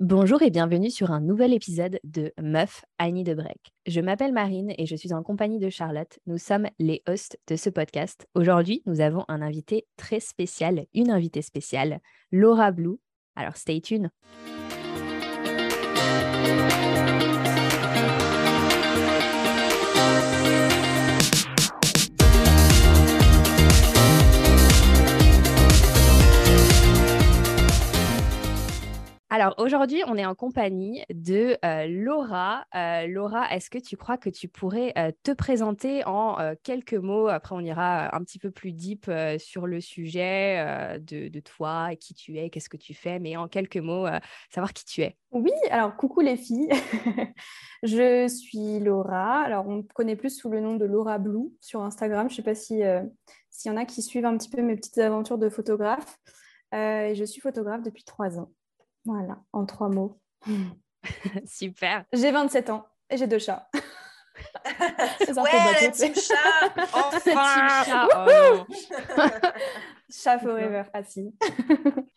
Bonjour et bienvenue sur un nouvel épisode de Meuf Annie de Break. Je m'appelle Marine et je suis en compagnie de Charlotte. Nous sommes les hosts de ce podcast. Aujourd'hui, nous avons un invité très spécial, une invitée spéciale, Laura Blue. Alors, stay tuned. Alors aujourd'hui, on est en compagnie de euh, Laura. Euh, Laura, est-ce que tu crois que tu pourrais euh, te présenter en quelques mots? Après, on ira un petit peu plus deep sur le sujet de, toi, qui tu es, qu'est-ce que tu fais, mais en quelques mots, savoir qui tu es. Oui, alors coucou les filles. je suis Laura. Alors on me connaît plus sous le nom de Laura Blue sur Instagram. Je ne sais pas si s'il y en a qui suivent un petit peu mes petites aventures de photographe. je suis photographe depuis trois ans. Voilà, en trois mots. Super. J'ai 27 ans et j'ai deux chats. ouais, la team chat Enfin chat oh Chat forever, assis.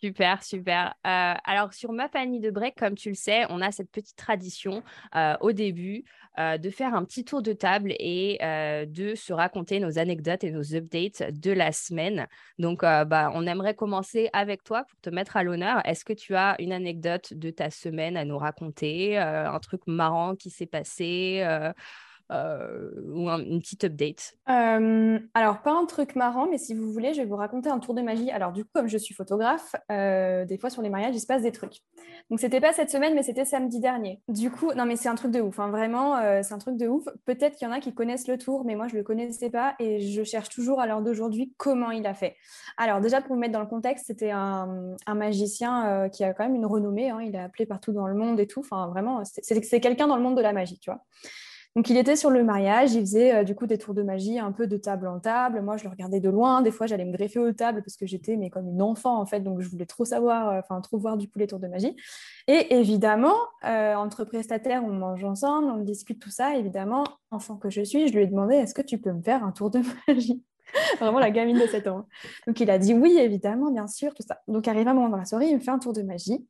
super, super. Euh, alors, sur ma famille de break, comme tu le sais, on a cette petite tradition euh, au début euh, de faire un petit tour de table et de se raconter nos anecdotes et nos updates de la semaine. Donc, bah, on aimerait commencer avec toi pour te mettre à l'honneur. Est-ce que tu as une anecdote de ta semaine à nous raconter, un truc marrant qui s'est passé euh, ou une petite update euh, Alors, pas un truc marrant, mais si vous voulez, je vais vous raconter un tour de magie. Alors, du coup, comme je suis photographe, euh, des fois sur les mariages, il se passe des trucs. Donc, c'était pas cette semaine, mais c'était samedi dernier. Du coup, non, mais c'est un truc de ouf. Hein. Vraiment, c'est un truc de ouf. Peut-être qu'il y en a qui connaissent le tour, mais moi, je le connaissais pas et je cherche toujours à l'heure d'aujourd'hui comment il a fait. Alors, déjà, pour vous mettre dans le contexte, c'était un, magicien qui a quand même une renommée. Hein. Il est appelé partout dans le monde et tout. Enfin, vraiment, c'est quelqu'un dans le monde de la magie, tu vois. Donc il était sur le mariage, il faisait euh, du coup des tours de magie un peu de table en table. Moi, je le regardais de loin. Des fois, j'allais me greffer aux tables parce que j'étais mais comme une enfant en fait, donc je voulais trop savoir, euh, enfin trop voir du coup les tours de magie. Et évidemment, euh, entre prestataires, on mange ensemble, on discute tout ça. Évidemment, enfant que je suis, je lui ai demandé est-ce que tu peux me faire un tour de magie? Vraiment la gamine de 7 ans. Donc il a dit oui, évidemment, bien sûr, tout ça. Donc arrive un moment dans la soirée, il me fait un tour de magie.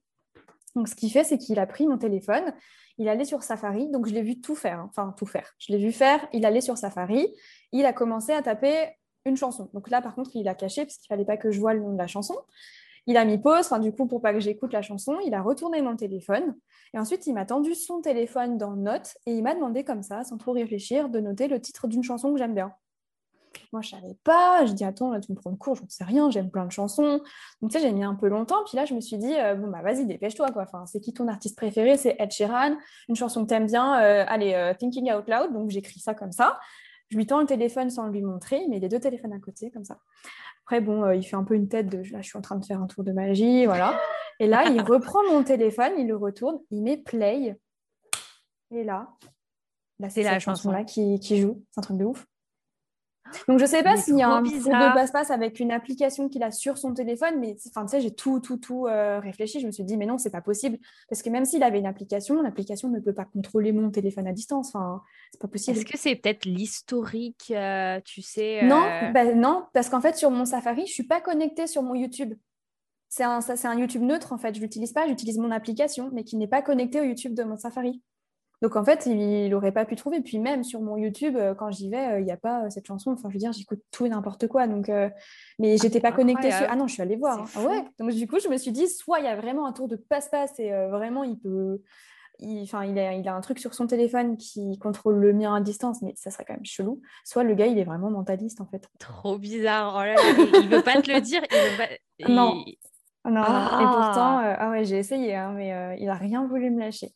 Donc ce qu'il fait, c'est qu'il a pris mon téléphone il allait sur Safari, donc je l'ai vu tout faire, hein. enfin tout faire. Je l'ai vu faire, il allait sur Safari, il a commencé à taper une chanson. Donc là, par contre, il a caché parce qu'il fallait pas que je vois le nom de la chanson. Il a mis pause, enfin du coup, pour pas que j'écoute la chanson, il a retourné mon téléphone et ensuite il m'a tendu son téléphone dans Notes et il m'a demandé comme ça, sans trop réfléchir, de noter le titre d'une chanson que j'aime bien. Moi, je savais pas. Je dis, attends, là, tu me prends le cours, j'en sais rien, j'aime plein de chansons. Donc, tu sais, j'ai mis un peu longtemps. Puis là, je me suis dit, euh, bon, bah, vas-y, dépêche-toi, quoi. Enfin, c'est qui ton artiste préféré? C'est Ed Sheeran, une chanson que t'aimes bien. Euh, allez, euh, Thinking Out Loud. Donc, j'écris ça comme ça. Je lui tends le téléphone sans lui montrer, mais les deux téléphones à côté, comme ça. Après, bon, il fait un peu une tête de, là, je suis en train de faire un tour de magie, voilà. Et là, il reprend mon téléphone, il le retourne, il met play. Et là, là c'est la chanson-là qui, qui joue. C'est un truc de ouf. Donc, je ne sais pas s'il y a un bizarre. de passe-passe avec une application qu'il a sur son téléphone, mais enfin, tu sais, j'ai tout, tout, tout euh, réfléchi. Je me suis dit, mais non, c'est pas possible. Parce que même s'il avait une application, l'application ne peut pas contrôler mon téléphone à distance. Enfin, c'est pas possible. Est-ce que c'est peut-être l'historique, euh, tu sais Non, euh, bah, non, parce qu'en fait, sur mon Safari, je suis pas connectée sur mon YouTube. C'est un, un YouTube neutre, en fait. Je l'utilise pas, j'utilise mon application, mais qui n'est pas connectée au YouTube de mon Safari. Donc en fait, il n'aurait pas pu trouver. Puis même sur mon YouTube, euh, quand j'y vais, euh, il n'y a pas euh, cette chanson. Enfin, je veux dire, j'écoute tout et n'importe quoi. Donc, mais j'étais pas connectée sur. Ah non, je suis allée voir. Hein. Ah ouais. Donc du coup, je me suis dit, soit il y a vraiment un tour de passe-passe et vraiment il peut. Enfin, il, a, il a un truc sur son téléphone qui contrôle le mien à distance, mais ça serait quand même chelou. Soit le gars, il est vraiment mentaliste en fait. Trop bizarre. Oh il, ne veut pas te le dire. Non. Non, Et pourtant, ah. ah ouais, j'ai essayé, hein, mais il a rien voulu me lâcher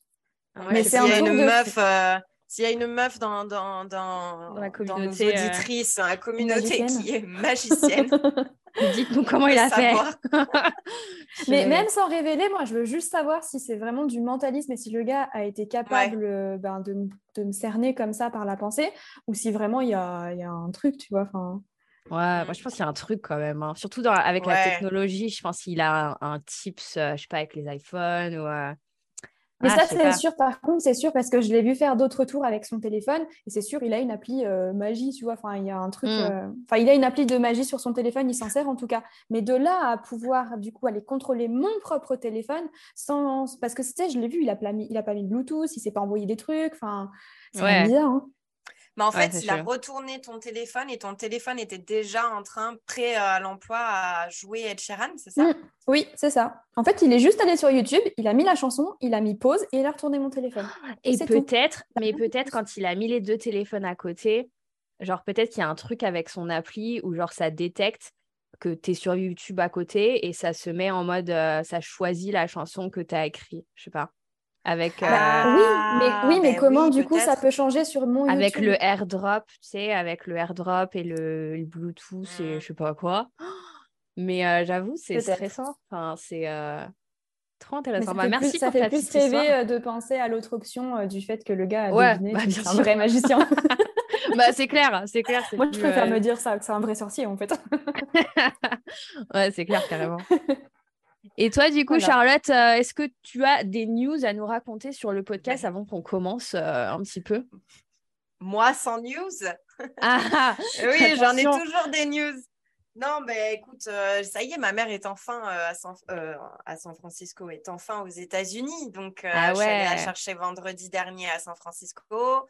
mais s'il y a une meuf, euh, s'il y a une meuf dans, dans, dans, dans, la communauté, nos euh, auditrices, la communauté qui est magicienne, dites-nous comment il a fait. mais même sans révéler, moi, je veux juste savoir si c'est vraiment du mentalisme et si le gars a été capable euh, ben, de, de, me cerner comme ça par la pensée, ou si vraiment il y a, y a, un truc, tu vois. Enfin. Ouais, moi je pense qu'il y a un truc quand même. Hein. Surtout dans, avec la technologie, je pense qu'il a un, tips, je sais pas, avec les iPhones ou Mais ah, ça, c'est sûr, par contre, c'est sûr parce que je l'ai vu faire d'autres tours avec son téléphone et c'est sûr, il a une appli euh, magie, tu vois. Enfin, il y a un truc. Hmm. Euh, enfin, il a une appli de magie sur son téléphone, il s'en sert en tout cas. Mais de là à pouvoir, du coup, aller contrôler mon propre téléphone sans. Parce que, tu sais, je l'ai vu, il a pas mis, il a pas mis Bluetooth, il s'est pas envoyé des trucs. Enfin, c'est bizarre. Hein. Mais en fait, il a retourné ton téléphone et ton téléphone était déjà en train, prêt à l'emploi, à jouer Ed Sheeran, c'est ça? Mmh. Oui, c'est ça. En fait, il est juste allé sur YouTube, il a mis la chanson, il a mis pause et il a retourné mon téléphone. Et peut-être, mais peut-être quand il a mis les deux téléphones à côté, genre peut-être qu'il y a un truc avec son appli où genre ça détecte que tu es sur YouTube à côté et ça se met en mode, euh, ça choisit la chanson que tu as écrit. Je sais pas avec bah, euh, oui mais oui mais ben comment du coup ça peut changer sur mon avec le AirDrop tu sais avec le AirDrop et le, Bluetooth et mmh. je sais pas quoi. Mais euh, j'avoue c'est stressant. Enfin c'est euh, trop intéressant. bah, merci plus, ça fait plus rêver de penser à l'autre option du fait que le gars a ouais, deviné bah, un vrai magicien. Bah c'est clair c'est clair moi je préfère me dire ça que c'est un vrai sorcier en fait. Ouais c'est clair carrément et toi, du coup, Charlotte, euh, est-ce que tu as des news à nous raconter sur le podcast avant qu'on commence euh, un petit peu? Moi, sans news? Ah, Oui, j'en ai toujours des news. Non, ben écoute, euh, ça y est, ma mère est enfin à, San, à, San, Francisco, est enfin aux États-Unis. Donc, ah je suis allée la chercher vendredi dernier à San Francisco.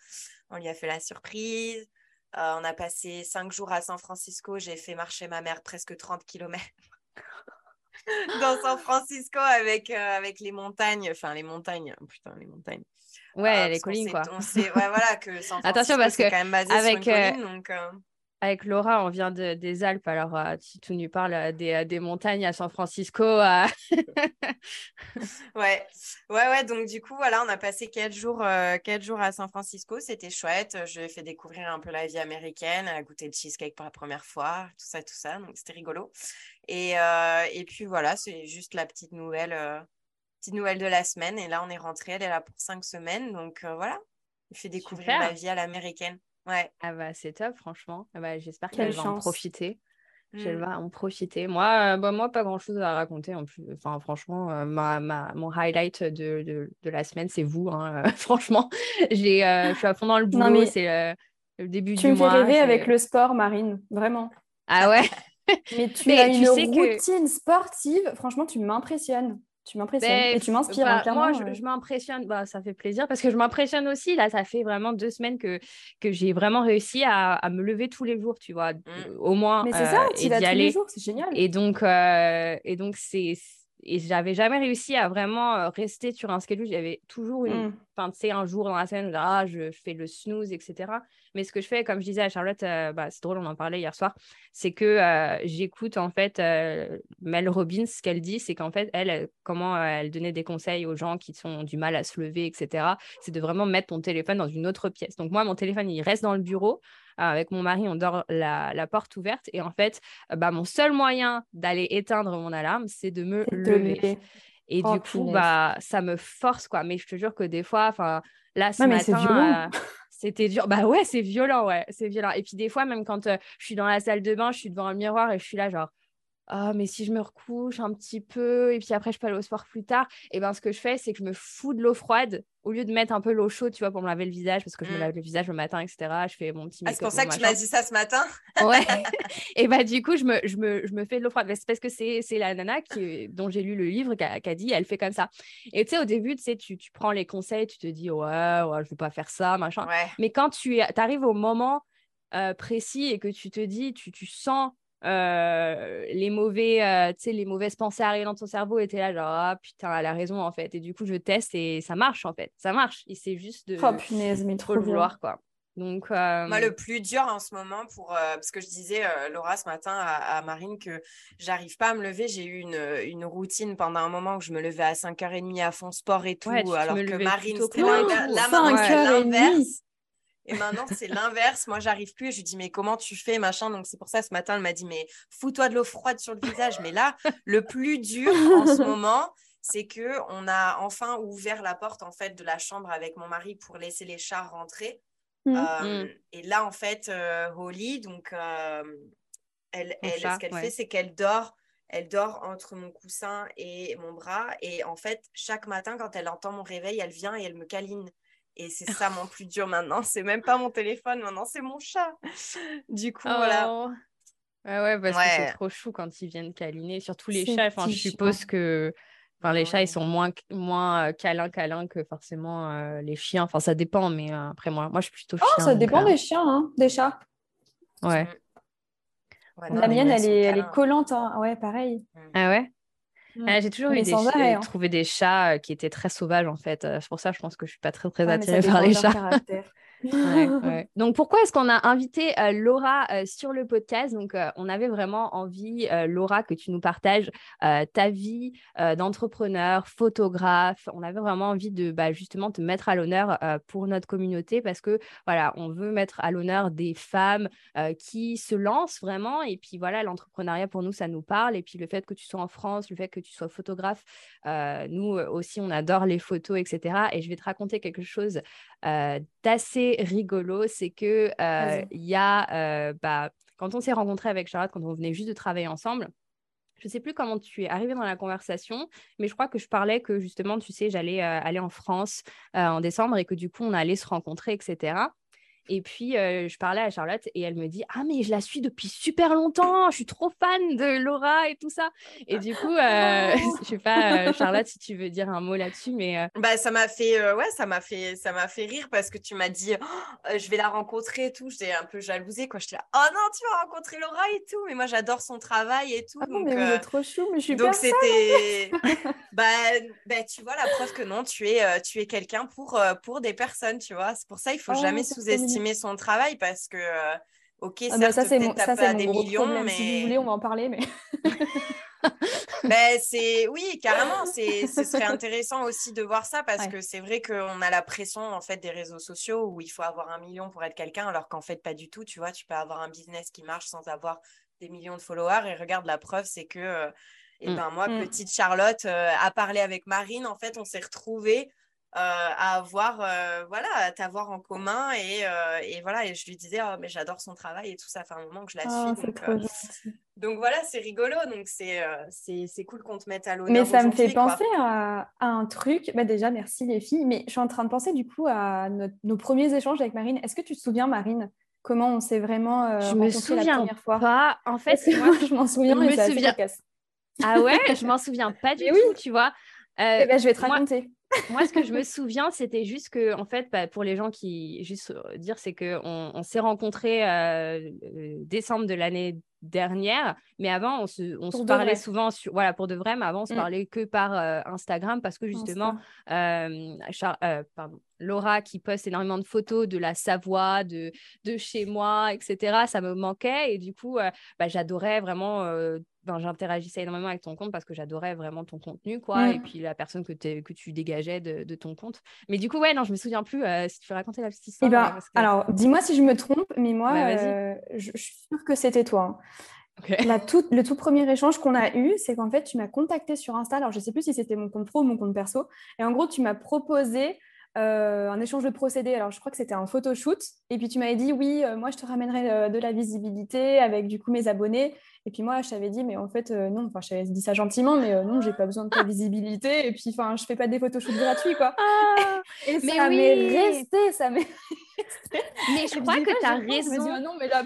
On lui a fait la surprise. on a passé cinq jours à San Francisco. J'ai fait marcher ma mère presque 30 km. dans San Francisco avec, euh, avec les montagnes, enfin les montagnes, putain, les montagnes. Ouais, euh, les collines, quoi. On sait, ouais, voilà, que San Attention, parce que quand même basé avec, sur une euh, colline, donc, avec Laura, on vient de, des Alpes. Alors, euh, si tu nous parles des, des, montagnes à San Francisco. ouais. ouais, ouais. Donc, du coup, voilà, on a passé quatre jours, quatre jours à San Francisco. C'était chouette. Je ai fait découvrir un peu la vie américaine, à goûter le cheesecake pour la première fois, tout ça, tout ça. Donc, c'était rigolo. Et, euh, et puis voilà, c'est juste la petite nouvelle, euh, petite nouvelle de la semaine. Et là, on est rentré, elle est là pour cinq semaines. Donc euh, voilà, il fait découvrir la vie à l'américaine. Ouais. Ah bah c'est top, franchement. Ah bah, J'espère qu'elle va en profiter. Elle mm. va en profiter. Moi, bah, moi, pas grand chose à raconter en plus. Enfin, franchement, ma, ma, mon highlight de, de, de la semaine, c'est vous. Hein. franchement, j'ai, je suis à fond dans le boulot. C'est le début du mois. Tu me fais rêver avec le sport, Marine. Vraiment. Ah ouais? Mais tu as une routine sportive, franchement, tu m'impressionnes. Tu m'impressionnes ben, et tu m'inspires. Bah, moi, je, euh. m'impressionne. Bah, ça fait plaisir parce que je m'impressionne aussi. Là, ça fait vraiment deux semaines que, que j'ai vraiment réussi à, à, me lever tous les jours, tu vois, mmh. au moins. Mais c'est ça, euh, tu vas tous aller. les jours, c'est génial. Et donc, euh, et donc c'est et j'avais jamais réussi à vraiment rester sur un schedule. J'avais toujours une, enfin, tu sais, un jour dans la semaine, ah, je fais le snooze, etc. Mais ce que je fais, comme je disais à Charlotte, bah, c'est drôle, on en parlait hier soir, c'est que j'écoute en fait Mel Robbins, ce qu'elle dit, c'est qu'en fait, elle, comment elle donnait des conseils aux gens qui ont du mal à se lever, etc. C'est de vraiment mettre ton téléphone dans une autre pièce. Donc moi, mon téléphone, il reste dans le bureau. Euh, avec mon mari, on dort la, porte ouverte. Et en fait, euh, bah, mon seul moyen d'aller éteindre mon alarme, c'est de me lever. Et du oh, coup, bah, ça me force, quoi. Mais je te jure que des fois, enfin, là, ce matin, euh, c'était dur. Bah ouais, c'est violent, ouais, c'est violent. Et puis des fois, même quand je suis dans la salle de bain, je suis devant un miroir et je suis là, genre, ah, mais si je me recouche un petit peu et puis après je peux aller au sport plus tard, et ben ce que je fais, c'est que je me fous de l'eau froide au lieu de mettre un peu l'eau chaude, tu vois, pour me laver le visage, parce que je me mmh. lave le visage le matin, etc. Je fais mon petit. Ah, c'est pour ça que tu m'as dit ça ce matin? Ouais. et bah, du coup, je me, je me, je me fais de l'eau froide. C'est parce que c'est la nana qui, dont j'ai lu le livre qui a, dit, elle fait comme ça. Et tu sais, au début, tu sais, tu, prends les conseils, tu te dis, ouais, ouais je veux pas faire ça, machin. Mais quand tu arrives au moment euh, précis et que tu te dis, tu, tu sens euh, les mauvais euh, tu sais les mauvaises pensées arrivent dans ton cerveau et t'es là genre ah putain elle a raison en fait. Et du coup je teste et ça marche en fait. Ça marche. Et c'est juste de oh punaise mais trop le vouloir quoi. Donc euh, moi le plus dur en ce moment pour parce que je disais Laura ce matin à, Marine que j'arrive pas à me lever j'ai eu une, une, routine pendant un moment où je me levais à 5h30 à fond sport et tout alors que Marine c'était l'inverse et maintenant, c'est l'inverse. Moi, j'arrive plus. Et je lui dis, mais comment tu fais, machin? Donc, c'est pour ça, ce matin, elle m'a dit, mais fous-toi de l'eau froide sur le visage. Mais là, le plus dur en ce moment, c'est que on a enfin ouvert la porte en fait de la chambre avec mon mari pour laisser les chats rentrer. Mmh. Euh, mmh. Et là, en fait, euh, Holly, donc, euh, elle, elle ce qu'elle fait, c'est qu'elle dort elle dort entre mon coussin et mon bras. Et en fait, chaque matin, quand elle entend mon réveil, elle vient et elle me câline. Et c'est ça mon plus dur maintenant. C'est même pas mon téléphone, maintenant c'est mon chat. Du coup, voilà. Oh. Ouais, ouais, parce que c'est trop chou quand ils viennent câliner. Surtout les chats. Enfin, je suppose que enfin, les chats, ils sont moins, moins euh, câlins, câlins que forcément euh, les chiens. Enfin, ça dépend, mais euh, après, moi, moi, je suis plutôt chien. Oh, ça dépend des chiens, hein, des chats. Ouais. La mienne, elle est, elle est collante. Hein. Ouais, pareil. Ah ouais? Ah, j'ai toujours eu des hein. trouvé des chats qui étaient très sauvages en fait. C'est pour ça je pense que je suis pas très très attirée par les chats. Donc, pourquoi est-ce qu'on a invité euh, Laura euh, sur le podcast? Donc, euh, on avait vraiment envie, Laura, que tu nous partages ta vie d'entrepreneur, photographe. On avait vraiment envie de bah, justement te mettre à l'honneur pour notre communauté parce que, voilà, on veut mettre à l'honneur des femmes qui se lancent vraiment. Et puis, voilà, l'entrepreneuriat pour nous, ça nous parle. Et puis, le fait que tu sois en France, le fait que tu sois photographe, nous aussi, on adore les photos, etc. Et je vais te raconter quelque chose d'assez rigolo, c'est que euh, il y a, euh, bah, quand on s'est rencontré avec Charlotte, quand on venait juste de travailler ensemble, je sais plus comment tu es arrivé dans la conversation, mais je crois que je parlais que justement, tu sais, j'allais euh, aller en France en décembre et que du coup, on allait se rencontrer, etc. Et puis, euh, je parlais à Charlotte et elle me dit Ah, mais je la suis depuis super longtemps, je suis trop fan de Laura et tout ça. Et du coup, euh, je sais pas, euh, Charlotte, si tu veux dire un mot là-dessus, mais. Bah, ça m'a fait, ouais, ça m'a fait, ça m'a fait rire parce que tu m'as dit oh, Je vais la rencontrer et tout. J'étais un peu jalousée, quoi. J'étais là Oh non, tu vas rencontrer Laura et tout. Mais moi, j'adore son travail et tout. Ah donc, mais trop chou, mais je suis Donc, c'était. bah, bah, tu vois, la preuve que non, tu es, tu es quelqu'un pour, pour des personnes, tu vois. C'est pour ça, il faut oh, jamais sous-estimer son travail parce que, euh, ok, ah bah ça c'est mon, ça, des millions, mais... Si vous voulez, on va en parler, mais... ben, c'est oui carrément c'est ce serait intéressant aussi de voir ça parce que c'est vrai qu'on a la pression en fait des réseaux sociaux où il faut avoir un million pour être quelqu'un alors qu'en fait pas du tout tu vois tu peux avoir un business qui marche sans avoir des millions de followers et regarde la preuve c'est que euh, et mm. ben moi mm. petite Charlotte euh, a parlé avec Marine en fait on s'est retrouvés à avoir, euh, voilà, à t'avoir en commun. Et, euh, et, voilà, et je lui disais, oh, mais j'adore son travail et tout, ça fait un moment que je la oh, suis. donc, donc, voilà, c'est rigolo. Donc c'est c'est cool qu'on te mette à l'honneur. Mais ça me fait penser à, à, un truc. Bah, déjà, merci les filles. Mais je suis en train de penser du coup à nos premiers échanges avec Marine. Est-ce que tu te souviens, Marine Comment on s'est vraiment je me souviens la première fois? pas. En fait, moi, je m'en souviens. Je me souviens. Ah ouais, je m'en souviens pas du tout, tu vois. Eh ben, je vais te raconter. Moi, ce que je me souviens, c'était juste que, en fait, bah, pour les gens qui, juste euh, dire, c'est qu'on on, s'est rencontrés euh, euh, décembre de l'année dernière, mais avant, on se, on se parlait souvent, sur, voilà, pour de vrai, mais avant, on se mm. parlait que par Instagram parce que justement, pardon, Laura qui poste énormément de photos de la Savoie, de, de chez moi, etc., ça me manquait et du coup, bah, j'adorais vraiment j'interagissais énormément avec ton compte parce que j'adorais vraiment ton contenu, quoi, et puis la personne que, que tu dégageais de, ton compte. Mais du coup, ouais, non, je me souviens plus si tu veux raconter la petite histoire. Eh ben, Alors, dis-moi si je me trompe, mais moi, je, suis sûre que c'était toi. Hein. La le tout premier échange qu'on a eu, c'est qu'en fait, tu m'as contacté sur Insta. Alors, je ne sais plus si c'était mon compte pro ou mon compte perso. Et en gros, tu m'as proposé euh, un échange de procédés. Alors, je crois que c'était un photoshoot. Et puis, tu m'avais dit, oui, euh, moi, je te ramènerai euh, de la visibilité avec du coup mes abonnés. Et puis, moi, je t'avais dit, mais en fait, non, enfin, je t'avais dit ça gentiment, mais non, j'ai pas besoin de ta visibilité. Et puis, enfin, je fais pas des photoshoots gratuits, quoi. Ah, et ça m'est resté, ça m'est mais je crois que tu as raison. Ah non, mais la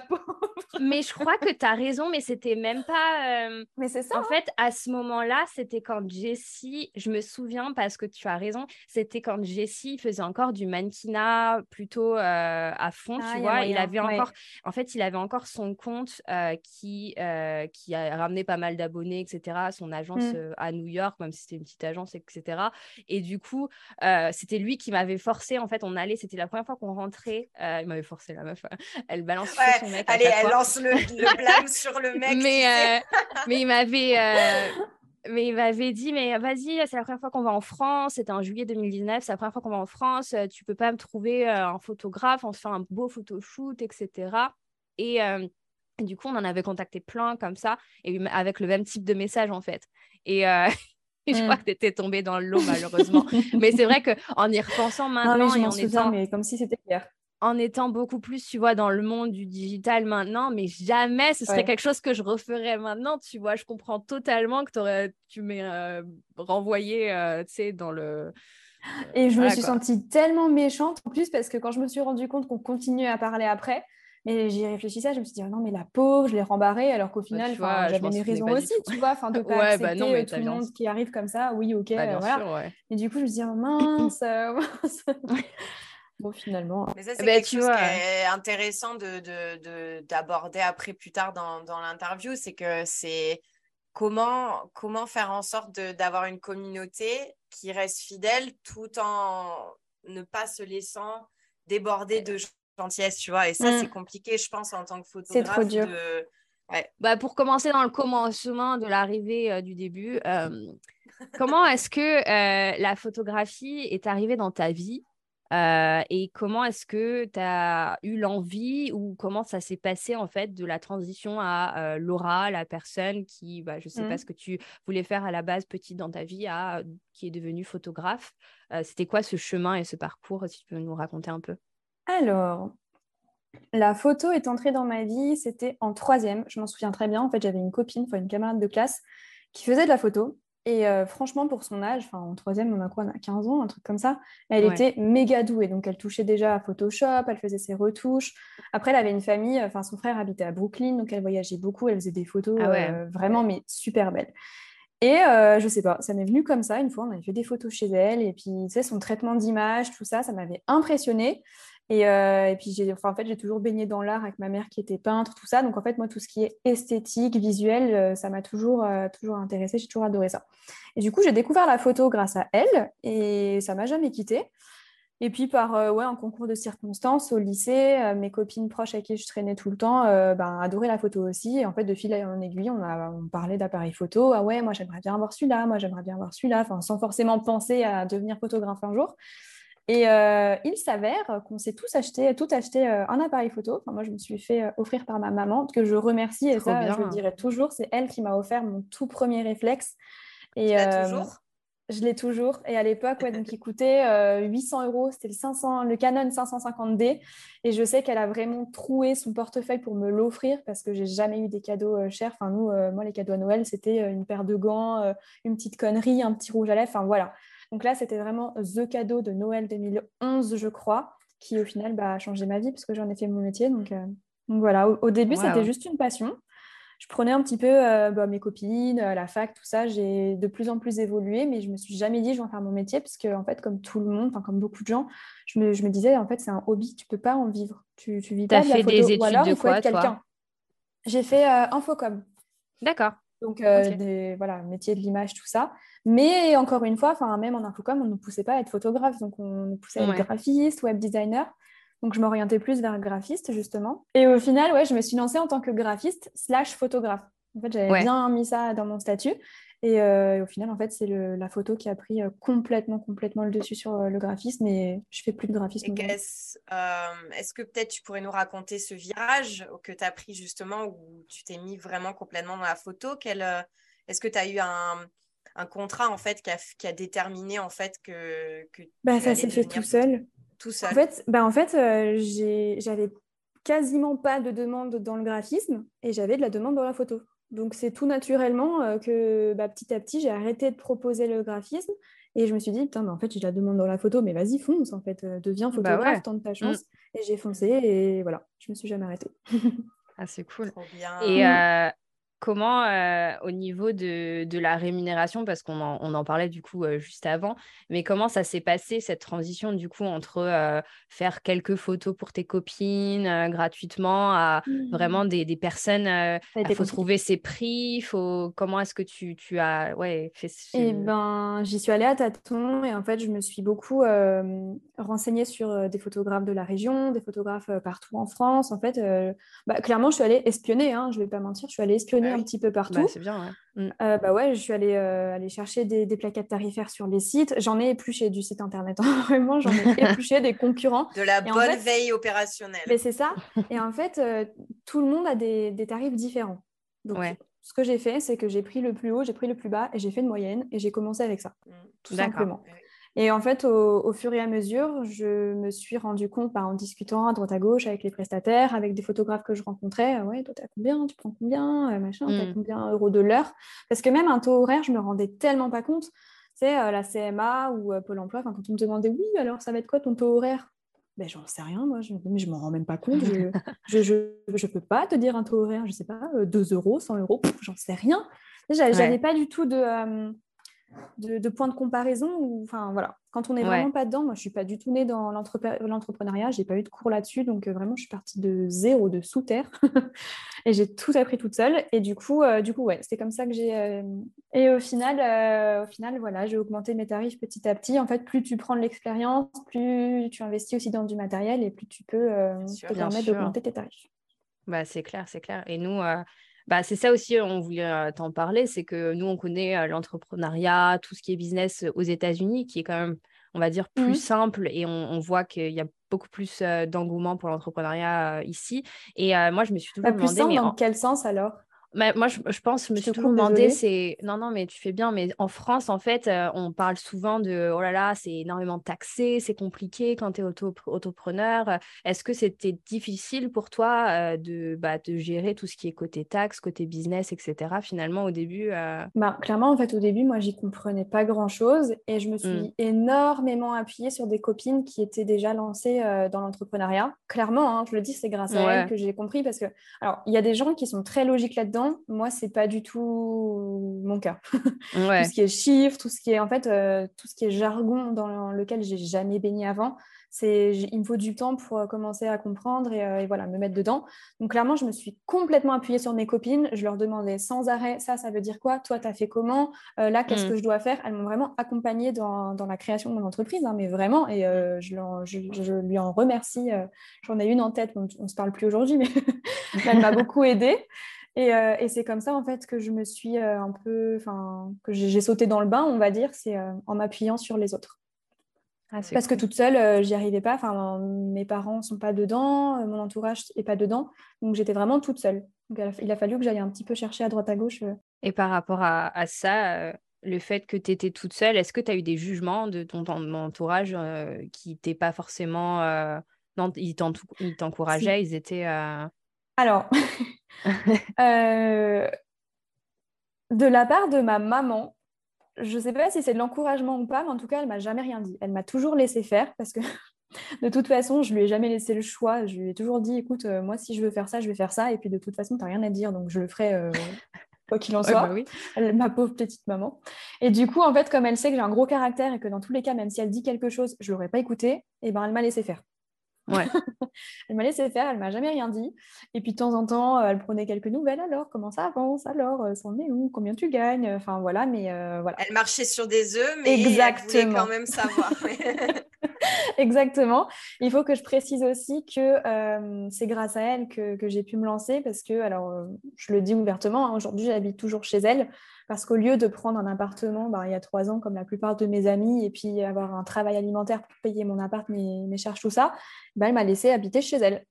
mais je crois que tu as raison, mais c'était même pas. Euh, mais c'est ça. En fait, à ce moment-là, c'était quand Jessie, je me souviens parce que tu as raison, c'était quand Jessie faisait encore du mannequinat plutôt euh, à fond, ah, tu vois. il avait encore, en fait, il avait encore son compte euh, qui, qui a ramené pas mal d'abonnés, etc. Son agence mm. à New York, même si c'était une petite agence, etc. Et du coup, c'était lui qui m'avait forcé. En fait, on allait, c'était la première fois qu'on rentrait euh, il m'avait forcé la meuf. Elle balance son mec. Allez, elle lance le, blâme sur le mec. Mais, euh, mais il m'avait. Euh, mais il m'avait dit, mais vas-y, c'est la première fois qu'on va en France, c'était en juillet 2019, c'est la première fois qu'on va en France, tu peux pas me trouver un photographe, on se fait un beau photoshoot, etc. Et, du coup, on en avait contacté plein comme ça, et avec le même type de message en fait. Et, je crois mm. que tu étais tombée dans le lot, malheureusement. mais c'est vrai qu'en y repensant maintenant et en étant... mais comme si c'était hier. en étant beaucoup plus, tu vois, dans le monde du digital maintenant, mais jamais ce serait quelque chose que je referais maintenant, tu vois. Je comprends totalement que tu m'aies euh, renvoyé, euh, tu sais, dans le... Et je me suis sentie tellement méchante en plus parce que quand je me suis rendu compte qu'on continuait à parler après, mais j'y réfléchissais, je me suis dit, oh non, mais la pauvre, je l'ai rembarrée, alors qu'au bah, final, j'avais mes raisons aussi, tu vois, enfin, de pas ouais, bah accepter euh, tout le monde qui arrive comme ça, oui, ok, bah, voilà. Et du coup, je me suis dit, oh, mince, mince. bon, finalement. Mais ça, c'est quelque chose qui est intéressant d'aborder de, de, après, plus tard dans, dans l'interview, c'est que c'est comment, comment faire en sorte d'avoir une communauté qui reste fidèle tout en ne pas se laissant déborder de gentillesse, tu vois. Et ça, c'est mm. compliqué, je pense, en tant que photographe. C'est trop dur. Bah, pour commencer dans le commencement de l'arrivée euh, du début, euh, comment est-ce que euh, la photographie est arrivée dans ta vie et comment est-ce que tu as eu l'envie ou comment ça s'est passé en fait de la transition à Laura, la personne qui, bah, je ne sais pas mm. ce que tu voulais faire à la base petite dans ta vie, à qui est devenue photographe. C'était quoi ce chemin et ce parcours, si tu peux nous raconter un peu? Alors, la photo est entrée dans ma vie, c'était en troisième. Je m'en souviens très bien. En fait, j'avais une copine, une camarade de classe, qui faisait de la photo. Et euh, franchement, pour son âge, en troisième, on a quoi On a 15 ans, un truc comme ça. Elle était méga douée. Donc, elle touchait déjà à Photoshop, elle faisait ses retouches. Après, elle avait une famille, enfin, son frère habitait à Brooklyn, donc elle voyageait beaucoup, elle faisait des photos ah euh, vraiment, mais super belles. Et euh, je sais pas, ça m'est venu comme ça. Une fois, on avait fait des photos chez elle. Et puis, tu sais, son traitement d'image, tout ça, ça m'avait impressionné. Euh, et, puis, j'ai, en fait, j'ai toujours baigné dans l'art avec ma mère qui était peintre, tout ça. Donc, en fait, moi, tout ce qui est esthétique, visuel, euh, ça m'a toujours, euh, toujours intéressé. J'ai toujours adoré ça. Et du coup, j'ai découvert la photo grâce à elle et ça m'a jamais quitté. Et puis, par ouais, un concours de circonstances au lycée, mes copines proches avec qui je traînais tout le temps ben, adoraient la photo aussi. Et en fait, de fil en aiguille, on parlait d'appareils photo. Ah ouais, moi, j'aimerais bien avoir celui-là, moi, j'aimerais bien avoir celui-là, sans forcément penser à devenir photographe un jour. Et euh, il s'avère qu'on s'est tous acheté, tout acheté euh, un appareil photo. Enfin, moi, je me suis fait euh, offrir par ma maman, que je remercie. Et ça, je le dirai toujours. C'est elle qui m'a offert mon tout premier réflexe. Et, toujours? je l'ai toujours. Et à l'époque, ouais, donc il coûtait 800 euros. C'était le, 500, le Canon 550D. Et je sais qu'elle a vraiment troué son portefeuille pour me l'offrir parce que j'ai jamais eu des cadeaux chers. Enfin, nous, moi, les cadeaux à Noël, c'était une paire de gants, une petite connerie, un petit rouge à lèvres. Enfin, voilà. Donc là, c'était vraiment The cadeau de Noël 2011, je crois, qui au final bah, a changé ma vie parce que j'en ai fait mon métier. Donc, euh, voilà, au, début, c'était juste une passion. Je prenais un petit peu euh, bah, mes copines, euh, la fac, tout ça. J'ai de plus en plus évolué, mais je me suis jamais dit je vais en faire mon métier parce que en fait, comme tout le monde, comme beaucoup de gens, je me, disais en fait c'est un hobby, tu peux pas en vivre. Tu, tu vis pas de la fait photo. des études de quoi, quelqu'un. J'ai fait Infocom. D'accord. Donc, des, voilà, métier de l'image, tout ça. Mais encore une fois, même en infocom, on ne nous poussait pas à être photographe, donc on nous poussait à être graphiste, web designer. Donc je m'orientais plus vers graphiste justement. Et au final, ouais, je me suis lancée en tant que graphiste slash photographe. En fait, j'avais bien mis ça dans mon statut. Et, euh, au final, en fait, c'est la photo qui a pris euh, complètement, complètement le dessus sur euh, le graphisme. Et je fais plus de graphisme. Est-ce que peut-être tu pourrais nous raconter ce virage que tu as pris justement où tu t'es mis vraiment complètement dans la photo? Est-ce que tu as eu un, un contrat en fait qui a, qui a déterminé en fait que, que bah, ça s'est fait tout seul. Tout seul? En fait, bah, en fait euh, j'avais quasiment pas de demande dans le graphisme et j'avais de la demande dans la photo. Donc c'est tout naturellement euh, que bah, petit à petit j'ai arrêté de proposer le graphisme et je me suis dit putain mais en fait j'ai de la demande dans la photo mais vas-y fonce en fait euh, deviens bah photographe tente ta chance mm. et j'ai foncé et voilà je me suis jamais arrêtée. ah c'est cool. Et mm comment euh, au niveau de, la rémunération, parce qu'on en, parlait du coup euh, juste avant, mais comment ça s'est passé cette transition du coup entre euh, faire quelques photos pour tes copines gratuitement à mmh. vraiment des, personnes, il faut trouver ses prix, faut... comment est-ce que tu, as ouais, fait ce... Eh ben, j'y suis allée à tâtons et en fait je me suis beaucoup renseignée sur des photographes de la région, des photographes partout en France. En fait, bah, clairement je suis allée espionner, hein, je vais pas mentir, je suis allée espionner un petit peu bah, partout. c'est bien, ouais. Mm. Euh, bah ouais, je suis allée, euh, aller chercher des, des, plaquettes tarifaires sur les sites. J'en ai épluché du site internet, hein. vraiment, j'en ai épluché des concurrents. De la bonne veille opérationnelle. Mais c'est ça. Et en fait, euh, tout le monde a des, des tarifs différents. Donc, ce que j'ai fait, c'est que j'ai pris le plus haut, j'ai pris le plus bas et j'ai fait une moyenne et j'ai commencé avec ça, mm. tout simplement. Et en fait, au, fur et à mesure, je me suis rendu compte bah, en discutant à droite à gauche avec les prestataires, avec des photographes que je rencontrais, ouais, toi, t'as combien? Tu prends combien? Machin, t'as mm. combien euros de l'heure? Parce que même un taux horaire, je me rendais tellement pas compte. C'est la CMA ou Pôle emploi, quand on me demandait, oui, alors ça va être quoi ton taux horaire? Ben, j'en sais rien, moi, je, mais je m'en rends même pas compte. Je je, je, peux pas te dire un taux horaire, je sais pas, 2 euros, 100 euros, j'en sais rien. J'avais pas du tout de, de, points de comparaison. Ou, enfin, voilà. Quand on n'est vraiment pas dedans, moi, je suis pas du tout née dans l'entrepreneuriat, j'ai pas eu de cours là-dessus, donc euh, vraiment, je suis partie de zéro, de sous terre, et j'ai tout appris toute seule. Et du coup, euh, du coup, ouais, c'était comme ça que j'ai. Euh, et au final, au final, voilà, j'ai augmenté mes tarifs petit à petit. En fait, plus tu prends de l'expérience, plus tu investis aussi dans du matériel, et plus tu peux te permettre d'augmenter tes tarifs. Bah, c'est clair, c'est clair. Et nous, bah, c'est ça aussi, on voulait t'en parler, c'est que nous, on connaît l'entrepreneuriat, tout ce qui est business aux États-Unis, qui est quand même, on va dire, plus mmh. simple et on, voit qu'il y a beaucoup plus d'engouement pour l'entrepreneuriat ici. Et moi, je me suis toujours bah, demandé... mais dans quel sens alors? Moi, je, pense, je me suis toujours demandé, c'est. Non, non, mais tu fais bien, mais en France, en fait, euh, on parle souvent de oh là là, c'est énormément taxé, c'est compliqué quand tu es auto autopreneur. Est-ce que c'était difficile pour toi euh, de, bah, de gérer tout ce qui est côté taxe, côté business, etc. Finalement, au début euh? bah, Clairement, en fait, au début, moi, j'y comprenais pas grand-chose et je me suis mmh. énormément appuyée sur des copines qui étaient déjà lancées dans l'entrepreneuriat. Clairement, hein, je le dis, c'est grâce à elles que j'ai compris parce que, alors, il y a des gens qui sont très logiques là-dedans moi, c'est pas du tout mon cas. tout ce qui est chiffres, tout ce qui est en fait, euh, tout ce qui est jargon dans lequel j'ai jamais baigné avant, c'est il me faut du temps pour euh, commencer à comprendre euh, et, voilà me mettre dedans. Donc clairement, je me suis complètement appuyée sur mes copines. Je leur demandais sans arrêt ça, ça veut dire quoi? Toi, tu as fait comment? Là, qu'est-ce mm. que je dois faire? Elles m'ont vraiment accompagnée dans, dans, la création de mon entreprise, hein, mais vraiment. Et je, je, lui en remercie. J'en ai une en tête, on, ne se parle plus aujourd'hui, mais elle m'a beaucoup aidée. Euh, et, c'est comme ça, en fait, que je me suis euh, un peu, enfin, que j'ai sauté dans le bain, on va dire, c'est euh, en m'appuyant sur les autres. Ah, Parce que toute seule, j'y arrivais pas. Enfin, mes parents sont pas dedans, mon entourage est pas dedans, donc j'étais vraiment toute seule. il a fallu que j'aille un petit peu chercher à droite à gauche. Et par rapport à, ça, le fait que tu étais toute seule, est-ce que tu as eu des jugements de ton, entourage qui n'étaient pas forcément. non, ils t'encourageaient, ils étaient. Alors, euh, de la part de ma maman, je ne sais pas si c'est de l'encouragement ou pas, mais en tout cas, elle m'a jamais rien dit. Elle m'a toujours laissé faire parce que de toute façon, je lui ai jamais laissé le choix. Je lui ai toujours dit, écoute, euh, moi, si je veux faire ça, je vais faire ça. Et puis, de toute façon, tu n'as rien à dire, donc je le ferai euh, quoi qu'il en soit. Bah ma pauvre petite maman. Et du coup, en fait, comme elle sait que j'ai un gros caractère et que dans tous les cas, même si elle dit quelque chose, je l'aurais pas écouté, et eh ben, elle m'a laissé faire. Ouais. elle m'a laissé faire, elle m'a jamais rien dit. Et puis de temps en temps, euh, elle prenait quelques nouvelles. Alors, comment ça avance Alors, euh, c'en est où Combien tu gagnes Enfin voilà, mais euh, voilà. Elle marchait sur des œufs, mais Exactement. elle voulait quand même savoir. Exactement. Il faut que je précise aussi que c'est grâce à elle que, que j'ai pu me lancer parce que, alors, je le dis ouvertement, hein, aujourd'hui, j'habite toujours chez elle parce qu'au lieu de prendre un appartement bah, il y a trois ans, comme la plupart de mes amis, et puis avoir un travail alimentaire pour payer mon appart, mes, mes charges, tout ça, bah, elle m'a laissé habiter chez elle.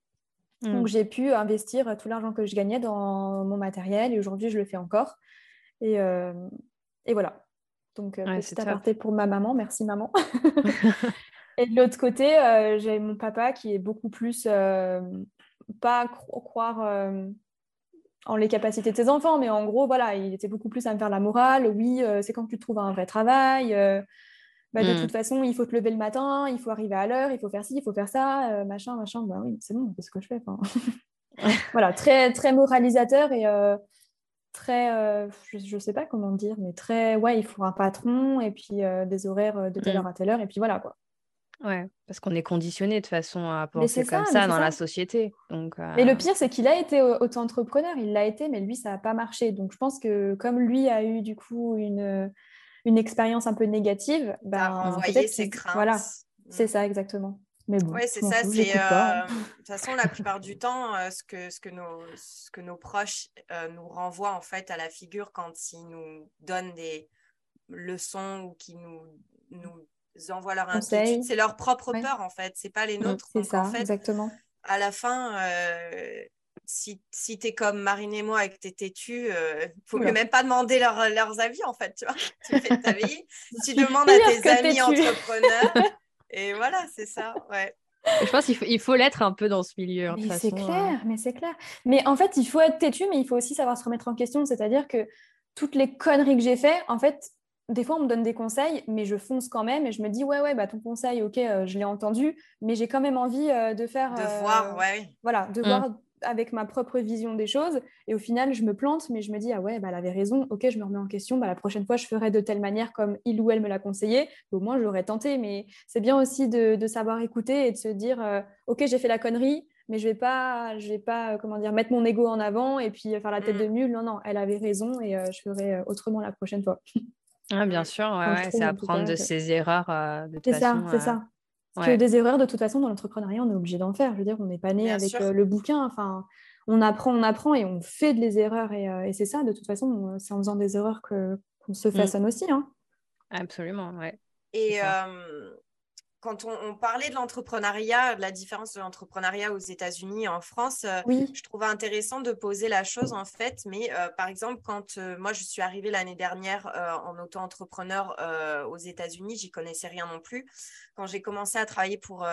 Hmm. Donc j'ai pu investir tout l'argent que je gagnais dans mon matériel et aujourd'hui je le fais encore. Et, euh, et voilà. Donc euh, petit aparté pour ma maman, merci maman. et de l'autre côté, euh, j'ai mon papa qui est beaucoup plus pas croire en les capacités de ses enfants, mais en gros, voilà, il était beaucoup plus à me faire la morale. Oui, euh, c'est quand tu trouves un vrai travail. Euh, bah, de hmm. toute façon, il faut te lever le matin, il faut arriver à l'heure, il faut faire ci, il faut faire ça, euh, machin, machin. Bah oui, c'est bon, c'est ce que je fais. voilà, très, très moralisateur et très, je ne sais pas comment dire, mais très, ouais, il faut un patron et puis des horaires de telle hmm. heure à telle heure, et puis voilà, quoi. Ouais, parce qu'on est conditionné de façon à penser comme ça, dans la société. Donc, Et le pire, c'est qu'il a été auto-entrepreneur, il l'a été, mais lui, ça n'a pas marché. Donc je pense que comme lui a eu du coup une, une expérience un peu négative, bah, peut ses craintes. Voilà, c'est ça exactement. Mais bon, oui, c'est ça. C'est, euh, de toute façon, la plupart du temps, euh, ce, que, ce, que nos, ce que nos proches euh, nous renvoient en fait à la figure quand ils nous donnent des leçons ou qui nous, nous envoient leur inquiétude. C'est leur propre peur, en fait. C'est pas les mm, nôtres. c'est ça, exactement. À la fin, euh, si, si tu es comme Marine et moi et que tu es têtu, il euh, faut même pas demander leur, leurs avis, en fait. Tu vois, tu fais ta vie. tu demandes à tes amis entrepreneurs. et voilà, c'est ça. Ouais. Je pense qu'il faut, il faut l'être un peu dans ce milieu. Mais c'est clair, hein. mais c'est clair. Mais en fait, il faut être têtu, mais il faut aussi savoir se remettre en question. C'est-à-dire que toutes les conneries que j'ai fait, en fait, des fois, on me donne des conseils, mais je fonce quand même et je me dis, ouais, ouais, bah, ton conseil, ok, euh, je l'ai entendu, mais j'ai quand même envie euh, de faire. De voir, ouais. Voilà, de mm. voir avec ma propre vision des choses. Et au final, je me plante, mais je me dis, ah ouais, bah, elle avait raison, ok, je me remets en question, bah, la prochaine fois, je ferai de telle manière comme il ou elle me l'a conseillé. Au moins, je l'aurais tenté, mais c'est bien aussi de, savoir écouter et de se dire, euh, ok, j'ai fait la connerie, mais je vais pas, je vais pas, comment dire, mettre mon ego en avant et puis faire la tête mm. de mule. Non, non, elle avait raison et je ferai autrement la prochaine fois. Ah, bien sûr, c'est apprendre de ses erreurs. Euh, c'est ça, c'est ça. Parce que des erreurs, de toute façon, dans l'entrepreneuriat, on est obligé d'en faire. Je veux dire, on n'est pas né avec euh, le bouquin. Enfin, on apprend, on apprend et on fait des erreurs. Et, euh, et c'est ça, de toute façon, c'est en faisant des erreurs qu'on se mmh. façonne aussi. Hein. Absolument, ouais. Et quand on, parlait de l'entrepreneuriat, de la différence de l'entrepreneuriat aux États-Unis et en France, euh, je trouvais intéressant de poser la chose en fait. Mais euh, par exemple, quand euh, moi je suis arrivée l'année dernière en auto-entrepreneur aux États-Unis, j'y connaissais rien non plus. Quand j'ai commencé à travailler pour,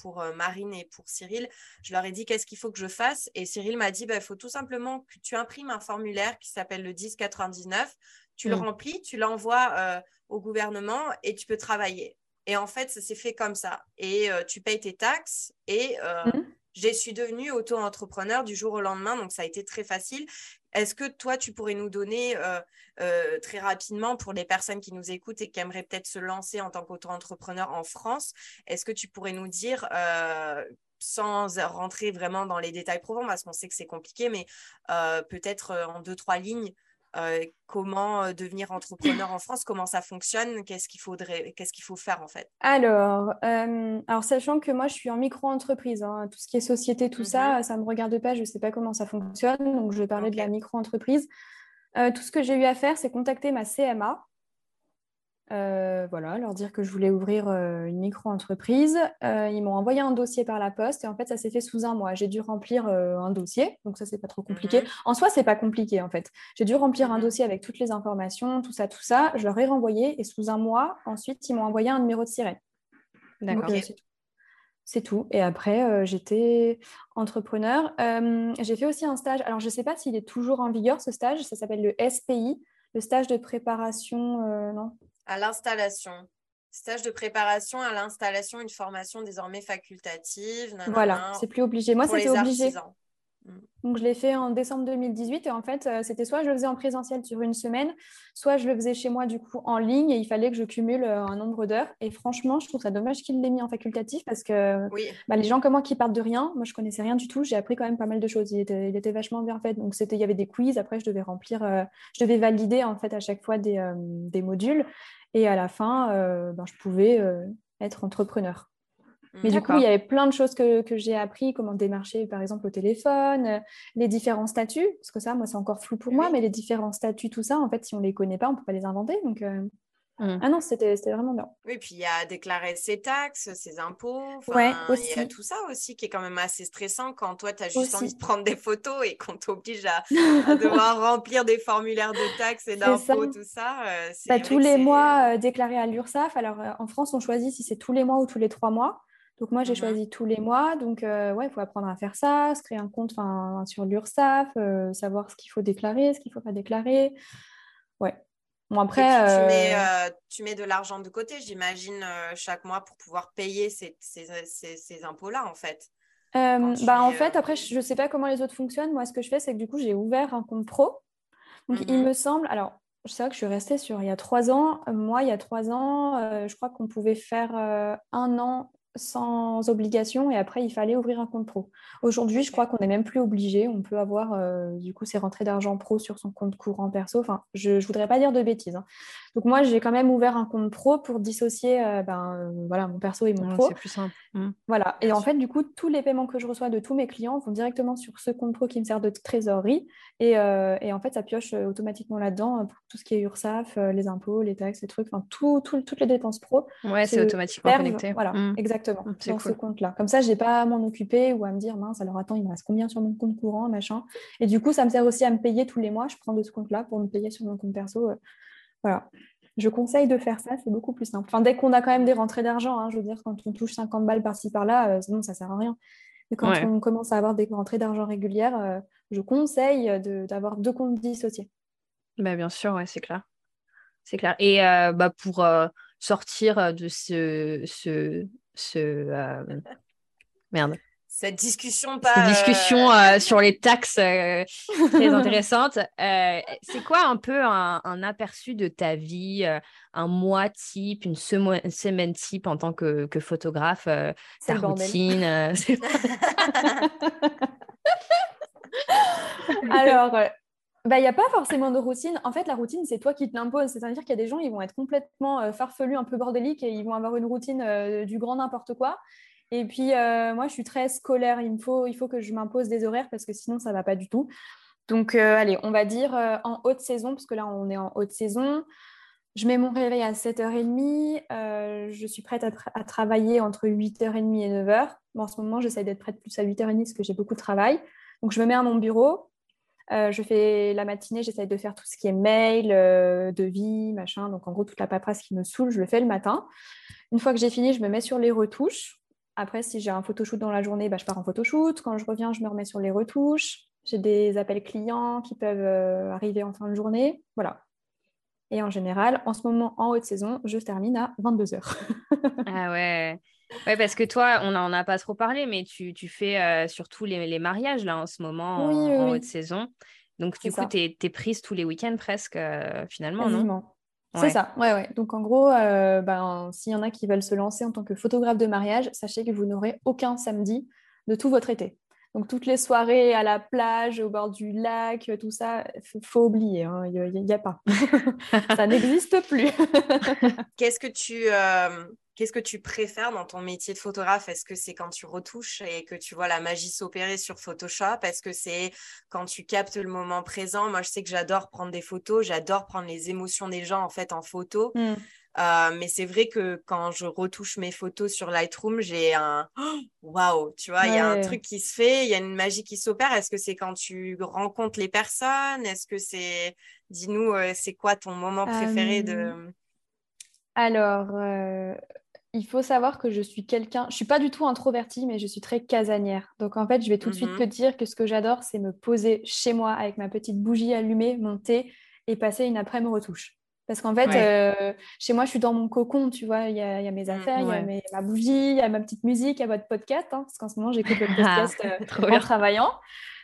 pour Marine et pour Cyril, je leur ai dit qu'est-ce qu'il faut que je fasse? Et Cyril m'a dit il bah, faut tout simplement que tu imprimes un formulaire qui s'appelle le 1099. Tu le mmh. remplis, tu l'envoies au gouvernement et tu peux travailler. Et en fait, ça s'est fait comme ça. Et euh, tu payes tes taxes. Et euh, mmh. je suis devenue auto-entrepreneur du jour au lendemain. Donc, ça a été très facile. Est-ce que toi, tu pourrais nous donner euh, très rapidement pour les personnes qui nous écoutent et qui aimeraient peut-être se lancer en tant qu'auto-entrepreneur en France, est-ce que tu pourrais nous dire, sans rentrer vraiment dans les détails profonds, parce qu'on sait que c'est compliqué, mais peut-être en deux, trois lignes, comment euh, devenir entrepreneur en France, comment ça fonctionne, qu'est-ce qu'il faudrait, qu'est-ce qu'il faut faire en fait? Alors, euh, alors sachant que moi je suis en micro-entreprise, hein, tout ce qui est société, tout ça, mhm. ça ne me regarde pas, je ne sais pas comment ça fonctionne, donc je vais parler de la micro-entreprise. tout ce que j'ai eu à faire, c'est contacter ma CMA, euh, voilà, leur dire que je voulais ouvrir euh, une micro-entreprise. Euh, ils m'ont envoyé un dossier par la poste et en fait, ça s'est fait sous un mois. J'ai dû remplir un dossier, donc ça, c'est pas trop compliqué. Mhm. En soi, c'est pas compliqué en fait. J'ai dû remplir un mhm. dossier avec toutes les informations, tout ça, tout ça. Je leur ai renvoyé et sous un mois, ensuite, ils m'ont envoyé un numéro de sirène. D'accord. c'est tout. Et après, j'étais entrepreneur. j'ai fait aussi un stage. Alors, je ne sais pas s'il est toujours en vigueur, ce stage. Ça s'appelle le SPI, le stage de préparation. non? À l'installation. Stage de préparation à l'installation, une formation désormais facultative. voilà, c'est plus obligé. Moi, c'était obligé. Mm. Donc, je l'ai fait en décembre 2018 et en fait, euh, c'était soit je le faisais en présentiel sur une semaine, soit je le faisais chez moi du coup en ligne et il fallait que je cumule euh, un nombre d'heures. Et franchement, je trouve ça dommage qu'il l'ait mis en facultatif parce que bah, les gens comme moi qui partent de rien, moi je connaissais rien du tout, j'ai appris quand même pas mal de choses. Il était, il était vachement bien fait. Donc, c'était, il y avait des quiz, après je devais remplir, euh, je devais valider en fait à chaque fois des, des modules et à la fin, ben, je pouvais être entrepreneur. Mais du coup, il y avait plein de choses que, que j'ai appris, comment démarcher par exemple au téléphone, euh, les différents statuts, parce que ça, moi, c'est encore flou pour moi, mais les différents statuts, tout ça, en fait, si on ne les connaît pas, on ne peut pas les inventer. Donc, euh, mmh. ah non, c'était vraiment bien. Oui, puis il y a déclarer ses taxes, ses impôts. Ouais, Il y a tout ça aussi qui est quand même assez stressant quand toi, tu as juste envie de prendre des photos et qu'on t'oblige à, devoir remplir des formulaires de taxes et d'impôts, tout ça. Euh, bah, tous les mois déclarés à l'URSSAF. Alors, en France, on choisit si c'est tous les mois ou tous les trois mois. Donc moi, j'ai mmh choisi tous les mois. Donc euh, ouais, il faut apprendre à faire ça, se créer un compte sur l'URSSAF, euh, savoir ce qu'il faut déclarer, ce qu'il ne faut pas déclarer. Ouais. Bon, après, tu, mets, euh, tu, mets, de l'argent de côté, j'imagine, chaque mois pour pouvoir payer ces, ces, ces, impôts-là, en fait. bah, en fait, après, je ne sais pas comment les autres fonctionnent. Moi, ce que je fais, c'est que du coup, j'ai ouvert un compte pro. Donc, il mmh me semble, alors, c'est vrai que je suis restée sur il y a trois ans. Moi, il y a trois ans, je crois qu'on pouvait faire un an sans obligation et après il fallait ouvrir un compte pro. Aujourd'hui, je crois qu'on n'est même plus obligé. On peut avoir euh, du coup ses rentrées d'argent pro sur son compte courant perso. Enfin, je ne voudrais pas dire de bêtises. Hein. Donc moi, j'ai quand même ouvert un compte pro pour dissocier euh, ben, euh, voilà, mon perso et mon pro. C'est plus simple. Mmh. Voilà. Et en fait, du coup, tous les paiements que je reçois de tous mes clients vont directement sur ce compte pro qui me sert de trésorerie. Et, et en fait, ça pioche automatiquement là-dedans pour tout ce qui est URSAF, les impôts, les taxes, les trucs, enfin tout, toutes les dépenses pro. Ouais, c'est automatiquement connecté. Voilà, mmh. exactement Exactement, dans ce compte-là. Comme ça, je n'ai pas à m'en occuper ou à me dire, mince, alors attends, il me reste combien sur mon compte courant, machin. Et du coup, ça me sert aussi à me payer tous les mois. Je prends de ce compte-là pour me payer sur mon compte perso. Euh, voilà. Je conseille de faire ça, c'est beaucoup plus simple. Enfin, dès qu'on a quand même des rentrées d'argent, hein, je veux dire, quand on touche 50 balles par-ci par-là, euh, sinon ça ne sert à rien. Mais quand on commence à avoir des rentrées d'argent régulières, euh, je conseille d'avoir deux comptes dissociés. Bah, bien sûr, ouais, c'est clair. C'est clair. Et bah, pour sortir de ce, ce, ce merde cette discussion pas discussion euh, sur les taxes euh, très intéressante. Euh, c'est quoi un peu un, aperçu de ta vie, un mois type, une, semaine type en tant que, que photographe, ta routine Alors, bah, il n'y a pas forcément de routine. En fait, la routine, c'est toi qui te l'imposes. C'est-à-dire qu'il y a des gens, ils vont être complètement farfelus, un peu bordéliques, et ils vont avoir une routine du grand n'importe quoi. Et puis, euh, moi, je suis très scolaire. Il, me faut, il faut que je m'impose des horaires parce que sinon, ça ne va pas du tout. Donc, euh, allez, on va dire euh, en haute saison, parce que là, on est en haute saison. Je mets mon réveil à 7h30. je suis prête à, travailler entre 8h30 et 9h. en ce moment, j'essaie d'être prête plus à 8h30 parce que j'ai beaucoup de travail. Donc, je me mets à mon bureau. Je fais la matinée, j'essaie de faire tout ce qui est mail, devis, machin. Donc, en gros, toute la paperasse qui me saoule, je le fais le matin. Une fois que j'ai fini, je me mets sur les retouches. Après, si j'ai un photoshoot dans la journée, bah, je pars en photoshoot. Quand je reviens, je me remets sur les retouches. J'ai des appels clients qui peuvent euh, arriver en fin de journée. Voilà. Et en général, en ce moment, en haute saison, je termine à 22h. ah ouais. Ouais, parce que toi, on n'en a pas trop parlé, mais tu, fais euh, surtout les, mariages là en ce moment, en, haute saison. Donc, du coup, tu es, prise tous les week-ends presque, euh, finalement, non? C'est ça, ouais, ouais. Donc en gros, euh, ben, s'il y en a qui veulent se lancer en tant que photographe de mariage, sachez que vous n'aurez aucun samedi de tout votre été. Donc toutes les soirées à la plage, au bord du lac, tout ça, il faut oublier, hein. il n'y a, pas. ça n'existe plus. Qu'est-ce que tu... Euh, Qu'est-ce que tu préfères dans ton métier de photographe? Est-ce que c'est quand tu retouches et que tu vois la magie s'opérer sur Photoshop? Est-ce que c'est quand tu captes le moment présent? Moi, je sais que j'adore prendre des photos, j'adore prendre les émotions des gens en fait en photo. Hmm. Euh, mais c'est vrai que quand je retouche mes photos sur Lightroom, j'ai un waouh, tu vois, il y a un truc qui se fait, il y a une magie qui s'opère. Est-ce que c'est quand tu rencontres les personnes? Est-ce que c'est, dis-nous, euh, c'est quoi ton moment préféré de euh, alors, il faut savoir que je suis quelqu'un, je suis pas du tout introvertie, mais je suis très casanière. Donc en fait, je vais tout de suite te dire que ce que j'adore, c'est me poser chez moi avec ma petite bougie allumée, mon thé et passer une après-midi retouche. Parce qu'en fait, euh, chez moi, je suis dans mon cocon, tu vois, il y, a, mes mmh, affaires, il y a ma bougie, il y a ma petite musique, il y a votre podcast, hein, parce qu'en ce moment, j'écoute le ah, podcast euh, en travaillant.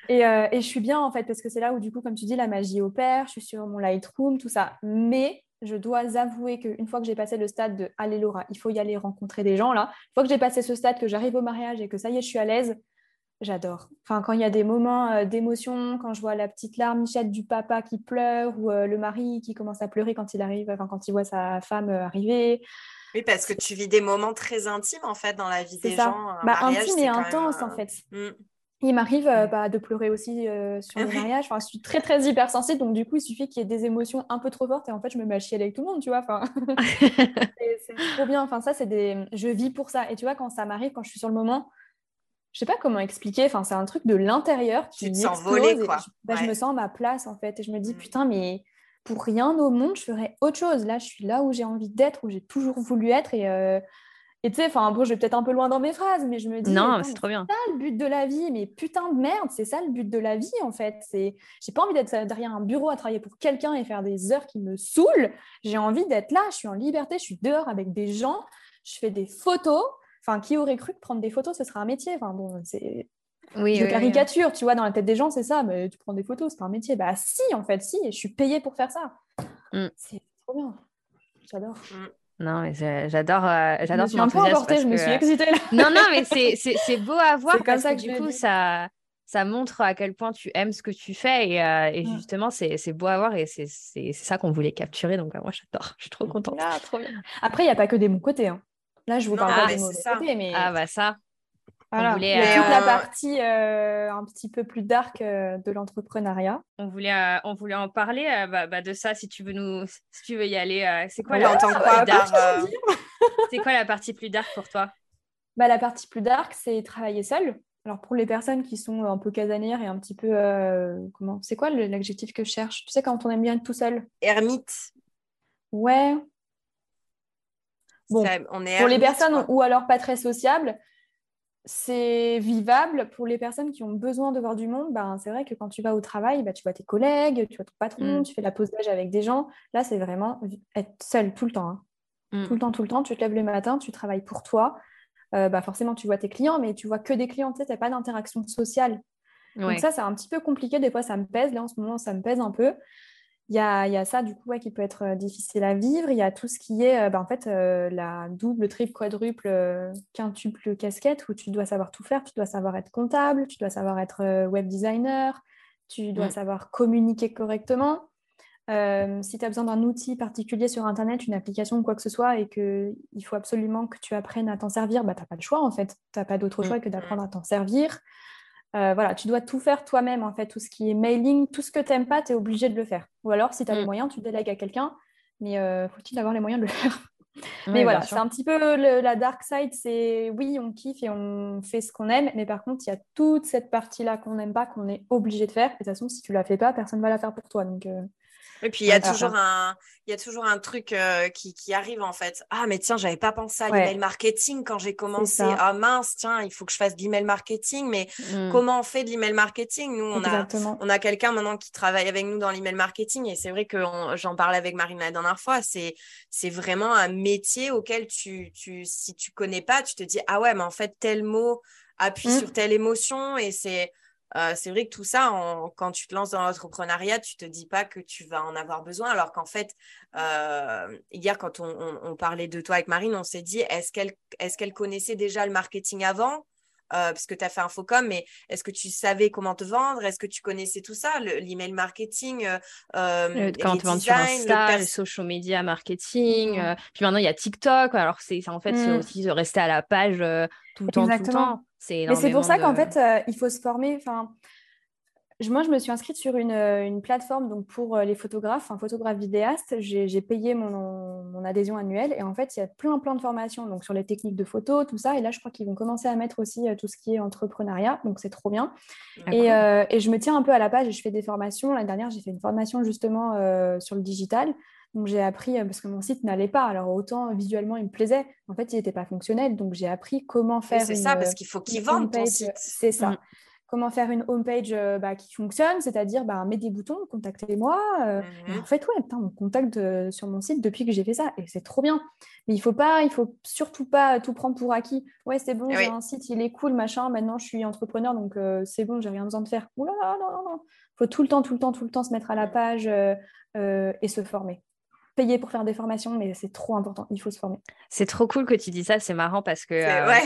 Et, euh, et, je suis bien, en fait, parce que c'est là où, du coup, comme tu dis, la magie opère, je suis sur mon Lightroom, tout ça. Mais je dois avouer qu'une fois que j'ai passé le stade de Allez Laura, il faut y aller rencontrer des gens là, une fois que j'ai passé ce stade, que j'arrive au mariage et que ça y est, je suis à l'aise, j'adore. Enfin, quand il y a des moments euh, d'émotion, quand je vois la petite larmichette du papa qui pleure ou euh, le mari qui commence à pleurer quand il arrive, enfin, quand il voit sa femme euh, arriver. Oui, parce que tu vis des moments très intimes en fait dans la vie des gens. Bah, intime et intense en fait. Mm. Il m'arrive euh, bah, de pleurer aussi euh, sur le mariage. Enfin, je suis très, très hypersensible. Donc, du coup, il suffit qu'il y ait des émotions un peu trop fortes. Et en fait, je me mets à chialer avec tout le monde, tu vois. Enfin, c'est trop bien. Enfin, ça, c'est des... Je vis pour ça. Et tu vois, quand ça m'arrive, quand je suis sur le moment, je sais pas comment expliquer. Enfin, c'est un truc de l'intérieur qui tu te sens volée, quoi. Je, bah, je, me sens à ma place, en fait. Et je me dis, mm. putain, mais pour rien au monde, je ferais autre chose. Là, je suis là où j'ai envie d'être, où j'ai toujours voulu être. Et... Euh, et tu sais, enfin, bon, je vais peut-être un peu loin dans mes phrases, mais je me dis. Non, c'est trop bien. C'est ça le but de la vie, mais putain de merde, c'est ça le but de la vie en fait. C'est, j'ai pas envie d'être derrière un bureau à travailler pour quelqu'un et faire des heures qui me saoulent. J'ai envie d'être là, je suis en liberté, je suis dehors avec des gens, je fais des photos. Enfin, qui aurait cru que prendre des photos, ce serait un métier? Enfin, bon, c'est. Oui, je caricature, tu vois, dans la tête des gens, c'est ça, mais tu prends des photos, c'est un métier. Bah si, en fait, si, et je suis payée pour faire ça. Mm. C'est trop bien. J'adore. Mm. Non, mais j'adore euh, j'adore ton enthousiasme. je me suis excitée là. non, non, mais c'est beau à voir parce que, du coup, ça, ça montre à quel point tu aimes ce que tu fais et, euh, et justement, c'est beau à voir et c'est ça qu'on voulait capturer. Donc, euh, moi, j'adore. Je suis trop contente. Ah, trop bien. Après, il n'y a pas que des bons côtés. Hein. Là, je vous parle pas des mauvais côtés. Mais... Ah, bah ça. Voilà. Voulait, il y a toute la partie euh, un petit peu plus dark euh, de l'entrepreneuriat. On voulait, euh, on voulait en parler bah, bah, de ça si tu veux nous, si tu veux y aller. c'est quoi, la partie plus dark C'est quoi la partie plus dark pour toi? Bah, La partie plus dark, c'est travailler seul. Alors pour les personnes qui sont un peu casanières et un petit peu... comment C'est quoi l'adjectif que je cherche? Tu sais quand on aime bien être tout seul Ermite. Ouais. Bon, on est pour les personnes ou alors pas très sociables, c'est vivable pour les personnes qui ont besoin de voir du monde. Ben, c'est vrai que quand tu vas au travail, ben, tu vois tes collègues, tu vois ton patron, mm. tu fais la pause d'âge avec des gens. Là, c'est vraiment être seul tout le temps. Hein. Mm. Tout le temps, tout le temps. Tu te lèves le matin, tu travailles pour toi. Euh, bah, forcément, tu vois tes clients, mais tu vois que des clients. Tu n'as pas d'interaction sociale. Donc ça, c'est un petit peu compliqué. Des fois, ça me pèse. Là, en ce moment, ça me pèse un peu. Il y a, ça, du coup, qui peut être euh, difficile à vivre. Il y a tout ce qui est, euh, bah, en fait, euh, la double, triple, quadruple, quintuple casquette où tu dois savoir tout faire. Tu dois savoir être comptable, tu dois savoir être web designer, tu dois savoir communiquer correctement. si tu as besoin d'un outil particulier sur Internet, une application ou quoi que ce soit, et qu'il faut absolument que tu apprennes à t'en servir, bah, tu n'as pas le choix, en fait. Tu n'as pas d'autre mm. choix que d'apprendre à t'en servir. Euh, voilà, tu dois tout faire toi-même, en fait, tout ce qui est mailing, tout ce que tu n'aimes pas, tu es obligé de le faire. Ou alors, si tu as les mm. moyens, tu délègues à quelqu'un, mais euh, faut-il avoir les moyens de le faire? Mais voilà, c'est un petit peu la dark side, c'est oui, on kiffe et on fait ce qu'on aime, mais par contre, il y a toute cette partie-là qu'on n'aime pas, qu'on est obligé de faire. Et de toute façon, si tu la fais pas, personne ne va la faire pour toi. Donc, euh, et puis il y a toujours un, il y a toujours un truc euh, qui, qui, arrive en fait. Ah mais tiens, j'avais pas pensé à l'email marketing quand j'ai commencé. Ah mince, tiens, il faut que je fasse de l'email marketing. Mais mmh. comment on fait de l'email marketing? Nous, on a, on a quelqu'un maintenant qui travaille avec nous dans l'email marketing et c'est vrai que j'en parlais avec Marine la dernière fois. C'est, c'est vraiment un métier auquel tu, tu, si tu connais pas, tu te dis ah ouais, mais en fait tel mot appuie mmh. sur telle émotion et c'est euh, c'est vrai que tout ça, quand tu te lances dans l'entrepreneuriat, tu te dis pas que tu vas en avoir besoin, alors qu'en fait, euh, hier, quand on, parlait de toi avec Marine, on s'est dit, est-ce qu'elle est qu'elle connaissait déjà le marketing avant? Euh, parce que tu as fait Infocom, mais est-ce que tu savais comment te vendre? Est-ce que tu connaissais tout ça? L'email marketing euh, Quand tu vends sur Insta, le, social media marketing. Mmh. puis maintenant, il y a TikTok. Alors, c'est en fait, c'est mmh. aussi de rester à la page tout le temps, tout le temps. Mais c'est pour ça qu'en fait, euh, il faut se former. Enfin, moi, je me suis inscrite sur une, euh, une plateforme donc pour euh, les photographes, un photographe vidéaste. J'ai payé mon, mon, adhésion annuelle et en fait, il y a plein, plein de formations donc sur les techniques de photo, tout ça. Et là, je crois qu'ils vont commencer à mettre aussi tout ce qui est entrepreneuriat, donc c'est trop bien. Et, et, je me tiens un peu à la page et je fais des formations. L'année dernière, j'ai fait une formation justement sur le digital. Donc j'ai appris, euh, parce que mon site n'allait pas, alors autant visuellement il me plaisait, en fait il n'était pas fonctionnel, donc j'ai appris comment faire... c'est ça, parce qu'il faut qu'il vende ton site. C'est ça. Mm. Comment faire une homepage euh, bah, qui fonctionne, c'est-à-dire bah, mettre des boutons, contactez-moi. Euh. En fait, ouais, putain, on contacte sur mon site depuis que j'ai fait ça, et c'est trop bien. Mais il faut pas, il faut surtout pas tout prendre pour acquis. Ouais, c'est bon, j'ai un site, il est cool, machin. Maintenant, je suis entrepreneur, donc c'est bon, j'ai rien besoin de faire. Oula, non, non, non. Il faut tout le temps, tout le temps, tout le temps se mettre à la mm. page et se former payer pour faire des formations, mais c'est trop important. Il faut se former. C'est trop cool que tu dis ça. C'est marrant parce que euh,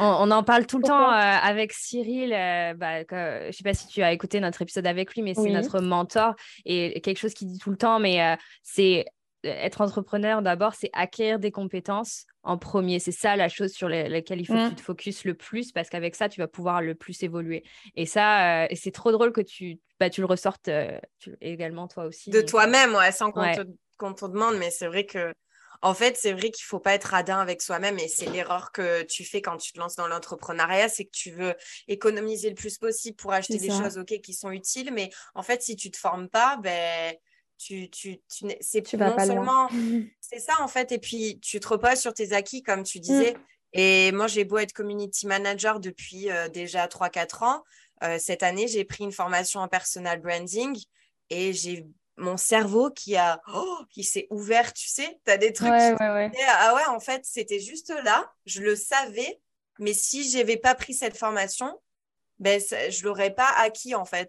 on, en parle tout le temps euh, avec Cyril. Euh, bah, je ne sais pas si tu as écouté notre épisode avec lui, mais c'est notre mentor et quelque chose qu'il dit tout le temps. Mais c'est être entrepreneur, d'abord, c'est acquérir des compétences en premier. C'est ça la chose sur laquelle il faut que tu mmh. te focuses le plus parce qu'avec ça, tu vas pouvoir le plus évoluer. Et ça, c'est trop drôle que tu, bah, tu le ressortes également toi aussi. De toi-même, ouais, sans qu'on te qu'on te demande, mais c'est vrai que, en fait, c'est vrai qu'il faut pas être radin avec soi-même et c'est l'erreur que tu fais quand tu te lances dans l'entrepreneuriat, c'est que tu veux économiser le plus possible pour acheter des choses, ok, qui sont utiles, mais en fait, si tu te formes pas, ben tu, tu, tu c'est tu non seulement c'est ça en fait et puis tu te reposes sur tes acquis comme tu disais. Mm. et moi j'ai beau être community manager depuis euh, déjà 3-4 ans euh, cette année j'ai pris une formation en personal branding et j'ai mon cerveau qui a oh, qui s'est ouvert, tu sais, tu as des trucs ah ouais, en fait, c'était juste là, je le savais, mais si j'avais pas pris cette formation, ben je l'aurais pas acquis en fait.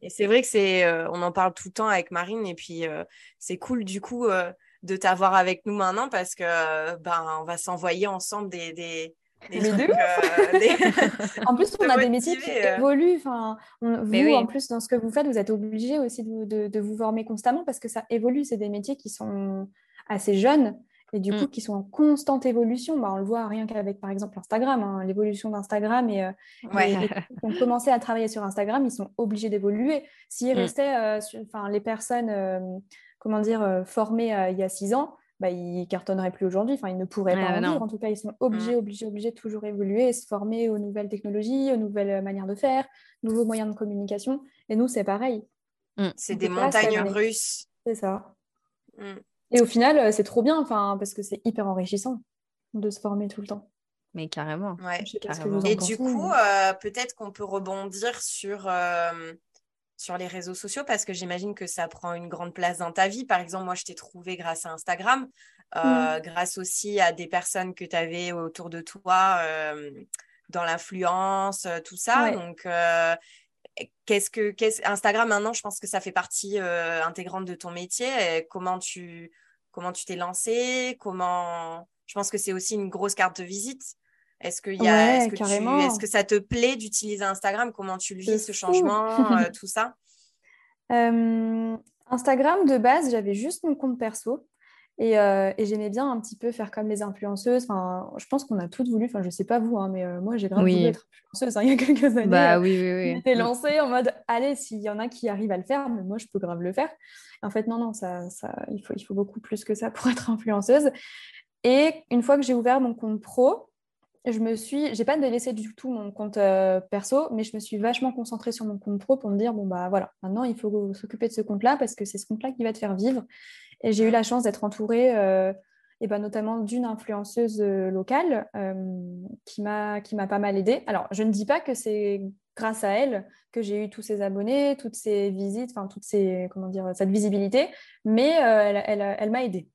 Et c'est vrai que c'est euh, on en parle tout le temps avec Marine et puis euh, c'est cool du coup euh, de t'avoir avec nous maintenant parce que ben on va s'envoyer ensemble des euh, en plus, on a des métiers qui euh. évoluent. Enfin, vous, en plus, dans ce que vous faites, vous êtes obligé aussi de, vous former constamment parce que ça évolue. C'est des métiers qui sont assez jeunes et du mm. coup qui sont en constante évolution. Bah, on le voit rien qu'avec, par exemple, Instagram, hein, l'évolution d'Instagram. Et, euh, les, qui ont commencé à travailler sur Instagram, ils sont obligés d'évoluer. S'ils mm. restaient, enfin, les personnes, comment dire, formées il y a six ans, bah, ils cartonneraient plus aujourd'hui. Enfin, ils ne pourraient pas en vivre. En tout cas, ils sont obligés, mm. obligés, obligés de toujours évoluer et se former aux nouvelles technologies, aux nouvelles manières de faire, nouveaux moyens de communication. Et nous, c'est pareil. Mm. C'est des montagnes russes. C'est ça. Mm. Et au final, euh, c'est trop bien, enfin, parce que c'est hyper enrichissant de se former tout le temps. Mais carrément. Et du coup, euh, peut-être qu'on peut rebondir sur, euh, sur les réseaux sociaux parce que j'imagine que ça prend une grande place dans ta vie. Par exemple, moi, je t'ai trouvé grâce à Instagram, mm. grâce aussi à des personnes que tu avais autour de toi dans l'influence, tout ça. Donc, qu'est-ce que Instagram maintenant je pense que ça fait partie euh, intégrante de ton métier comment tu comment tu t'es lancé comment je pense que c'est aussi une grosse carte de visite est-ce que, y a, est-ce, que est-ce que ça te plaît d'utiliser Instagram? Comment tu le vis ce changement euh, tout ça? Euh, Instagram de base j'avais juste mon compte perso euh, et, j'aimais bien un petit peu faire comme les influenceuses. Enfin, je pense qu'on a toutes voulu, enfin, je sais pas vous, hein, mais euh, moi, j'ai vraiment voulu être influenceuse hein, il y a quelques années. Bah, oui, oui, oui. lancée en mode, allez, s'il y en a qui arrivent à le faire, mais moi, je peux grave le faire. En fait, non, non, ça, ça, il, faut, il faut beaucoup plus que ça pour être influenceuse. Et une fois que j'ai ouvert mon compte pro, je me suis, j'ai pas délaissé du tout mon compte perso, mais je me suis vachement concentrée sur mon compte pro pour me dire bon bah voilà, maintenant il faut s'occuper de ce compte-là parce que c'est ce compte-là qui va te faire vivre. Et j'ai eu la chance d'être entourée, euh, et ben notamment d'une influenceuse euh, locale euh, qui m'a pas mal aidée. Alors, je ne dis pas que c'est grâce à elle que j'ai eu tous ces abonnés, toutes ces visites, enfin toutes ces comment dire cette visibilité, mais elle, elle, elle m'a aidée.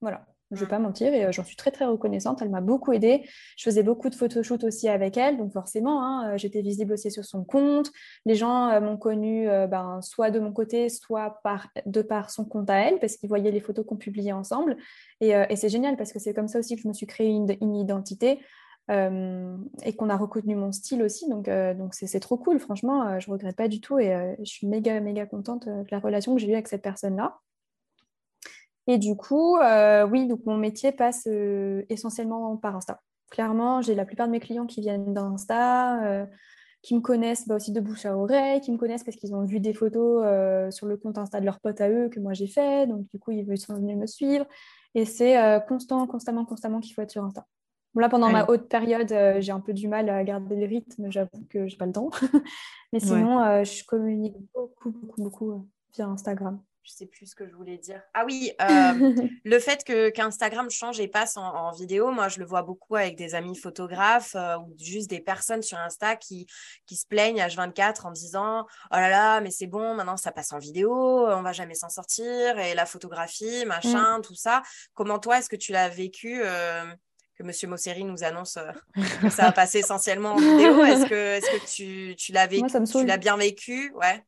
Voilà. Je ne vais pas mentir et j'en suis très très reconnaissante. Elle m'a beaucoup aidée. Je faisais beaucoup de photoshoots aussi avec elle, donc forcément, hein, j'étais visible aussi sur son compte. Les gens m'ont connue ben, soit de mon côté, soit par, de par son compte à elle, parce qu'ils voyaient les photos qu'on publiait ensemble. Et, c'est génial parce que c'est comme ça aussi que je me suis créée une, identité. et qu'on a reconnu mon style aussi. Donc, donc c'est, trop cool. Franchement, je ne regrette pas du tout et je suis méga, méga contente de la relation que j'ai eue avec cette personne-là. Et du coup, euh, oui, donc mon métier passe euh, essentiellement par Insta. Clairement, j'ai la plupart de mes clients qui viennent d'Insta, euh, qui me connaissent bah, aussi de bouche à oreille, qui me connaissent parce qu'ils ont vu des photos sur le compte Insta de leurs potes à eux que moi j'ai fait. Donc du coup, ils sont venus me suivre. Et c'est constant, constamment, constamment qu'il faut être sur Insta. là, pendant ma haute période, j'ai un peu du mal à garder le rythme, j'avoue que j'ai pas le temps. Mais sinon, je communique beaucoup, beaucoup, beaucoup via Instagram je sais plus ce que je voulais dire. Ah oui, euh, le fait que qu'Instagram change et passe en, vidéo, moi je le vois beaucoup avec des amis photographes euh, ou juste des personnes sur Insta qui, qui se plaignent H24 en disant oh là là, mais c'est bon, maintenant ça passe en vidéo, on va jamais s'en sortir et la photographie, machin, mm. tout ça. Comment toi est-ce que tu l'as vécu euh, que Monsieur Mosseri nous annonce que ça va passer essentiellement en vidéo? Est-ce que, est que tu, tu l'as vécu, tu l'as bien vécu? Ouais.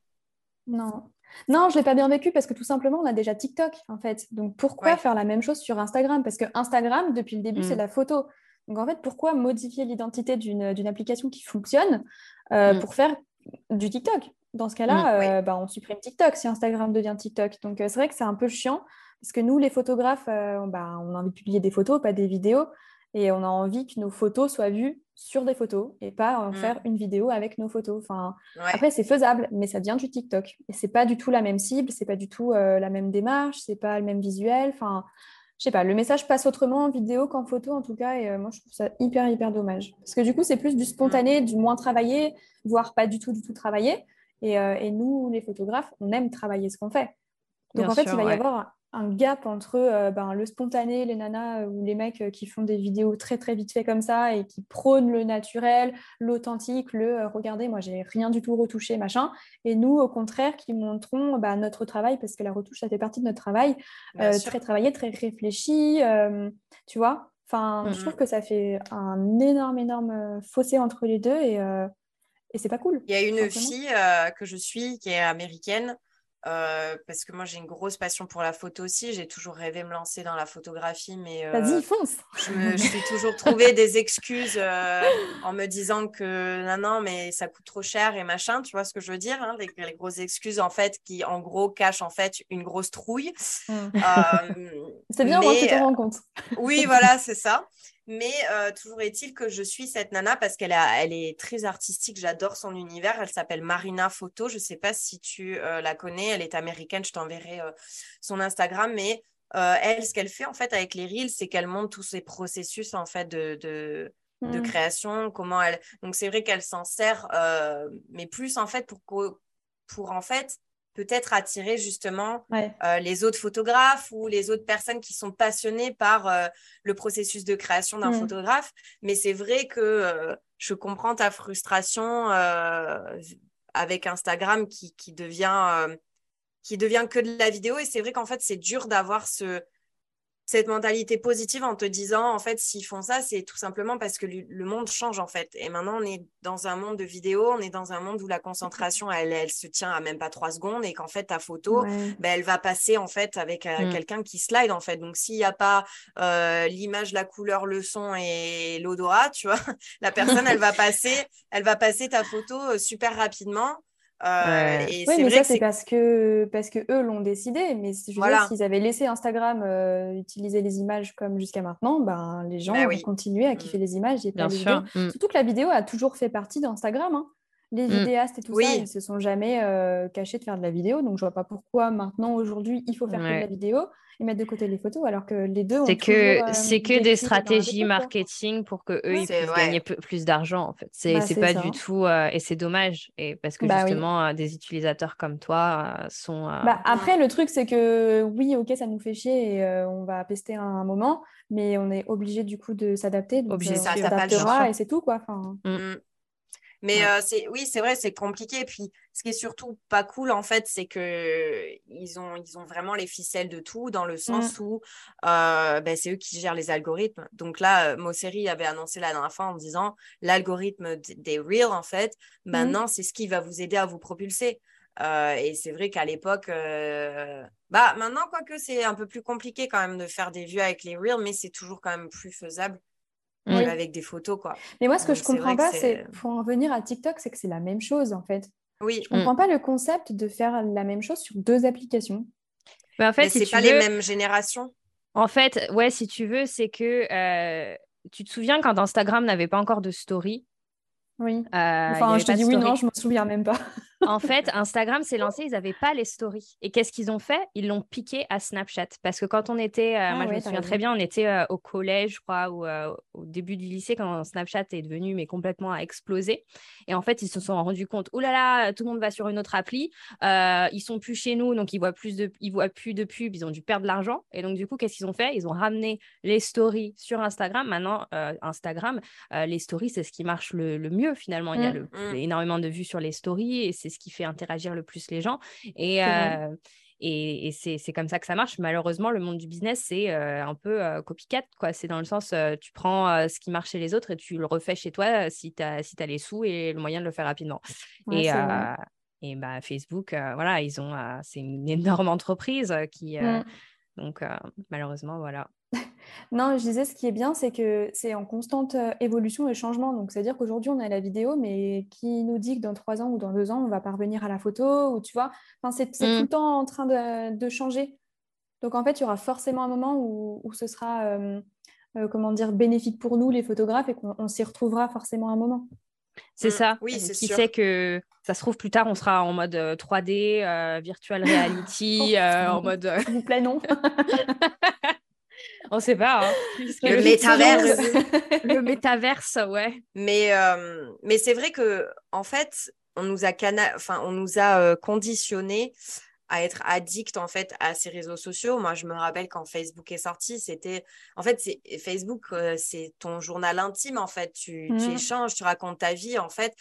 Non, non, je ne l'ai pas bien vécu parce que tout simplement, on a déjà TikTok, en fait. Donc, pourquoi faire la même chose sur Instagram? Parce que Instagram, depuis le début, c'est mm. la photo. Donc, en fait, pourquoi modifier l'identité d'une application qui fonctionne euh, mm. pour faire du TikTok? Dans ce cas-là, mm, euh, bah, on supprime TikTok si Instagram devient TikTok. Donc, euh, c'est vrai que c'est un peu chiant parce que nous, les photographes, bah, on a envie de publier des photos, pas des vidéos. Et on a envie que nos photos soient vues sur des photos et pas en mm. faire une vidéo avec nos photos. Enfin, Après, c'est faisable, mais ça vient du TikTok. Et c'est pas du tout la même cible, c'est pas du tout euh, la même démarche, c'est pas le même visuel. Enfin, je sais pas, le message passe autrement en vidéo qu'en photo en tout cas. Et euh, moi, je trouve ça hyper, hyper dommage. Parce que du coup, c'est plus du spontané, mm. du moins travaillé, voire pas du tout, du tout travaillé. Et, euh, et nous, les photographes, on aime travailler ce qu'on fait. Donc en fait, il va y avoir un gap entre euh, ben, le spontané, les nanas euh, ou les mecs euh, qui font des vidéos très très vite fait comme ça et qui prônent le naturel, l'authentique, le regardez, moi j'ai rien du tout retouché, machin. Et nous, au contraire, qui montrons bah, notre travail parce que la retouche, ça fait partie de notre travail, très travaillé, très réfléchi, tu vois. Enfin, je trouve que ça fait un énorme, énorme fossé entre les deux et, et c'est pas cool. Il y a une fille que je suis qui est américaine. Euh, parce que moi j'ai une grosse passion pour la photo aussi. J'ai toujours rêvé de me lancer dans la photographie, mais euh, vas-y fonce. Je me suis toujours trouvé des excuses euh, en me disant que non non mais ça coûte trop cher et machin. Tu vois ce que je veux dire hein, les, grosses excuses en fait qui en gros cachent en fait une grosse trouille. Mm. c'est bien mais... tu te rends compte. oui voilà c'est ça. Mais euh, toujours est-il que je suis cette nana parce qu'elle elle est très artistique. J'adore son univers. Elle s'appelle Marina Photo. Je ne sais pas si tu euh, la connais. Elle est américaine. Je t'enverrai euh, son Instagram. Mais elle, ce qu'elle fait en fait avec les reels, c'est qu'elle montre tous ces processus en fait de, de, de mmh. création, comment elle. Donc c'est vrai qu'elle s'en sert, mais plus en fait pour, pour en fait peut-être attirer justement euh, les autres photographes ou les autres personnes qui sont passionnées par euh, le processus de création d'un mm. photographe. Mais c'est vrai que euh, je comprends ta frustration avec Instagram qui, qui devient qui devient que de la vidéo et c'est vrai qu'en fait c'est dur d'avoir ce cette mentalité positive en te disant, en fait, s'ils font ça, c'est tout simplement parce que le monde change, en fait. Et maintenant, on est dans un monde de vidéo, on est dans un monde où la concentration, elle, elle se tient à même pas trois secondes et qu'en fait, ta photo, ben, elle va passer, en fait, avec euh, mm. quelqu'un qui slide, en fait. Donc, s'il n'y a pas euh, l'image, la couleur, le son et l'odorat, tu vois, la personne, elle va passer, elle va passer ta photo euh, super rapidement. Euh, oui, mais ça, c'est parce que, parce que eux l'ont décidé. Mais je veux s'ils avaient laissé Instagram euh, utiliser les images comme jusqu'à maintenant, ben, les gens vont continuer à kiffer mm. les images et pas les vidéos. Mm. Surtout que la vidéo a toujours fait partie d'Instagram. Hein. Les mm. vidéastes et tout ça, ils se sont jamais euh, cachés de faire de la vidéo. Donc, je vois pas pourquoi maintenant, aujourd'hui, il faut faire de la vidéo et mettre de côté les photos, alors que les deux. C'est que, c'est que des stratégies marketing pour que eux ils puissent gagner plus d'argent en fait. C'est bah, pas du tout euh, et c'est dommage et parce que bah justement euh, des utilisateurs comme toi euh, sont. Bah, après le truc c'est que oui ok ça nous fait chier et on va pester un, moment, mais on est obligé du coup de s'adapter. Obligé, ça, s'adaptera et c'est tout quoi. Enfin... Mm. Mm. Mais euh, c'est oui, c'est vrai, c'est compliqué. Et puis, ce qui est surtout pas cool, en fait, c'est que ils ont, ils ont vraiment les ficelles de tout, dans le sens mmh. où euh, ben, c'est eux qui gèrent les algorithmes. Donc là, Mosseri avait annoncé la dernière fois en disant l'algorithme des Reels, en fait, mmh. maintenant, c'est ce qui va vous aider à vous propulser. Euh, et c'est vrai qu'à l'époque, bah maintenant, quoique c'est un peu plus compliqué quand même de faire des vues avec les Reels, mais c'est toujours quand même plus faisable avec des photos, quoi. Mais moi, ce que je comprends pas, c'est pour en venir à TikTok, c'est que c'est la même chose, en fait. Oui. Je comprends mm. pas le concept de faire la même chose sur deux applications. Mais en fait, c'est pas les mêmes générations. En fait, ouais, si tu veux, c'est que euh, tu te souviens quand Instagram n'avait pas encore de story? Oui. Euh, enfin, je te dis oui, non, je me souviens même pas en fait, Instagram s'est lancé, ils n'avaient pas les stories. Et qu'est-ce qu'ils ont fait? Ils l'ont piqué à Snapchat. Parce que quand on était, euh, ah moi je me souviens très bien, on était euh, au collège, je crois, ou euh, au début du lycée, quand Snapchat est devenu mais complètement explosé. Et en fait, ils se sont rendus compte, oh là là, tout le monde va sur une autre appli, ils sont plus chez nous, donc ils voient plus de, ils voient plus de pubs, ils ont dû perdre de l'argent. Et donc du coup, qu'est-ce qu'ils ont fait? Ils ont ramené les stories sur Instagram. Maintenant, Instagram, les stories, c'est ce qui marche le, mieux finalement. Il y a mmh. Mmh. énormément de vues sur les stories et c'est ce qui fait interagir le plus les gens. Et, euh, et, c'est comme ça que ça marche. Malheureusement, le monde du business, c'est euh, un peu euh, copycat. C'est dans le sens, tu prends ce qui marche chez les autres et tu le refais chez toi si tu as, si as les sous et le moyen de le faire rapidement. et, et bah, Facebook, voilà, ils ont, c'est une énorme entreprise qui. Mmh. Donc, malheureusement, voilà. Non, je disais, ce qui est bien, c'est que c'est en constante euh, évolution et changement. Donc, c'est-à-dire qu'aujourd'hui, on a la vidéo, mais qui nous dit que dans trois ans ou dans deux ans, on va parvenir à la photo, ou tu vois, enfin, c'est tout le temps en train de, changer. Donc, en fait, il y aura forcément un moment où, ce sera, euh, euh, comment dire, bénéfique pour nous, les photographes, et qu'on s'y retrouvera forcément un moment. C'est mmh. ça. Oui, c'est Qui sait que ça se trouve plus tard, on sera en mode 3D, virtual reality, en mode. Vous plaît, non. On sait pas. Hein, le, métaverse. le métaverse, ouais. Mais, euh, mais c'est vrai que en fait, on nous a, enfin, on nous a euh, conditionné à être addict en fait à ces réseaux sociaux. Moi, je me rappelle quand Facebook est sorti, c'était en fait c'est Facebook, euh, c'est ton journal intime en fait. Tu, tu, mmh. échanges, tu racontes ta vie en fait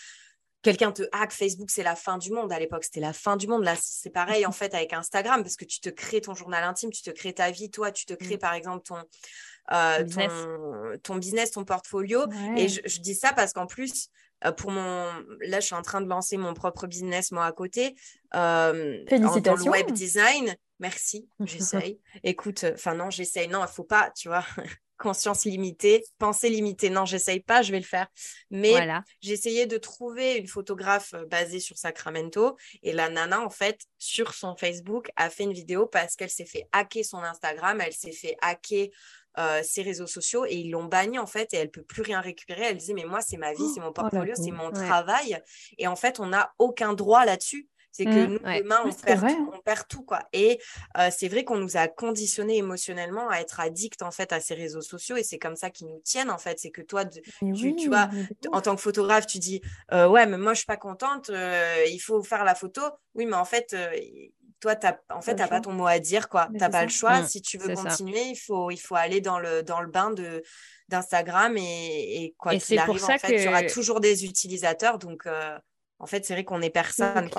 quelqu'un te hack Facebook, c'est la fin du monde. À l'époque, c'était la fin du monde. Là, c'est pareil en fait avec Instagram parce que tu te crées ton journal intime, tu te crées ta vie, toi, tu te crées mm. par exemple ton, euh, business. Ton, business, ton portfolio. Et je, dis ça parce qu'en plus, euh, pour mon, là, je suis en train de lancer mon propre business moi à côté. Euh, Félicitations. En web design. Merci, j'essaye. Écoute, enfin non, j'essaye. Non, il faut pas, tu vois conscience limitée, pensée limitée. Non, j'essaye pas, je vais le faire. Mais j'ai essayé de trouver une photographe euh, basée sur Sacramento et la nana, en fait, sur son Facebook, a fait une vidéo parce qu'elle s'est fait hacker son Instagram, elle s'est fait hacker euh, ses réseaux sociaux et ils l'ont banni en fait et elle peut plus rien récupérer. Elle disait mais moi c'est ma vie, c'est mon oh, portfolio, c'est mon travail et en fait on n'a aucun droit là-dessus C'est que mmh. nous, demain, on, perd tout, on, perd tout, quoi. Et c'est vrai qu'on nous a conditionnés émotionnellement à être addicts, en fait, à ces réseaux sociaux. Et c'est comme ça qu'ils nous tiennent, en fait. C'est que toi, tu, vois, en tant que photographe, tu dis, ouais, mais moi, je suis pas contente, il faut faire la photo. Oui, mais en fait, toi, as, en fait, tu n'as pas ton mot à dire, quoi. Tu n'as pas le choix. Mmh, si tu veux continuer, il faut, il faut aller dans le, dans le bain de d'Instagram et, et quoi qu'il arrive, en fait, tu auras toujours des utilisateurs. Donc, en fait, c'est vrai qu'on est personne.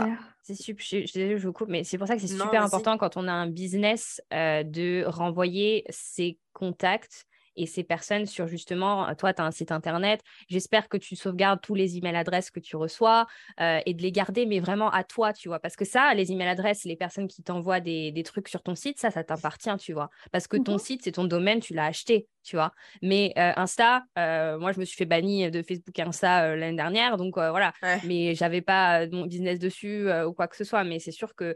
C'est super, je, je, je, vous coupe, mais c'est pour ça que c'est super important quand on a un business euh, de renvoyer ses contacts et ces personnes sur justement, toi, tu as un site internet, j'espère que tu sauvegardes tous les emails adresses que tu reçois euh, et de les garder, mais vraiment à toi, tu vois. Parce que ça, les emails adresses, les personnes qui t'envoient des, des, trucs sur ton site, ça, ça t'appartient, tu vois. Parce que ton mmh site, c'est ton domaine, tu l'as acheté, tu vois. Mais euh, Insta, euh, moi, je me suis fait bannir de Facebook Insta l'année dernière, donc voilà. Mais j'avais pas mon business dessus ou quoi que ce soit. Mais c'est sûr que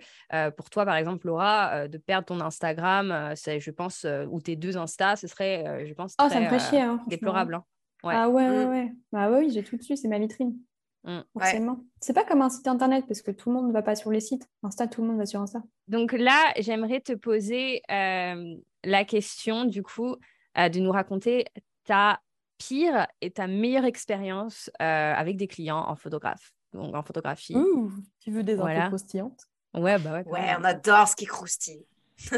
pour toi, par exemple, Laura, de perdre ton Instagram, c'est, je pense, ou tes deux Insta, ce serait je pense, oh, ça me ferait chier, hein, déplorable. Hein. Ah ouais, ouais, mm. ouais. Bah oui, j'ai tout dessus, c'est ma vitrine. Mm. Forcément. C'est pas comme un site internet parce que tout le monde ne va pas sur les sites. Insta, tout le monde va sur Insta. Donc là, j'aimerais te poser euh, la question, du coup, euh, de nous raconter ta pire et ta meilleure expérience euh, avec des clients en photographe, donc en photographie. Ouh, tu veux des voilà. infos croustillantes Ouais, bah ouais. Ouais, on adore ce qui croustille.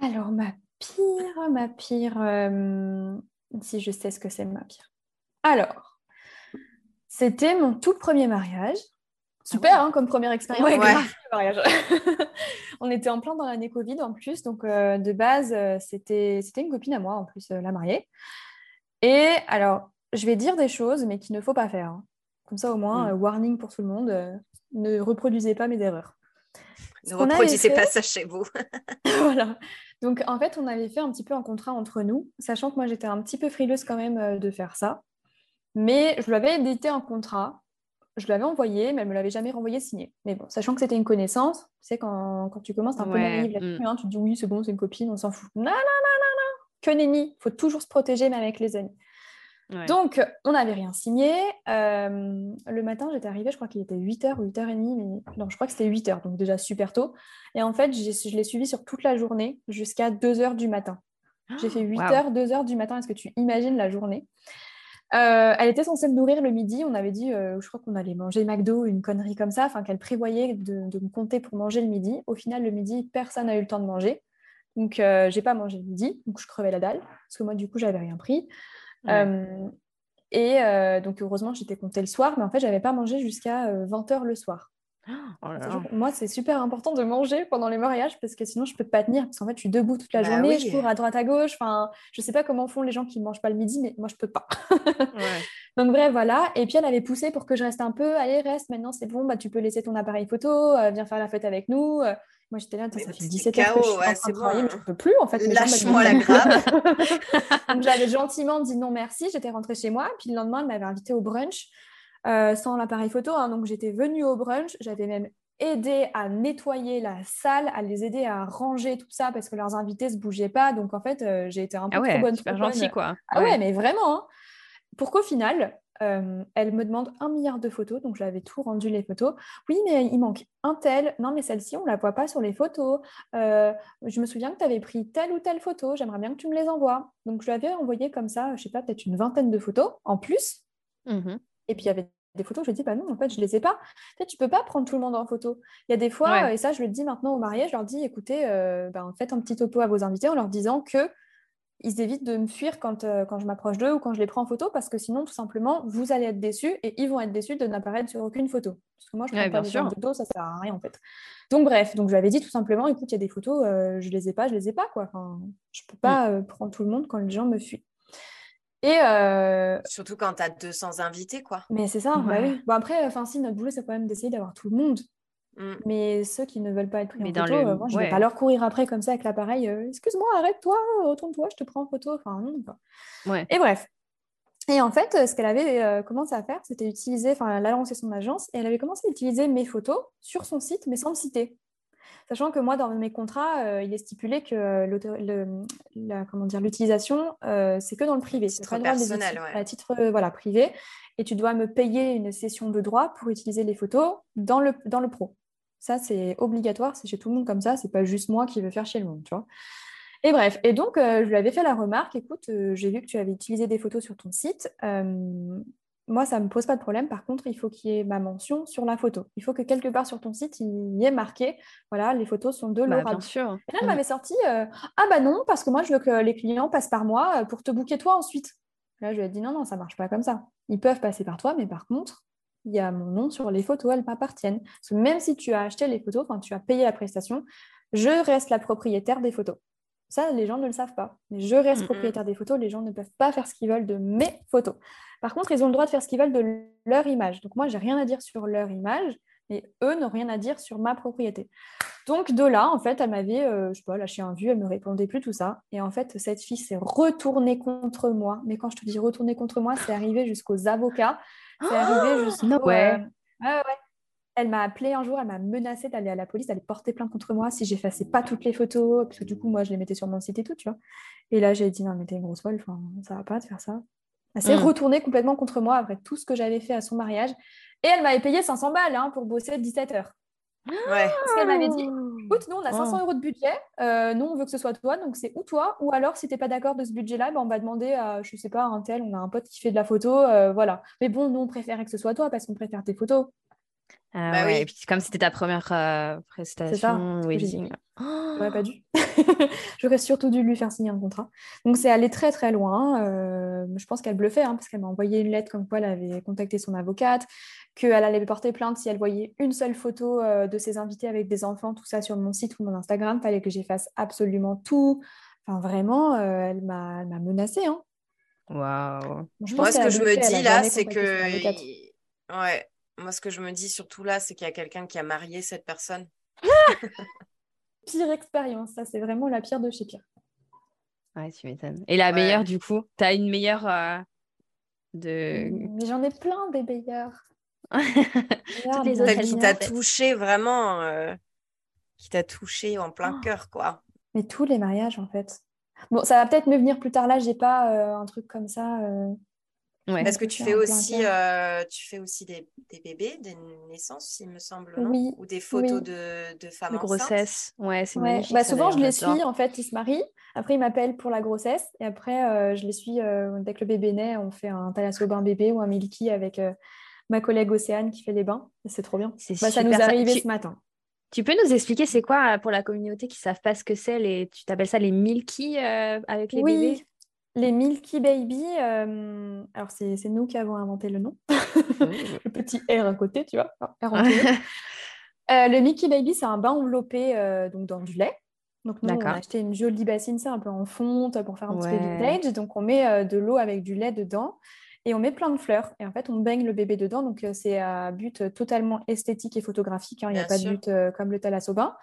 Alors, ma pire, ma pire, euh, si je sais ce que c'est ma pire. Alors, c'était mon tout premier mariage. Super, ah hein, comme première expérience. mariage. on était en plein dans l'année Covid en plus, donc euh, de base, euh, c'était une copine à moi en plus, la mariée. Et alors, je vais dire des choses, mais qu'il ne faut pas faire. Hein. Comme ça, au moins, mm. warning pour tout le monde, ne reproduisez pas mes erreurs. Ne reproduisez pas ça chez vous. voilà. Donc, en fait, on avait fait un petit peu un contrat entre nous, sachant que moi, j'étais un petit peu frileuse quand même euh, de faire ça. Mais je lui avais édité un contrat, je l'avais envoyé, mais elle ne me l'avait jamais renvoyé signé. Mais bon, sachant que c'était une connaissance, tu sais, quand, quand tu commences, un peu naïve là-dessus, mm. hein, tu te dis oui, c'est bon, c'est une copine, on s'en fout. Non, non, non, non, non. Que nenni, il faut toujours se protéger, même avec les amis. Donc, on n'avait rien signé. Euh, le matin, j'étais arrivée, je crois qu'il était 8h ou 8h30, mais non, je crois que c'était 8h, donc déjà super tôt. Et en fait, je l'ai suivi sur toute la journée jusqu'à 2h du matin. J'ai fait 8h, 2h du matin. Est-ce que tu imagines la journée? Euh, elle était censée me nourrir le midi. On avait dit, euh, je crois qu'on allait manger McDo, une connerie comme ça, enfin qu'elle prévoyait de, me compter pour manger le midi. Au final, le midi, personne n'a eu le temps de manger. Donc, j'ai pas mangé le midi. Donc, je crevais la dalle parce que moi, du coup, j'avais rien pris. Euh, et euh, donc, heureusement, j'étais comptée le soir, mais en fait, j'avais pas mangé jusqu'à 20h euh, le soir. Oh moi, c'est super important de manger pendant les mariages parce que sinon, je peux pas tenir. Parce qu'en fait, je suis debout toute la bah journée, je cours à droite à gauche. Enfin, je sais pas comment font les gens qui ne mangent pas le midi, mais moi, je peux pas. Donc, bref, voilà. Et puis, elle avait poussé pour que je reste un peu. Allez, reste, maintenant, c'est bon, bah, tu peux laisser ton appareil photo, viens faire la fête avec nous. Moi, j'étais là, ça fait 17 heures que je suis en train de travailler, mais je ne peux plus, en fait. Lâche-moi la grave. Donc, j'avais gentiment dit non merci, j'étais rentrée chez moi. Puis le lendemain, elle m'avait invitée au brunch euh, sans l'appareil photo. Hein. donc, j'étais venue au brunch. J'avais même aidé à nettoyer la salle, à les aider à ranger tout ça parce que leurs invités ne se bougeaient pas. Donc, en fait, euh, j'ai été un peu ah trop bonne. super gentil, quoi. Ah ouais, mais vraiment. Hein. Pour qu'au final, euh, elle me demande un milliard de photos, donc j'avais tout rendu les photos. Oui, mais il manque un tel. Non, mais celle-ci, on ne la voit pas sur les photos. Euh, je me souviens que tu avais pris telle ou telle photo. J'aimerais bien que tu me les envoies. Donc, je lui avais envoyé comme ça, je sais pas, peut-être une vingtaine de photos en plus. Mmh et puis, il y avait des photos, je dit, bah non, en fait, je les ai pas. En fait, tu peux pas prendre tout le monde en photo. Il y a des fois, et ça, je le dis maintenant au mariage, je leur dis, écoutez, euh, ben, faites un petit topo à vos invités en leur disant que ils évitent de me fuir quand, euh, quand je m'approche d'eux ou quand je les prends en photo parce que sinon, tout simplement, vous allez être déçus et ils vont être déçus de n'apparaître sur aucune photo. Parce que moi, je ne prends pas de photos, ça sert à rien en fait. Donc, bref, donc je lui avais dit tout simplement écoute, il y a des photos, euh, je les ai pas, je les ai pas. Quoi. Enfin, je ne peux pas mm. euh, prendre tout le monde quand les gens me fuient. Et Surtout quand tu as 200 invités, quoi. Mais c'est ça, bah oui. Bon, après, enfin, si notre boulot, c'est quand même d'essayer d'avoir tout le monde. Mm. Mais ceux qui ne veulent pas être pris en photo, euh, moi, je ne vais pas leur courir après comme ça avec l'appareil. Euh, excuse-moi, arrête-toi, retourne-toi, je te prends en photo. Enfin, Et bref. Et en fait, ce qu'elle avait euh, commencé à faire, c'était utiliser, enfin, elle a lancé son agence et elle avait commencé à utiliser mes photos sur son site, mais sans le citer. Sachant que moi, dans mes contrats, il est stipulé que l'utilisation, c'est que dans le privé. C'est très personnel, À titre voilà, privé. Et tu dois me payer une session de droit pour utiliser les photos dans le, dans le pro. Ça, c'est obligatoire, c'est chez tout le monde comme ça, c'est pas juste moi qui veux faire chez le monde, tu vois. Et bref, et donc je lui avais fait la remarque, écoute, j'ai vu que tu avais utilisé des photos sur ton site moi, ça ne me pose pas de problème. Par contre, il faut qu'il y ait ma mention sur la photo. Il faut que quelque part sur ton site, il y ait marqué, voilà, les photos sont de bah, Laura. bien sûr. Et là, elle m'avait sorti, euh, ah bah non, parce que moi, je veux que les clients passent par moi euh, pour te booker toi ensuite. Là, je lui ai dit, non, non, ça marche pas comme ça. Ils peuvent passer par toi, mais par contre, il y a mon nom sur les photos, elles m'appartiennent. Parce que même si tu as acheté les photos, quand tu as payé la prestation, je reste la propriétaire des photos. Ça, les gens ne le savent pas. Je reste propriétaire des photos, les gens ne peuvent pas faire ce qu'ils veulent de mes photos. Par contre, ils ont le droit de faire ce qu'ils veulent de leur image. Donc moi, j'ai rien à dire sur leur image, mais eux n'ont rien à dire sur ma propriété. Donc de là, en fait, elle m'avait, euh, je sais pas, lâché un vu, elle me répondait plus tout ça. Et en fait, cette fille s'est retournée contre moi. Mais quand je te dis retournée contre moi, c'est arrivé jusqu'aux avocats. C'est arrivé jusqu'au... ouais. ouais. Elle m'a appelé un jour, elle m'a menacé d'aller à la police, d'aller porter plainte contre moi si j'effaçais pas toutes les photos, parce que du coup, moi, je les mettais sur mon site et tout, tu vois. Et là, j'ai dit, non, mais t'es une grosse folle, enfin, ça va pas de faire ça. Elle s'est mm. retournée complètement contre moi après tout ce que j'avais fait à son mariage. Et elle m'avait payé 500 balles hein, pour bosser 17 heures. Ouais. Parce qu'elle m'avait dit, écoute, nous, on a 500 euros de budget. Euh, nous, on veut que ce soit toi. Donc, c'est ou toi, ou alors, si tu n'es pas d'accord de ce budget-là, ben, on va demander à, je sais pas, un tel, on a un pote qui fait de la photo. Euh, voilà. Mais bon, nous, on préférait que ce soit toi parce qu'on préfère tes photos. Ah bah oui. Et puis comme c'était ta première euh, prestation wedding. J'aurais pas dû. J'aurais surtout dû lui faire signer un contrat. Donc c'est allé très très loin. Euh, je pense qu'elle bluffait hein, parce qu'elle m'a envoyé une lettre comme quoi elle avait contacté son avocate, qu'elle allait porter plainte si elle voyait une seule photo euh, de ses invités avec des enfants, tout ça sur mon site ou mon Instagram. Fallait que j'efface absolument tout. Enfin vraiment, elle m'a menacée. Hein. Waouh. Moi, ce que je me dis là, c'est que. Ouais, moi, ce que je me dis surtout là, c'est qu'il y a quelqu'un qui a marié cette personne. pire expérience, ça, c'est vraiment la pire de chez pire. Ouais, tu m'étonnes. Et la meilleure, du coup Tu as une meilleure euh, de. Mais j'en ai plein des meilleures. Toutes les autres qui t'a touché vraiment, euh, qui t'a touché en plein oh. cœur, quoi. Mais tous les mariages, en fait. Bon, ça va peut-être me venir plus tard. Là, j'ai pas euh, un truc comme ça. Parce que tu fais, aussi, euh, tu fais aussi des, bébés, des naissances, il me semble, oui. ou des photos de, de, femmes de grossesse. Ouais, c'est ouais. Bah, souvent, je les suis, en fait, ils se marient. Après, ils m'appellent pour la grossesse. Et après, euh, je les suis euh, dès que le bébé naît. On fait un thalasso bain bébé ou un milky avec ma collègue Océane qui fait les bains. C'est trop bien. Bah, ça nous est arrivé ce matin. Tu peux nous expliquer c'est quoi pour la communauté qui ne savent pas ce que c'est les... Tu t'appelles ça les milky avec les oui. bébés? Les Milky Baby, euh, alors c'est nous qui avons inventé le nom. le petit R à côté, tu vois. Euh, le Milky Baby, c'est un bain enveloppé euh, donc dans du lait. Donc nous, on a acheté une jolie bassine, c'est un peu en fonte pour faire un petit peu vintage. Donc on met de l'eau avec du lait dedans et on met plein de fleurs. Et en fait, on baigne le bébé dedans. Donc c'est à but totalement esthétique et photographique. Hein. Il n'y a pas de but comme le thalasso bain.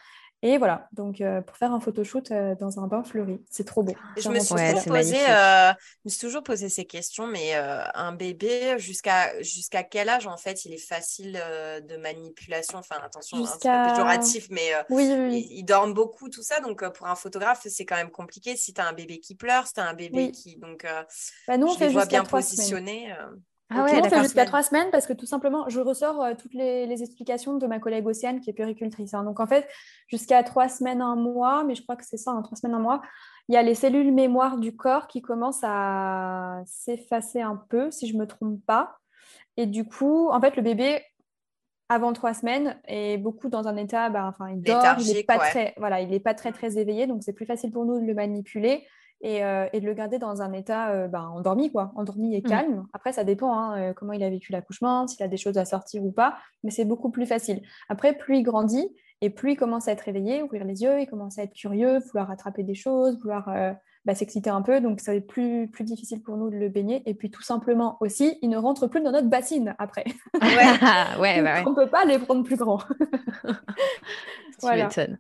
Et voilà, donc euh, pour faire un photoshoot euh, dans un bain fleuri, c'est trop beau. Je me, suis toujours posé, euh, me suis toujours posé ces questions, mais un bébé, jusqu'à jusqu'à quel âge en fait il est facile de manipulation? Enfin, attention, un peu péjoratif, mais oui, Ils, dorment beaucoup, tout ça. Donc pour un photographe, c'est quand même compliqué. Si tu as un bébé qui pleure, si tu as un bébé qui. Donc, bah, nous, on fait les bien positionné. Ah ouais, jusqu'à trois semaines parce que tout simplement, je ressors euh, toutes les, explications de ma collègue Océane qui est péricultrice. Hein. Donc en fait, jusqu'à trois semaines, un mois, mais je crois que c'est ça, hein, trois semaines, un mois, il y a les cellules mémoire du corps qui commencent à s'effacer un peu, si je ne me trompe pas. Et du coup, en fait, le bébé, avant trois semaines, est beaucoup dans un état, bah, enfin, il dort, il n'est pas, très, voilà, il pas très, très éveillé, donc c'est plus facile pour nous de le manipuler. Euh, et, de le garder dans un état euh, ben, endormi, quoi, endormi et mmh. calme. Après, ça dépend hein, euh, comment il a vécu l'accouchement, s'il a des choses à sortir ou pas, mais c'est beaucoup plus facile. Après, plus il grandit et plus il commence à être réveillé, ouvrir les yeux, il commence à être curieux, vouloir attraper des choses, vouloir bah, s'exciter un peu, donc être plus, plus difficile pour nous de le baigner. Et puis tout simplement aussi, il ne rentre plus dans notre bassine après. Ouais, ouais, ouais, On ne peut pas les prendre plus grands. tu m'étonnes.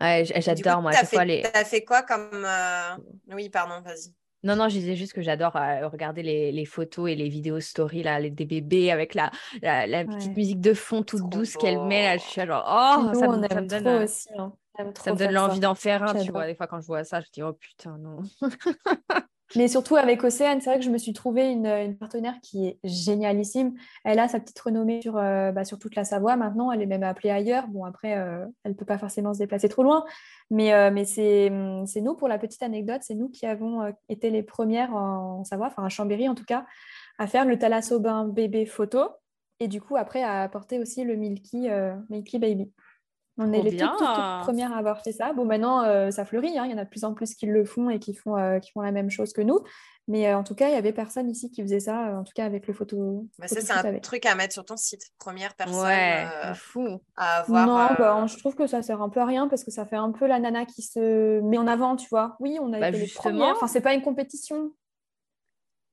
Ouais, j'adore, moi, à chaque fois les. T'as fait quoi comme. Euh, oui, pardon, vas-y. Non, non, je disais juste que j'adore euh, regarder les, les, photos et les vidéos story là, les, des bébés avec la, la, petite musique de fond toute douce qu'elle met. Là, je suis genre, oh, ça, me, ça me donne, euh, aussi, hein. ça me donne l'envie d'en faire un, tu vois. Des fois, quand je vois ça, je dis, oh putain, non. Mais surtout avec Océane, c'est vrai que je me suis trouvé une, partenaire qui est génialissime. Elle a sa petite renommée sur, euh, bah, sur toute la Savoie maintenant. Elle est même appelée ailleurs. Bon, après, euh, elle ne peut pas forcément se déplacer trop loin. Mais, euh, mais c'est nous, pour la petite anecdote, c'est nous qui avons été les premières en, Savoie, enfin à Chambéry en tout cas, à faire le thalassobin bébé photo. Et du coup, après, à apporter aussi le Milky, Milky Baby. On est les toutes, premières à avoir fait ça. Bon, maintenant, euh, ça fleurit. Hein. Il y en a de plus en plus qui le font et qui font, euh, qui font la même chose que nous. Mais euh, en tout cas, il n'y avait personne ici qui faisait ça, en tout cas avec le photo. Bah, ça, c'est un truc à mettre sur ton site. Première personne ouais, fou. à avoir. Non, bah, je trouve que ça sert un peu à rien parce que ça fait un peu la nana qui se met en avant, tu vois. Oui, on a bah, été les premières. Enfin, c'est pas une compétition.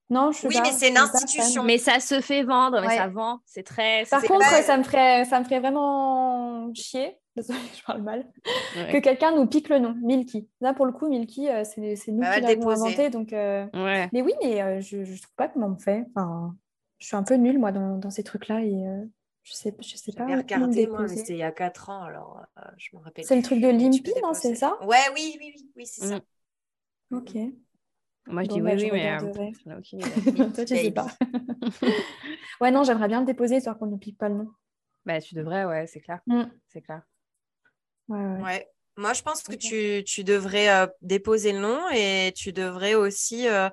Non, je Oui, mais c'est une institution. Mais ça se fait vendre, mais ça vend. C'est très. Par contre, ça, me ferait, ça me ferait vraiment chier désolée, je parle mal, que quelqu'un nous pique le nom, Milky. Là, pour le coup, Milky, euh, c'est nous bah, qui l'avons inventé. Donc, euh, Mais oui, mais euh, je ne trouve pas comment on fait. Enfin, je suis un peu nulle, moi, dans, dans ces trucs-là. Et je sais, je sais pas. J'ai regardé, moi, c'était il y a 4 ans, alors je me rappelle. C'est le truc de Limpy, non C'est ça Ouais, oui, oui, oui, oui c'est ça. Mm. Ok. Moi, je dis bah, oui, oui, mais Toi, tu sais pas. ouais, non, j'aimerais bien le déposer, histoire qu'on ne pique pas le nom. Bah, tu devrais, ouais, c'est clair. Mm. C'est clair. Ouais, Moi, je pense que tu, tu devrais euh, déposer le nom et tu devrais aussi euh,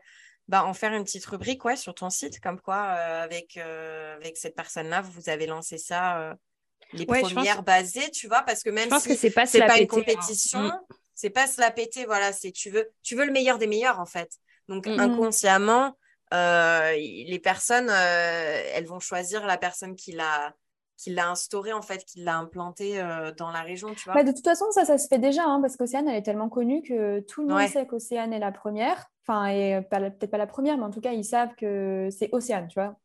bah, en faire une petite rubrique ouais, sur ton site, comme quoi, euh, avec, avec cette personne-là, vous avez lancé ça, les premières basées, tu vois, parce que même si que c'est pas, pas une hein. compétition, mm. c'est pas se la péter, voilà, c'est tu veux, tu veux le meilleur des meilleurs, en fait. Donc, mm. inconsciemment, les personnes, elles vont choisir la personne qui l'a qu'il l'a instauré, en fait, qu'il l'a implanté euh, dans la région, tu vois? Bah, de toute façon, ça, ça se fait déjà, hein, parce qu'Océane, elle est tellement connue que tout le monde sait qu'Océane est la première. Enfin, et peut-être pas la première, mais en tout cas, ils savent que c'est Océane, tu vois?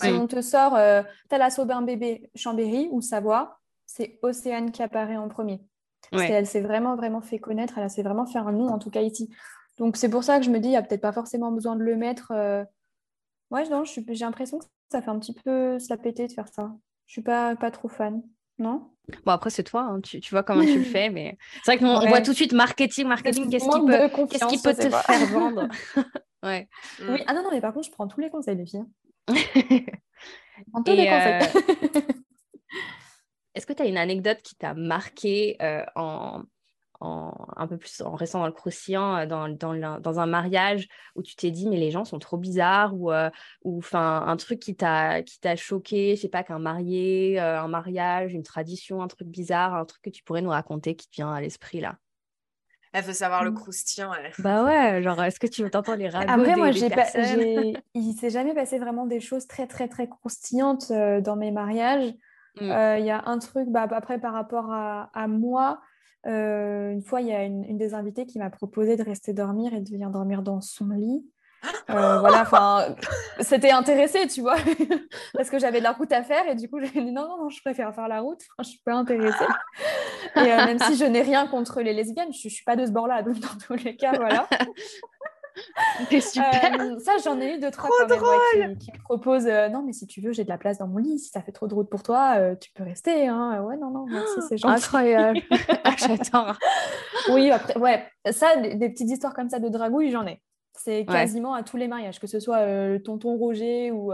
Si on te sort euh, Thalassobin bébé Chambéry ou Savoie, c'est Océane qui apparaît en premier. Parce qu'elle s'est vraiment, vraiment fait connaître, elle s'est vraiment fait un nom, en tout cas ici. Donc, c'est pour ça que je me dis, il n'y a peut-être pas forcément besoin de le mettre. Euh... Ouais, non, j'ai l'impression que ça fait un petit peu se la péter de faire ça. Je suis pas, pas trop fan, non? Bon, après, c'est toi, hein. tu, tu, vois comment tu le fais, mais c'est vrai qu'on voit tout de suite marketing, marketing, qu'est-ce qui peut, qui peut te faire vendre ouais. Oui, ah non, non, mais par contre, je prends tous les conseils des filles. en tous les conseils. Euh, est-ce que tu as une anecdote qui t'a marqué euh, en, un peu plus en restant dans le croustillant, euh, dans, dans, dans un mariage où tu t'es dit, mais les gens sont trop bizarres, ou, euh, ou un truc qui t'a choqué, je sais pas, qu'un marié, euh, un mariage, une tradition, un truc bizarre, un truc que tu pourrais nous raconter qui te vient à l'esprit là? Elle veut savoir le mmh. croustillant. Bah ouais, genre, est-ce que tu t'entends les ragots Après, des, moi, j'ai pas, il s'est jamais passé vraiment des choses très, très, très croustillantes dans mes mariages. Mmh. Il y a un truc, bah, après, par rapport à, à moi, euh, une fois, il y a une, des invitées qui m'a proposé de rester dormir et de venir dormir dans son lit. Euh, voilà, enfin, c'était intéressé, tu vois, parce que j'avais de la route à faire et du coup, j'ai dit non, non, non, je préfère faire la route, je suis pas intéressée. Et euh, même si je n'ai rien contre les lesbiennes, je, ne suis pas de ce bord-là, donc dans tous les cas, voilà. super. Euh, ça, j'en ai eu deux, trois quand même, qui, me proposent euh, Non, mais si tu veux, j'ai de la place dans mon lit. Si ça fait trop de route pour toi, euh, tu peux rester. Hein. Ouais, non, non, merci, c'est gentil. Incroyable. Ah, j'attends. oui, après, ouais, ça, des, petites histoires comme ça de dragouille, j'en ai. C'est quasiment à tous les mariages, que ce soit le tonton Roger ou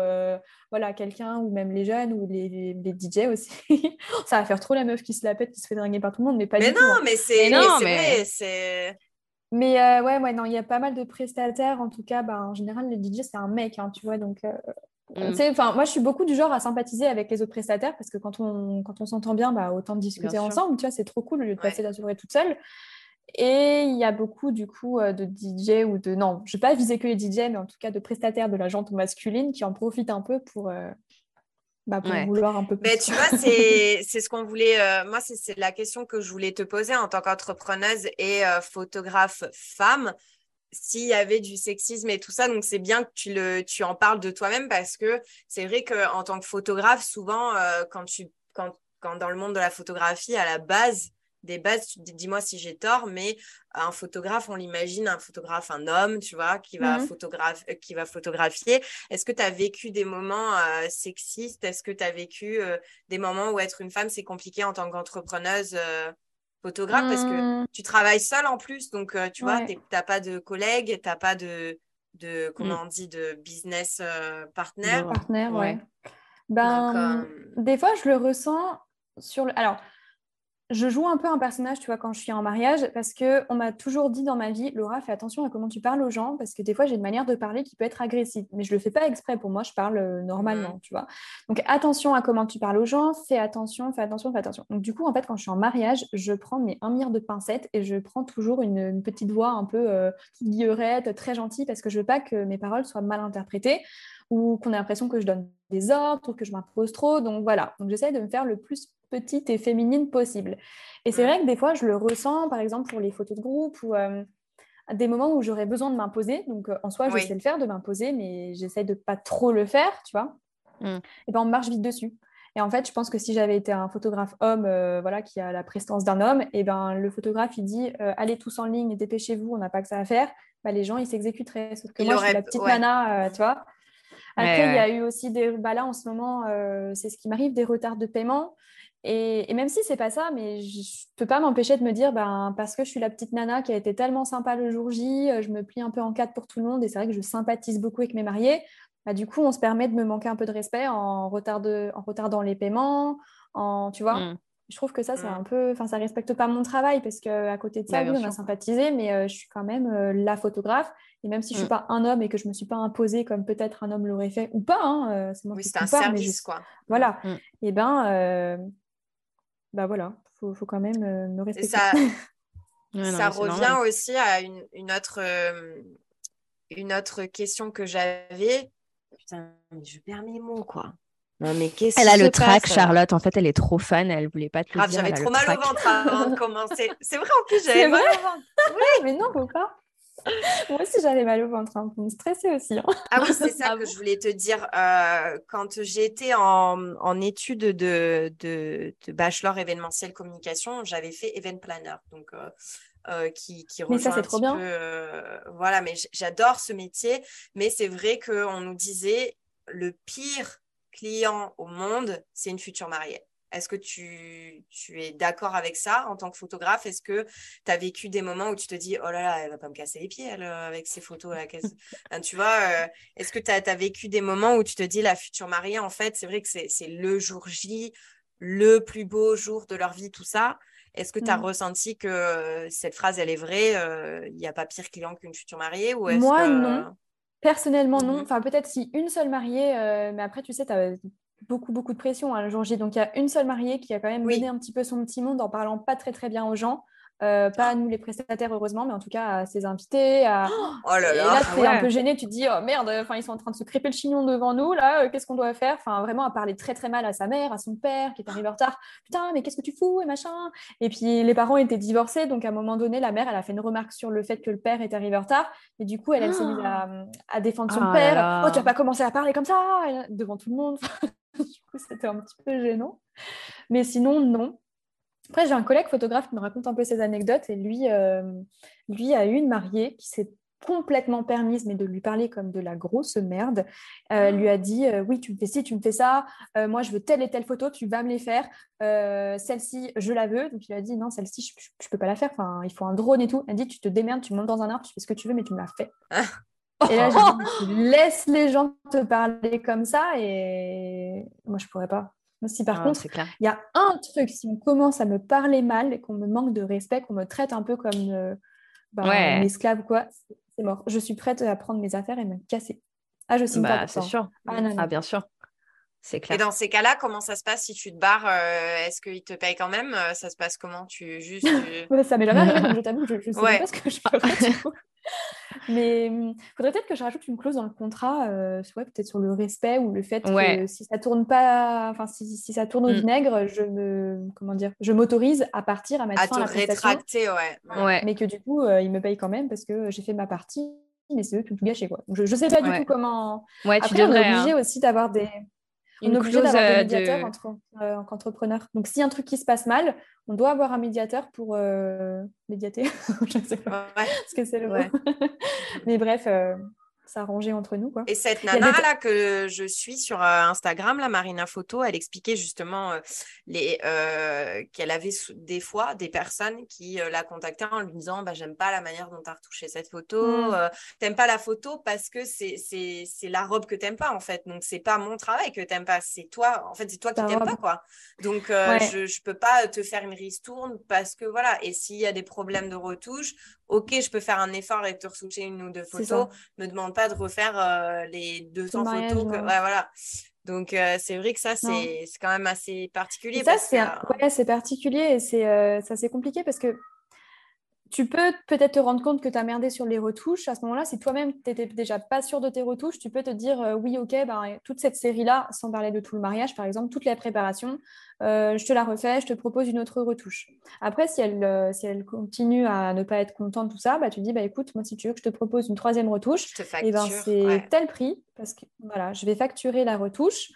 voilà quelqu'un, ou même les jeunes ou les, les, DJ aussi. ça va faire trop la meuf qui se la pète, qui se fait draguer par tout le monde, mais pas mais du non, tout. Hein. Mais c'est vrai, c'est mais euh, ouais, ouais, non, il y a pas mal de prestataires. En tout cas, bah, en général, le DJ, c'est un mec, hein, tu vois. Donc, euh, mm. moi, je suis beaucoup du genre à sympathiser avec les autres prestataires parce que quand on, quand on s'entend bien, bah, autant discuter ensemble, tu vois, c'est trop cool au lieu de passer la soirée toute seule. Et il y a beaucoup, du coup, euh, de DJ ou de. Non, je ne vais pas viser que les DJ, mais en tout cas de prestataires de la jante masculine qui en profitent un peu pour, bah, pour vouloir un peu plus. Mais tu vois, c'est ce qu'on voulait. Euh, moi, c'est la question que je voulais te poser en tant qu'entrepreneuse et euh, photographe femme. S'il y avait du sexisme et tout ça, donc c'est bien que tu, le, tu en parles de toi-même parce que c'est vrai qu'en tant que photographe, souvent, euh, quand, tu, quand, quand dans le monde de la photographie, à la base, des bases, dis-moi si j'ai tort, mais un photographe, on l'imagine, un photographe, un homme, tu vois, qui va, mhm. euh, qui va photographier. Est-ce que tu as vécu des moments euh, sexistes? Est-ce que tu as vécu euh, des moments où être une femme, c'est compliqué en tant qu'entrepreneuse photographe? Parce que mmh. tu travailles seule en plus, donc tu vois, tu n'as pas de collègues, tu n'as pas de de comment mm. on dit, de business partner. Partner, ouais. Ben, des fois, je le ressens sur le. Alors, je joue un peu un personnage, tu vois, quand je suis en mariage, parce que on m'a toujours dit dans ma vie, Laura, fais attention à comment tu parles aux gens, parce que des fois, j'ai une manière de parler qui peut être agressive, mais je le fais pas exprès. Pour moi, je parle euh, normalement, tu vois. Donc, attention à comment tu parles aux gens, fais attention, fais attention, fais attention. Donc, du coup, en fait, quand je suis en mariage, je prends mes un mire de pincettes et je prends toujours une, petite voix un peu euh, guillerette, très gentille, parce que je veux pas que mes paroles soient mal interprétées ou qu'on ait l'impression que je donne des ordres ou que je m'impose trop. Donc voilà, donc j'essaie de me faire le plus petite et féminine possible. Et c'est vrai que des fois, je le ressens, par exemple, pour les photos de groupe ou euh, des moments où j'aurais besoin de m'imposer. Donc euh, en soi, je sais le faire de m'imposer, mais j'essaie de pas trop le faire, tu vois. Mm. Et ben on marche vite dessus. Et en fait, je pense que si j'avais été un photographe homme, euh, voilà, qui a la prestance d'un homme, et ben le photographe il dit allez tous en ligne, dépêchez-vous, on n'a pas que ça à faire. Bah, les gens ils s'exécuteraient. Sauf que moi, je suis la petite nana, tu vois. Après, il y a eu aussi des. Bah là, en ce moment, euh, c'est ce qui m'arrive, des retards de paiement. Et, même si c'est pas ça, mais je ne peux pas m'empêcher de me dire, ben, parce que je suis la petite nana qui a été tellement sympa le jour J, euh, je me plie un peu en quatre pour tout le monde, et c'est vrai que je sympathise beaucoup avec mes mariés. Bah, du coup, on se permet de me manquer un peu de respect en, retard de, en retardant les paiements, en, tu vois. Mmh je trouve que ça, c'est un peu. Enfin, ça respecte pas mon travail parce qu'à côté de ça, bah, oui, on a sympatisé, mais euh, je suis quand même euh, la photographe. Et même si je suis mm. pas un homme et que je me suis pas imposée comme peut-être un homme l'aurait fait, ou pas, hein, euh, c'est moi oui, c'est un service, quoi. Voilà. Mm. Et ben, bah voilà, faut, faut quand même me respecter. ça, ça revient aussi à une, une autre, une autre question que j'avais. Putain, je perds mes mots, quoi mais Elle a le track, Charlotte. En fait, elle est trop fan. Elle voulait pas te le dire. J'avais trop mal au ventre avant de commencer. C'est vrai, en plus, j'avais mal au ventre. Oui, mais non, pas. Moi aussi, j'avais mal au ventre. Hein, me stresser aussi. Hein. Ah oui, c'est ça ah que je voulais te dire. Euh, quand j'étais en, en études de, de, de, bachelor événementiel communication, j'avais fait event planner. Donc, euh, euh, qui, qui mais ça, c'est trop bien. voilà, mais j'adore ce métier. Mais c'est vrai qu'on nous disait le pire client au monde, c'est une future mariée. Est-ce que tu, es d'accord avec ça en tant que photographe? Est-ce que tu as vécu des moments où tu te dis Oh là là, elle va pas me casser les pieds elle, euh, avec ces photos Tu vois, euh, est-ce que tu as, vécu des moments où tu te dis La future mariée, en fait, c'est vrai que c'est le jour J, le plus beau jour de leur vie, tout ça. Est-ce que tu as mmh. ressenti que euh, cette phrase, elle est vraie Il n'y a pas pire client qu'une future mariée ou Moi, non. Personnellement, non. Mhm. Enfin, peut-être si une seule mariée, euh, mais après, tu sais, tu as beaucoup, beaucoup de pression à hein, le jour J. Donc, il y a une seule mariée qui a quand même donné un petit peu son petit monde en parlant pas très, très bien aux gens. Euh, pas à nous les prestataires heureusement, mais en tout cas à ses invités. À... Oh là là, et là, tu es un peu gêné, tu te dis oh merde, enfin ils sont en train de se crêper le chignon devant nous là, euh, qu'est-ce qu'on doit faire? Enfin vraiment à parler très très mal à sa mère, à son père qui est arrivé en retard. Putain, mais qu'est-ce que tu fous? Et machin. Et puis les parents étaient divorcés, donc à un moment donné, la mère elle a fait une remarque sur le fait que le père est arrivé en retard, et du coup elle, elle s'est mise à, à, défendre son oh père. Oh tu vas pas commencer à parler comme ça devant tout le monde. du coup c'était un petit peu gênant. Mais sinon non. Après, j'ai un collègue photographe qui me raconte un peu ses anecdotes et lui, euh, lui a eu une mariée qui s'est complètement permise, mais de lui parler comme de la grosse merde. Euh, elle lui a dit euh, Oui, tu me fais ci, tu me fais ça, moi je veux telle et telle photo, tu vas me les faire. celle-ci, je la veux. Donc il a dit Non, celle-ci, je ne peux pas la faire, enfin, il faut un drone et tout. Elle dit Tu te démerdes, tu montes dans un arbre, tu fais ce que tu veux, mais tu me la fais. Et là, j'ai dit, laisse les gens te parler comme ça et moi, je pourrais pas. Si par ah, contre, il y a un truc, si on commence à me parler mal et qu'on me manque de respect, qu'on me traite un peu comme euh, bah, une esclave ou quoi, c'est mort. Je suis prête à prendre mes affaires et me casser. Ah, je signe bah, C'est sûr. Ah, ah, bien sûr. C'est clair. Et dans ces cas-là, comment ça se passe si tu te barres euh, Est-ce qu'ils te payent quand même euh, Ça se passe comment? Tu juste. ça m'est jamais arrivé, je t'avoue, je ne sais pas ce que je ferais. Mais il hum, faudrait peut-être que je rajoute une clause dans le contrat, euh, peut-être sur le respect ou le fait que si ça tourne pas, enfin si, si, ça tourne au mmh. vinaigre, je me, comment dire, je m'autorise à partir, à mettre fin à la rétracter, ouais. ouais. Mais que du coup, euh, ils me payent quand même parce que j'ai fait ma partie, mais c'est eux qui ont tout gâché, quoi. je, ne sais pas du tout comment. Ouais, Après, tu devrais, on est obligé hein. aussi d'avoir des on est obligé d'avoir des euh, médiateurs entre, euh, entrepreneurs. Donc, si un truc qui se passe mal, on doit avoir un médiateur pour euh, médiater. je ne sais pas ce que c'est le mot. Mais bref, s'arranger entre nous. Quoi. Et cette nana-là que je suis sur euh, Instagram, la Marina Photo, elle expliquait justement euh, les, euh, qu'elle avait des fois des personnes qui la contactaient en lui disant bah, J'aime pas la manière dont tu as retouché cette photo, mmh. t'aimes pas la photo parce que c'est la robe que t'aimes pas en fait. Donc c'est pas mon travail que t'aimes pas, c'est toi, en fait, c'est toi qui t'aimes pas quoi. Donc je, je peux pas te faire une ristourne parce que voilà. Et s'il y a des problèmes de retouche, ok, je peux faire un effort et te retoucher une ou deux photos. Me demande pas de refaire euh, les 200 photos. Que... Ouais, voilà. Donc, euh, c'est vrai que ça, c'est quand même assez particulier. ça, c'est ouais, particulier et c'est euh, ça c'est compliqué parce que tu peux peut-être te rendre compte que tu as merdé sur les retouches. À ce moment-là, si toi-même, tu n'étais déjà pas sûr de tes retouches, tu peux te dire euh, oui, ok, ben, toute cette série-là, sans parler de tout le mariage, par exemple, toute la préparation, euh, je te la refais, je te propose une autre retouche. Après, si elle, euh, si elle continue à ne pas être contente de tout ça, bah, tu dis bah, écoute, moi, si tu veux que je te propose une troisième retouche, et eh ben, c'est tel prix, parce que voilà, je vais facturer la retouche.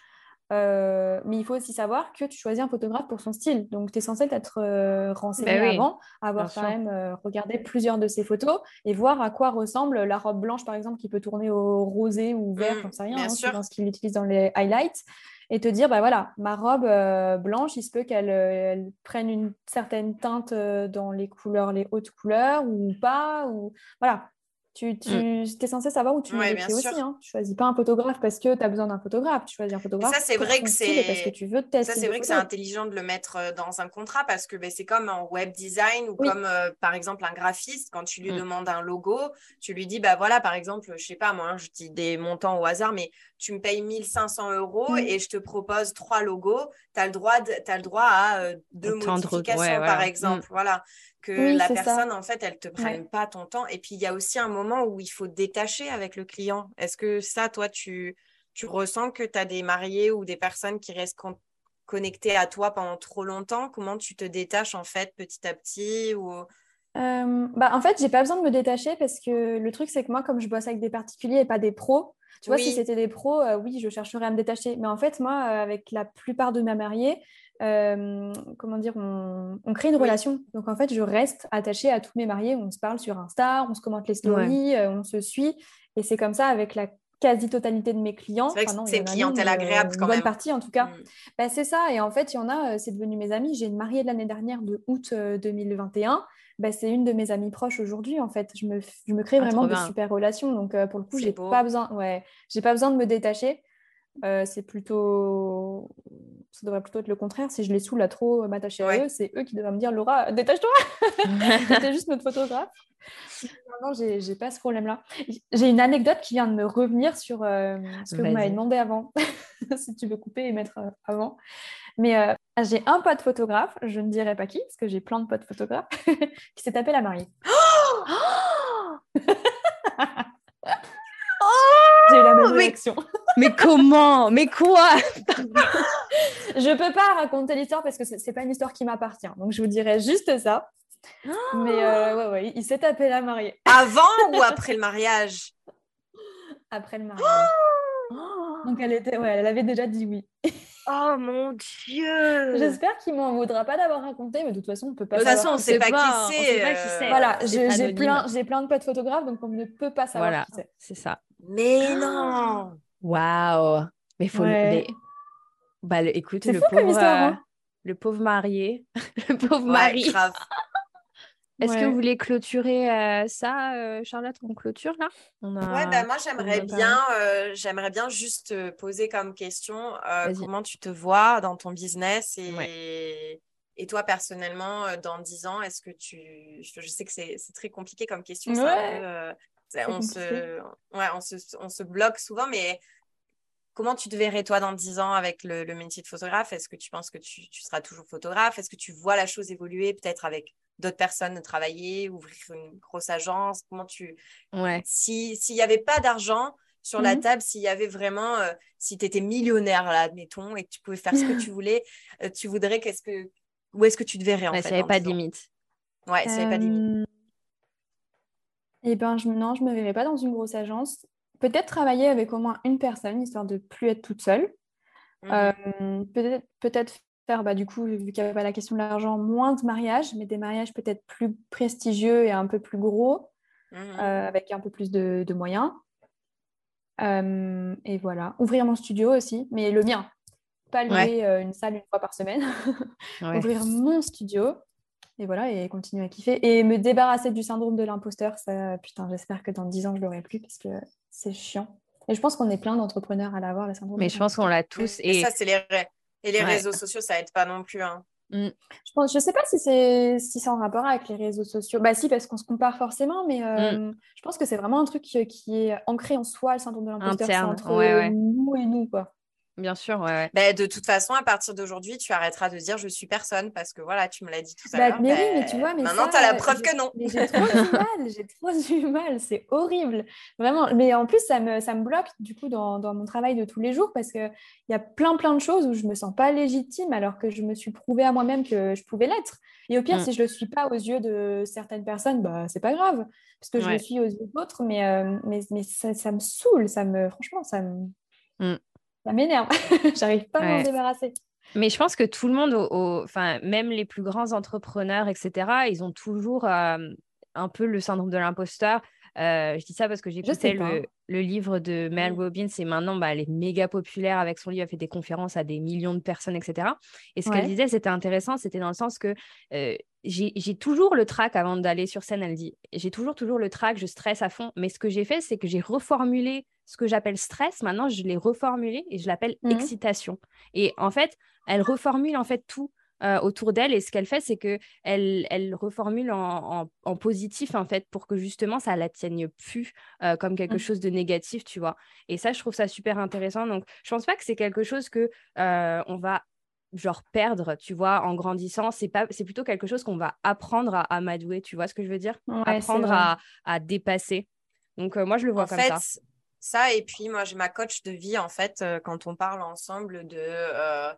Euh, mais il faut aussi savoir que tu choisis un photographe pour son style. Donc, tu es censé être euh, renseigné bah avant, avoir quand même euh, regardé plusieurs de ses photos et voir à quoi ressemble la robe blanche, par exemple, qui peut tourner au rosé ou vert, mmh, j'en sais rien, hein, dans ce qu'il utilise dans les highlights. Et te dire, bah voilà, ma robe blanche, il se peut qu'elle prenne une certaine teinte dans les couleurs, les hautes couleurs ou pas. Ou... Voilà, tu, mm. tu es censé savoir où tu ouais, mets aussi. Hein. Tu choisis pas un photographe parce que tu as besoin d'un photographe. Tu choisis un photographe. ça, c'est vrai que c'est. Parce que tu veux tester. Ça, c'est vrai que c'est intelligent de le mettre dans un contrat parce que ben, c'est comme en web design ou comme euh, par exemple un graphiste. Quand tu lui mm. demandes un logo, tu lui dis bah voilà, par exemple, je sais pas, moi, hein, je dis des montants au hasard, mais tu me payes 1500 euros mm. et je te propose trois logos. Tu as, le droit as le droit à euh, deux modifications, par exemple. Voilà que la personne, en fait, elle te prenne pas ton temps. Et puis, il y a aussi un moment où il faut détacher avec le client. Est-ce que ça, toi, tu, tu ressens que tu as des mariés ou des personnes qui restent connectées à toi pendant trop longtemps? Comment tu te détaches, en fait, petit à petit ou... Euh, bah, en fait, j'ai pas besoin de me détacher parce que le truc, c'est que moi, comme je bosse avec des particuliers et pas des pros, tu vois, si c'était des pros, euh, oui, je chercherais à me détacher. Mais en fait, moi, avec la plupart de mes mariés, euh, comment dire, on, crée une relation. Donc en fait, je reste attachée à tous mes mariés. On se parle sur Insta, on se commente les stories, euh, on se suit. Et c'est comme ça avec la quasi-totalité de mes clients. C'est vrai c'est une clientèle agréable quand une bonne partie en tout cas. Mm. Bah, c'est ça. Et en fait, il y en a, euh, c'est devenu mes amis. J'ai une mariée de l'année dernière de août 2021. Bah, c'est une de mes amies proches aujourd'hui en fait. Je me, je me crée ah, vraiment de super relations. Donc pour le coup, j'ai pas besoin, ouais, j'ai pas besoin de me détacher. C'est plutôt ça devrait plutôt être le contraire. Si je les saoule à trop euh, m'attacher à eux, c'est eux qui devraient me dire Laura, détache-toi C'était juste notre photographe. Non, j'ai pas ce problème-là. J'ai une anecdote qui vient de me revenir sur euh, ce que vous m'avez demandé avant, si tu veux couper et mettre euh, avant. Mais j'ai un pote photographe, je ne dirai pas qui, parce que j'ai plein de potes photographes, qui s'est tapé la mariée. j'ai eu la même réaction. Mais comment? Mais quoi? Je peux pas raconter l'histoire parce que c'est pas une histoire qui m'appartient. Donc je vous dirais juste ça. Mais euh, ouais, ouais, il s'est tapé la mariée. Avant ou après le mariage? Après le mariage. Donc elle était, ouais, elle avait déjà dit oui. Oh mon dieu J'espère qu'il m'en voudra pas d'avoir raconté, mais de toute façon, on peut pas. De toute façon, on sait pas, qui c'est. Euh, voilà, j'ai plein, j'ai plein de potes photographes, donc on ne peut pas savoir voilà, qui c'est. C'est ça. Mais non Waouh. Mais faut Bah, écoute, le pauvre, hein. euh, le pauvre marié, le pauvre mari. Est-ce que vous voulez clôturer euh, ça, euh, Charlotte On clôture là? Ouais, bah, moi j'aimerais bien, j'aimerais bien juste te poser comme question comment tu te vois dans ton business et, et toi personnellement dans 10 ans, est-ce que tu. Je sais que c'est très compliqué comme question, on, se... Ouais, on, se... on se bloque souvent, mais Comment tu te verrais toi dans 10 ans avec le, métier de photographe? Est-ce que tu penses que tu, seras toujours photographe? Est-ce que tu vois la chose évoluer peut-être avec d'autres personnes travailler, ouvrir une grosse agence? Comment tu ouais. Si s'il n'y avait pas d'argent sur la mmh table, s'il y avait vraiment, euh, si tu étais millionnaire là, admettons, et que tu pouvais faire ce que tu voulais, euh, tu voudrais qu'est-ce que où est-ce que tu te verrais en fait S'il n'y avait pas de limite. Ouais, s'il n'y avait pas de limite. Eh ben, je, non, je ne me verrais pas dans une grosse agence peut-être travailler avec au moins une personne, histoire de plus être toute seule. Mhm. Euh, peut-être peut faire, bah, du coup, vu qu'il n'y avait pas la question de l'argent, moins de mariages, mais des mariages peut-être plus prestigieux et un peu plus gros, mhm. euh, avec un peu plus de, moyens. et voilà. Ouvrir mon studio aussi, mais le mien. Pas louer une salle une fois par semaine. Ouvrir mon studio. Et voilà, et continuer à kiffer. Et me débarrasser du syndrome de l'imposteur, ça, putain, j'espère que dans 10 ans, je l'aurai plus parce que c'est chiant. Et je pense qu'on est plein d'entrepreneurs à l'avoir, le syndrome. Mais je pense qu'on l'a tous. Et, ça, c'est les, et les réseaux sociaux, ça aide pas non plus. Hein. Mm. Je pense, je sais pas si c'est si en rapport avec les réseaux sociaux. Bah si, parce qu'on se compare forcément, mais euh, mm. je pense que c'est vraiment un truc qui, est ancré en soi, le syndrome de l'imposteur. entre nous et nous, quoi. Bien sûr, ouais. Bah, de toute façon, à partir d'aujourd'hui, tu arrêteras de dire je suis personne parce que voilà, tu me l'as dit tout à bah, l'heure. Mais oui, mais tu vois, mais maintenant, tu as la preuve que non. J'ai trop du mal, j'ai trop du mal, c'est horrible. Vraiment, mais en plus, ça me, ça me bloque du coup dans, dans mon travail de tous les jours parce qu'il y a plein, plein de choses où je me sens pas légitime alors que je me suis prouvé à moi-même que je pouvais l'être. Et au pire, mm. si je le suis pas aux yeux de certaines personnes, bah, c'est pas grave parce que je le suis aux yeux d'autres, mais, euh, mais, mais ça, ça, me saoule, ça me, franchement, ça me. Mm ça m'énerve. J'arrive pas à m'en débarrasser. Mais je pense que tout le monde, enfin, même les plus grands entrepreneurs, etc., ils ont toujours euh, un peu le syndrome de l'imposteur. Euh, je dis ça parce que j'écoutais le, le, livre de Mel Robbins et maintenant bah, elle est méga populaire avec son livre, elle fait des conférences à des millions de personnes, etc. Et ce qu'elle disait, c'était intéressant, c'était dans le sens que euh, j'ai toujours le trac avant d'aller sur scène, elle dit. J'ai toujours, toujours le trac, je stresse à fond. Mais ce que j'ai fait, c'est que j'ai reformulé ce que j'appelle stress. Maintenant, je l'ai reformulé et je l'appelle mmh excitation. Et en fait, elle reformule en fait tout. Euh, autour d'elle et ce qu'elle fait c'est que elle, elle reformule en, en, positif en fait pour que justement ça la tienne plus euh, comme quelque mmh. chose de négatif tu vois et ça je trouve ça super intéressant donc je pense pas que c'est quelque chose que euh, on va genre perdre, tu vois, en grandissant. C'est pas, c'est plutôt quelque chose qu'on va apprendre à amadouer, tu vois ce que je veux dire? Apprendre à, à, dépasser. Donc moi, je le vois en comme fait, ça. Ça, et puis moi, j'ai ma coach de vie, en fait, quand on parle ensemble de,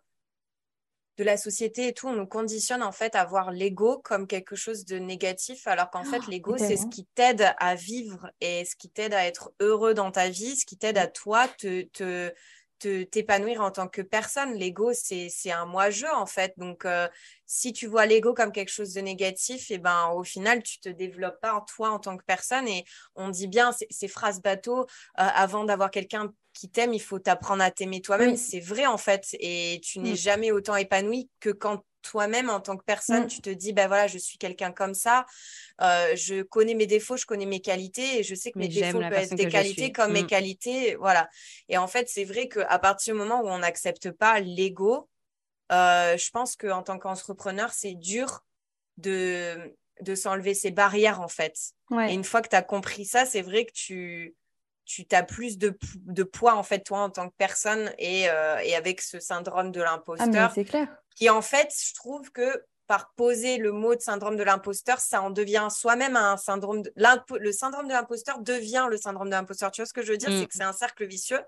de la société et tout, on nous conditionne en fait à voir l'ego comme quelque chose de négatif, alors qu'en fait, oh, l'ego, c'est ce qui t'aide à vivre et ce qui t'aide à être heureux dans ta vie, ce qui t'aide à toi te, te t'épanouir en tant que personne. L'ego, c'est un moi-je, en fait. Donc, euh, si tu vois l'ego comme quelque chose de négatif, et eh ben, au final, tu te développes pas en toi en tant que personne. Et on dit bien ces phrases bateau, euh, avant d'avoir quelqu'un qui t'aime, il faut t'apprendre à t'aimer toi-même. C'est vrai, en fait. Et tu n'es mm. jamais autant épanoui que quand toi-même en tant que personne, mm. tu te dis, ben voilà, je suis quelqu'un comme ça, euh, je connais mes défauts, je connais mes qualités et je sais que mes défauts peuvent être des qualités comme mes mm. qualités, voilà. Et en fait, c'est vrai qu'à partir du moment où on n'accepte pas l'ego, euh, je pense qu'en tant qu'entrepreneur, c'est dur de, de s'enlever ces barrières, en fait. Et une fois que tu as compris ça, c'est vrai que tu tu as plus de, de, poids en fait toi en tant que personne et, euh, et avec ce syndrome de ah, l'imposteur. c'est clair qui en fait, je trouve que par poser le mot de syndrome de l'imposteur, ça en devient soi-même un syndrome. De... Le syndrome de l'imposteur devient le syndrome de l'imposteur. Tu vois ce que je veux dire? C'est mm. que c'est un cercle vicieux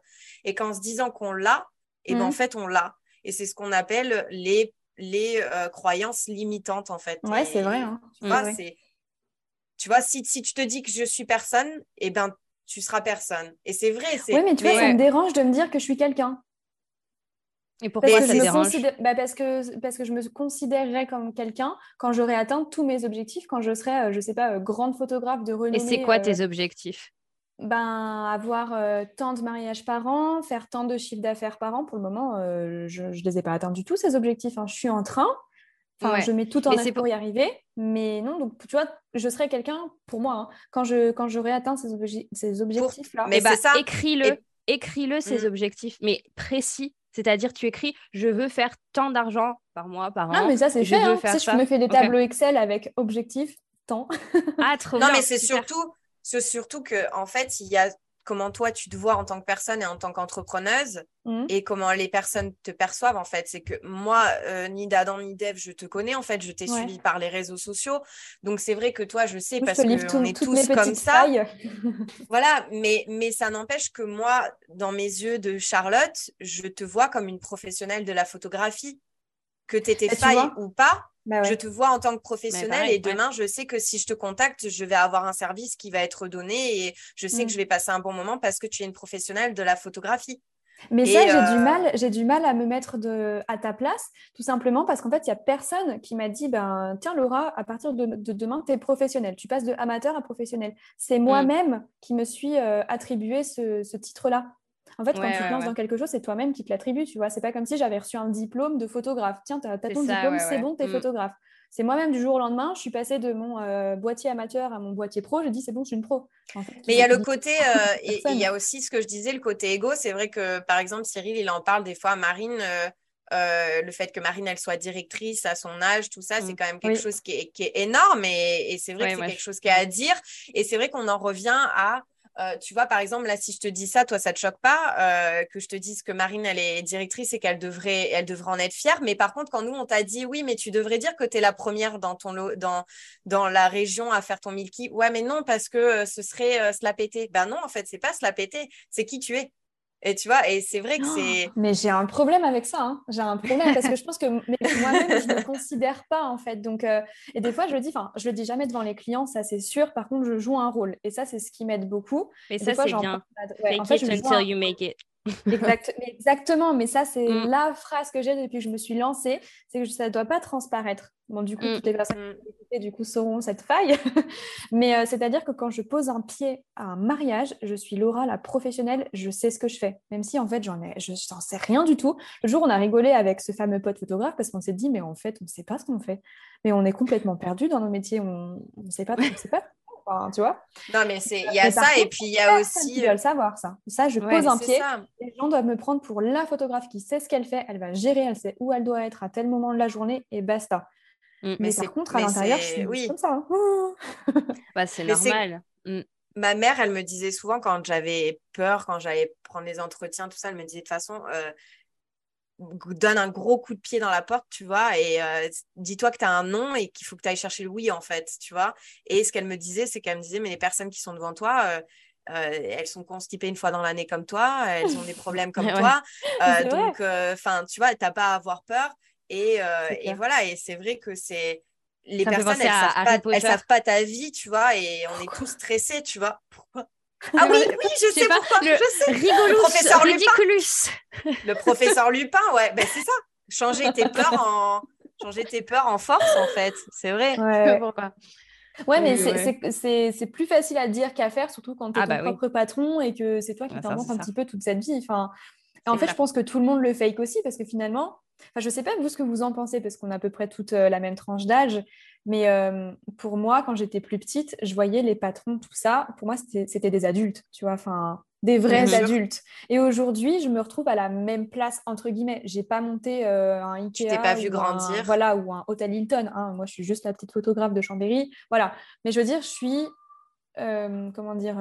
et qu'en se disant qu'on l'a, et ben, en mm. fait, on l'a. Et c'est ce qu'on appelle les, les euh, croyances limitantes, en fait. Ouais, c'est vrai. Hein. Tu, vois, tu vois, si, si tu te dis que je suis personne, et eh ben tu seras personne. Et c'est vrai. Oui, mais tu vois, ça me dérange de me dire que je suis quelqu'un. Et pourquoi ça dérange bah parce, que, parce que je me considérerais comme quelqu'un quand j'aurais atteint tous mes objectifs, quand je serais, euh, je sais pas, euh, grande photographe de renommée. Et c'est quoi tes euh, objectifs? ben, avoir tant de mariages par an, faire tant de chiffres d'affaires par an. Pour le moment, je ne les ai pas atteints du tout, ces objectifs. Hein. Je suis en train. Enfin, Je mets tout en œuvre pour y arriver. Mais non, donc tu vois, je serais quelqu'un, pour moi, hein, quand, je, quand j'aurai atteint ces, ces objectifs-là. Mais bah. Écris-le. Écris-le, ces mmh. objectifs, mais précis c'est-à-dire, tu écris je veux faire tant d'argent par mois, par an. Non, mais ça, c'est fait. Hein. Je me fais des tableaux Excel avec objectif, tant. ah, trop Non, mais c'est surtout, c'est surtout que, en fait, il y a comment toi tu te vois en tant que personne et en tant qu'entrepreneuse mmh. et comment les personnes te perçoivent en fait. C'est que moi, euh, ni d'Adam ni d'Eve, je te connais en fait, je t'ai suivi par les réseaux sociaux. Donc c'est vrai que toi, je sais parce qu'on est tous comme ça. voilà, mais, mais ça n'empêche que moi, dans mes yeux de Charlotte, je te vois comme une professionnelle de la photographie. Que tu étais bah, faille ou pas, bah je te vois en tant que professionnel et demain, je sais que si je te contacte, je vais avoir un service qui va être donné et je sais que mm. je vais passer un bon moment parce que tu es une professionnelle de la photographie. Mais ça, j'ai du mal, j'ai du mal à me mettre de, à ta place, tout simplement parce qu'en fait, il y a personne qui m'a dit, ben tiens Laura, à partir de, demain, tu es professionnelle. Tu passes de amateur à professionnel. C'est mm. moi-même qui me suis attribué ce, titre-là. En fait, quand tu te lances dans quelque chose, c'est toi-même qui te l'attribue, tu vois. C'est pas comme si j'avais reçu un diplôme de photographe. Tiens, tu as, ton diplôme, c'est bon, tu es mm. photographe. C'est moi-même du jour au lendemain, je suis passée de mon euh, boîtier amateur à mon boîtier pro. J'ai dit, c'est bon, je suis une pro. Mais il y a le côté, euh, et il y a aussi ce que je disais, le côté égo. C'est vrai que, par exemple, Cyril, il en parle des fois à Marine. Euh, le fait que Marine, elle soit directrice à son âge, tout ça, c'est mm. quand même quelque chose qui est, énorme et, c'est vrai que c'est quelque chose qui est à dire. Et c'est vrai qu'on en revient à euh, tu vois, par exemple, là, si je te dis ça, toi, ça te choque pas euh, que je te dise que Marine, elle est directrice et qu'elle devrait, elle devrait en être fière. Mais par contre, quand nous, on t'a dit, oui, mais tu devrais dire que tu es la première dans, ton dans, dans la région à faire ton milky. Ouais, mais non, parce que euh, ce serait se la péter. Ben non, en fait, c'est pas se la péter, c'est qui tu es. Et tu vois, et c'est vrai que c'est. mais j'ai un problème avec ça. Hein. J'ai un problème parce que je pense que moi-même, je ne me considère pas en fait. Donc, euh, et des fois, je le dis, enfin, je le dis jamais devant les clients, ça c'est sûr. Par contre, je joue un rôle. Et ça, c'est ce qui m'aide beaucoup. Mais ça, c'est bien. Ouais, Fake it until you make it. Exactement, mais ça, c'est mm. la phrase que j'ai depuis que je me suis lancée, c'est que ça ne doit pas transparaître. Bon, du coup, mm. toutes les personnes qui mm. du coup, sauront cette faille. mais euh, c'est-à-dire que quand je pose un pied à un mariage, je suis Laura, la professionnelle, je sais ce que je fais. Même si, en fait, j'en ai, je n'en sais rien du tout. Le jour, on a rigolé avec ce fameux pote photographe parce qu'on s'est dit, mais en fait, on ne sait pas ce qu'on fait. Mais on est complètement perdu dans nos métiers. On ne sait pas, on sait pas tu vois Non, mais c'est il y a ça et puis il y a aussi. Tu dois le savoir, ça. Ça, je pose un pied. Les gens doivent me prendre pour la photographe qui sait ce qu'elle fait. Elle va gérer, elle sait où elle doit être à tel moment de la journée et basta. Mm, mais, par contre, à l'intérieur, je suis oui. comme ça. Hein. bah, c'est normal. Mm. Ma mère, elle me disait souvent quand j'avais peur, quand j'allais prendre les entretiens, tout ça, elle me disait de toute façon, euh, donne un gros coup de pied dans la porte, tu vois, et euh, dis-toi que tu as un nom et qu'il faut que tu ailles chercher le oui, en fait, tu vois. Et ce qu'elle me disait, c'est qu'elle me disait, mais les personnes qui sont devant toi, euh, euh, elles sont constipées une fois dans l'année comme toi, elles ont des problèmes comme toi. donc, enfin, tu vois, tu n'as pas à avoir peur. Et, et voilà, et c'est vrai que c'est les personnes, elles ne savent, savent, pas ta vie, tu vois, et on est tous stressés, tu vois. Pourquoi? Ah oui, oui, je sais pourquoi. Le, je sais. le professeur Lupin. Le professeur Lupin, ouais, ben c'est ça. Changer tes peurs en changer tes peurs en force, en fait. C'est vrai. Ouais, ouais mais c'est plus facile à dire qu'à faire, surtout quand tu es ah ton bah propre patron et que c'est toi qui t'inventes un petit peu toute cette vie. Enfin, en fait, je pense que tout le monde le fake aussi parce que finalement, enfin, je sais pas vous ce que vous en pensez parce qu'on a à peu près toute euh, la même tranche d'âge, mais euh, pour moi, quand j'étais plus petite, je voyais les patrons, tout ça. Pour moi, c'était des adultes, tu vois, enfin, des vrais adultes. Et aujourd'hui, je me retrouve à la même place, entre guillemets. J'ai pas monté euh, un Ikea. T'es pas vu grandir. voilà, ou un Hotel Hilton. Hein. Moi, je suis juste la petite photographe de Chambéry. Voilà. Mais je veux dire, je suis euh, comment dire,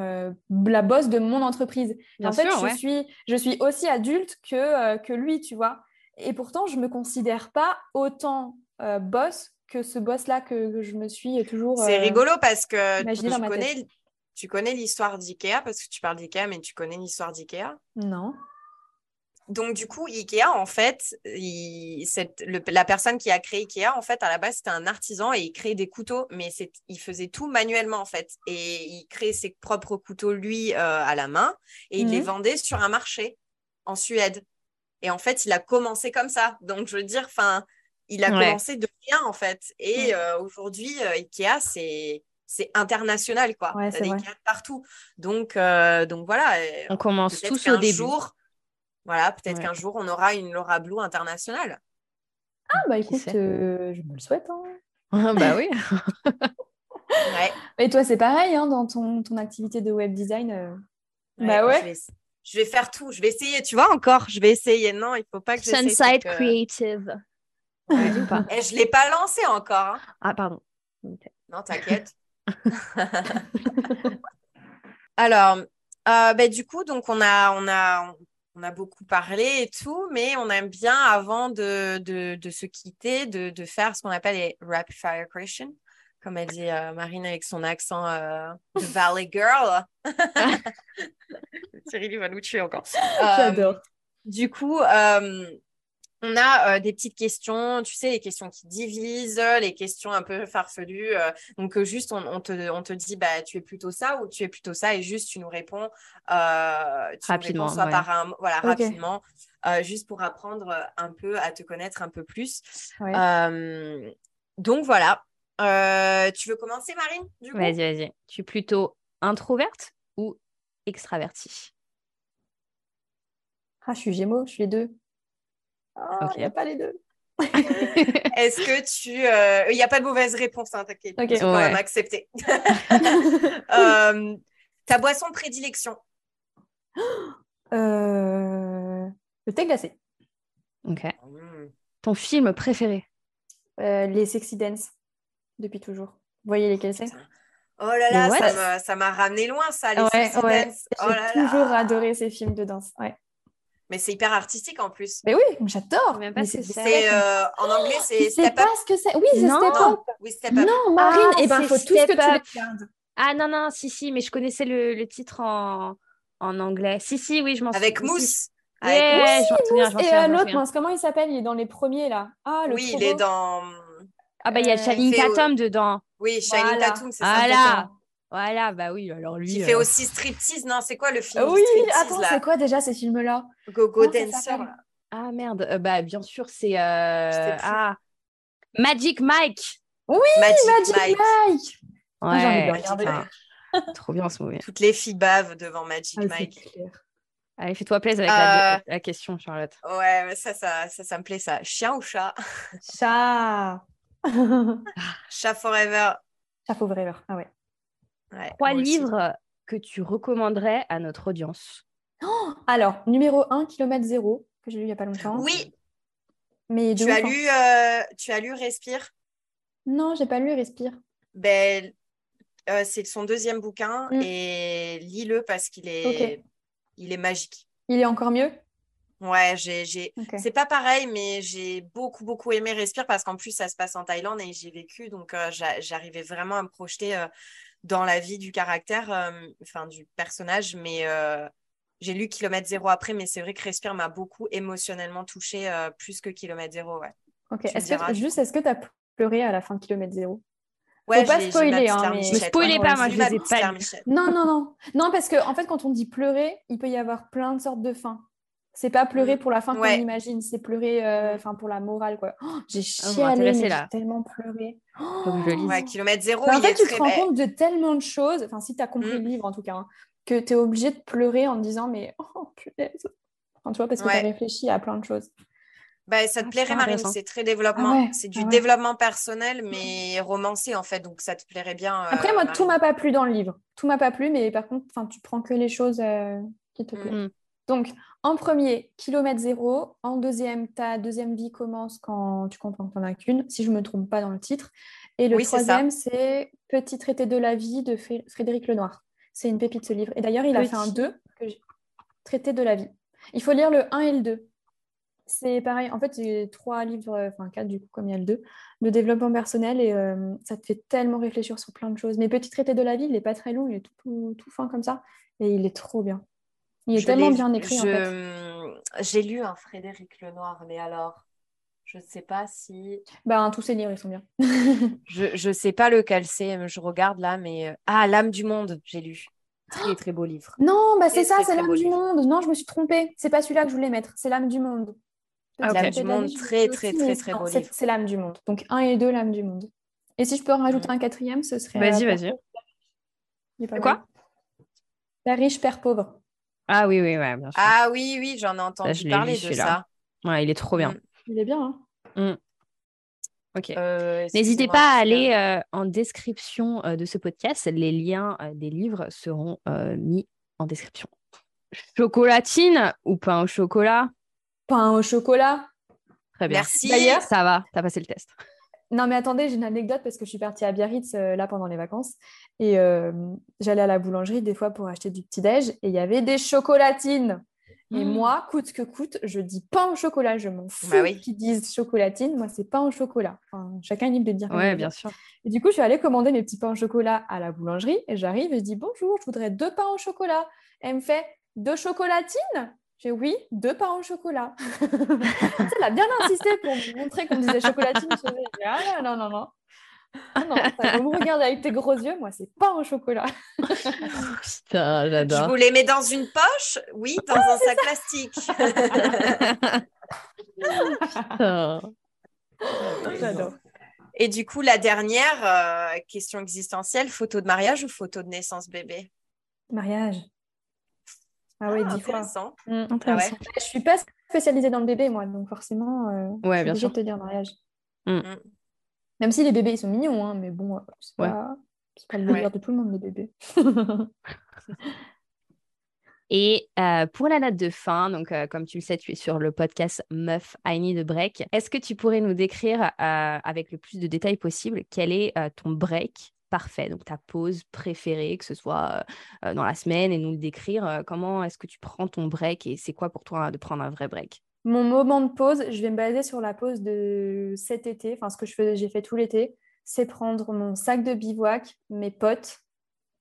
la boss de mon entreprise. en fait, je, suis, je suis aussi adulte que, que lui, tu vois. Et pourtant, je me considère pas autant boss que ce boss-là que, je me suis toujours. C'est euh, rigolo parce que tu connais, tu connais l'histoire d'IKEA parce que tu parles d'IKEA, mais tu connais l'histoire d'IKEA Non. Donc, du coup, IKEA, en fait, la personne qui a créé IKEA, en fait, à la base, c'était un artisan et il créait des couteaux, mais il faisait tout manuellement, en fait. Et il créait ses propres couteaux, lui, euh, à la main, et il les mhm. vendait sur un marché en Suède. Et en fait, il a commencé comme ça. Donc, je veux dire, enfin, il a commencé de rien en fait. Et euh, aujourd'hui, euh, Ikea, c'est c'est international quoi. Ouais, des Ikea partout. Donc euh, donc voilà. On commence tous au début. Jour, voilà, peut-être qu'un jour on aura une Laura Blue internationale. Ah bah écoute, je me le souhaite. Hein. Ah, bah oui. Et toi, c'est pareil hein, dans ton, ton, activité de web design. bah ouais. Je vais, faire tout. Je vais essayer. Tu vois encore, je vais essayer. Non, il faut pas que j'essaie. Sunside Creative. Et je ne l'ai pas lancé encore. Hein. Ah, pardon. Non, t'inquiète. Alors, euh, ben, du coup, donc on a, on, a, on a beaucoup parlé et tout, mais on aime bien, avant de, de, de se quitter, de, de faire ce qu'on appelle les rapid fire questions, comme elle dit euh, Marine avec son accent euh, de Valley Girl. Cyril va nous tuer encore. J'adore. Du coup, on a euh, des petites questions, tu sais, les questions qui divisent, les questions un peu farfelues. Euh, donc, euh, juste, on, te, on, te, dit, bah, tu es plutôt ça ou tu es plutôt ça, et juste, tu nous réponds, rapidement, soit par un, voilà, rapidement, juste pour apprendre un peu à te connaître un peu plus. donc, voilà. tu veux commencer, Marine Vas-y, vas-y. Tu es plutôt introverte ou extravertie? Ah, je suis Gémeaux, je suis les deux. Ah, il n'y a pas les deux. Est-ce que tu. Il euh, n'y a pas de mauvaise réponse, hein, t'inquiète. Tu peux même accepter. Euh, ta boisson de prédilection euh, Le thé glacé. Ok. Hmm. Ton film préféré? Les Sexy Dance, depuis toujours. Vous voyez lesquels c'est? Oh là là, ça m'a ramené loin, ça, les Sexy Dance. Oh J'ai toujours adoré ces films de danse. Ouais. Mais c'est hyper artistique en plus. Mais oui, j'adore. C'est euh, en anglais, c'est Step pas ce que c'est. Oui, c'est Step Up. Oui, Step Up. Non, Marine, ah, et eh ben faut tout ce que tu regardes. Ah non non, si si, mais je connaissais le, le titre en, en anglais. Si si, oui, je m'en souviens. Avec Mousse. Avec ouais, m'en souviens. Et euh, l'autre, comment il s'appelle? Il est dans les premiers là. Ah, le Oui, il est dans. Ah bah il y a euh, Channing Tatum dedans. Oui, Channing Tatum, c'est ça. Voilà. Voilà, bah oui, alors lui. Qui fait euh, aussi striptease, non C'est quoi le film Oui, attends, c'est quoi déjà ces films-là? Go Go Dancer. Ah merde, euh, bah bien sûr, c'est. Euh... Ah. Magic Mike. Oui, Magic, Mike. Mike. Ouais, ah, Trop bien ce movie. Toutes les filles bavent devant Magic ah, Mike. Allez, fais-toi plaisir avec la, euh, la, question, Charlotte. Ouais, ça, ça, ça, ça me plaît, ça. Chien ou chat? Chat. chat forever. Chat forever, ah ouais. Trois livres que tu recommanderais à notre audience oh Alors, numéro 1, Kilomètre Zéro, que j'ai lu il n'y a pas longtemps. Oui. Mais tu, as lu, euh, tu as lu Respire? Non, j'ai pas lu Respire. Ben, euh, c'est son deuxième bouquin mm. et lis-le parce qu'il est, il est magique. Il est encore mieux? Ouais, j'ai, j'ai... c'est pas pareil, mais j'ai beaucoup, beaucoup aimé Respire parce qu'en plus, ça se passe en Thaïlande et j'ai vécu, donc euh, j'arrivais vraiment à me projeter dans la vie du caractère, euh, enfin du personnage, mais euh, j'ai lu Kilomètre Zéro après, mais c'est vrai que Respire m'a beaucoup émotionnellement touchée, euh, plus que Kilomètre Zéro, ouais. Ok, est-ce que, juste, est-ce que tu as pleuré à la fin de Kilomètre Zéro? Ouais, Faut pas spoiler, hein, mais... spoiler pas, moi, je les ai pas Non, non, non. Non, parce qu'en en fait, quand on dit pleurer, il peut y avoir plein de sortes de fins. C'est pas pleurer mm. pour la fin qu'on imagine, c'est pleurer euh, enfin pour la morale quoi. Oh, j'ai ah, chialé, j'ai tellement pleuré. Oh ouais, kilomètre zéro. en fait, tu te rends compte de tellement de choses, enfin si tu as compris le mm. livre en tout cas, hein, que tu es obligé de pleurer en te disant mais oh punaise. Enfin, tu vois parce que tu as réfléchi à plein de choses. Bah, ça te ah, plairait, Marine, c'est très développement. Ah c'est du développement personnel, mais romancé, en fait. Donc, ça te plairait bien. Euh, Après, moi, tout m'a pas plu dans le livre. Tout m'a pas plu, mais par contre, tu prends que les choses euh, qui te plaisent. Mm. Donc, en premier, kilomètre zéro. En deuxième, ta deuxième vie commence quand tu comprends que tu n'en as qu'une, si je ne me trompe pas dans le titre. Et le troisième, c'est Petit traité de la vie de Frédéric Lenoir. C'est une pépite ce livre. Et d'ailleurs, il a fait un 2, Traité de la vie. Il faut lire le 1 et le 2. C'est pareil, en fait, j'ai trois livres, enfin quatre du coup, comme il y a le 2, de développement personnel et euh, ça te fait tellement réfléchir sur plein de choses. Mais Petit traité de la vie, il n'est pas très long, il est tout, tout fin comme ça et il est trop bien. Il est tellement bien écrit. J'ai lu un Frédéric Lenoir, mais alors, je ne sais pas si. Ben, tous ces livres, ils sont bien. je ne sais pas lequel c'est, je regarde là, mais. Ah, L'âme du monde, j'ai lu. Très, très beau livre. Non, bah c'est ça, c'est l'âme du monde. Non, je me suis trompée. C'est pas celui-là que je voulais mettre. C'est l'âme du monde. Ah, l'âme du monde, très, très, très, très, beau livre. C'est l'âme du monde. Donc, un et deux, l'âme du monde. Et si je peux en rajouter un quatrième, ce serait. Vas-y, euh, vas-y. Quoi? Père riche, père pauvre. Ah oui, oui, ouais, bien sûr. Ah oui, oui, j'en ai entendu parler de ça. Ouais, il est trop bien. Mm. Il est bien. Hein mm. Ok. Euh, N'hésitez pas à aller euh, en description euh, de ce podcast. Les liens des livres seront mis en description. Chocolatine ou pain au chocolat? Pain au chocolat. Très bien. Merci. D'ailleurs, ça va, tu as passé le test. Non, mais attendez, j'ai une anecdote parce que je suis partie à Biarritz euh, là pendant les vacances et euh, j'allais à la boulangerie des fois pour acheter du petit-déj et il y avait des chocolatines. Et mmh. moi, coûte que coûte, je dis pas au chocolat, je m'en fous bah qu'ils disent chocolatine. Moi, c'est pas au chocolat. chacun est libre de dire. Ouais, bien sûr. Et du coup, je suis allée commander mes petits pains au chocolat à la boulangerie et j'arrive et je dis bonjour, je voudrais deux pains au chocolat. Elle me fait deux chocolatines? J'ai oui, deux pains au chocolat. elle a bien insisté pour montrer qu'on disait chocolatine. Je ah non, non, non. Ah non, vous me regardez avec tes gros yeux, moi, c'est pas au chocolat. Putain, j'adore. Je vous les mets dans une poche? Oui, dans un sac plastique. J'adore. Et du coup, la dernière euh, question existentielle, photo de mariage ou photo de naissance bébé? Mariage. Ah oui, dix fois. Mmh, ah ouais. Je suis pas spécialisée dans le bébé, moi, donc forcément, euh, ouais, bien sûr. te dire mariage. Mmh. Mmh. Même si les bébés, ils sont mignons, hein, mais bon, euh, c'est pas, pas, le délire de tout le monde, les bébés. Et euh, pour la note de fin, donc comme tu le sais, tu es sur le podcast Meuf I Need a Break. Est-ce que tu pourrais nous décrire avec le plus de détails possible quel est ton break parfait, donc ta pause préférée, que ce soit euh, dans la semaine, et nous le décrire. Euh, comment est-ce que tu prends ton break et c'est quoi pour toi de prendre un vrai break? Mon moment de pause, je vais me baser sur la pause de cet été, enfin ce que je j'ai fait tout l'été, c'est prendre mon sac de bivouac, mes potes,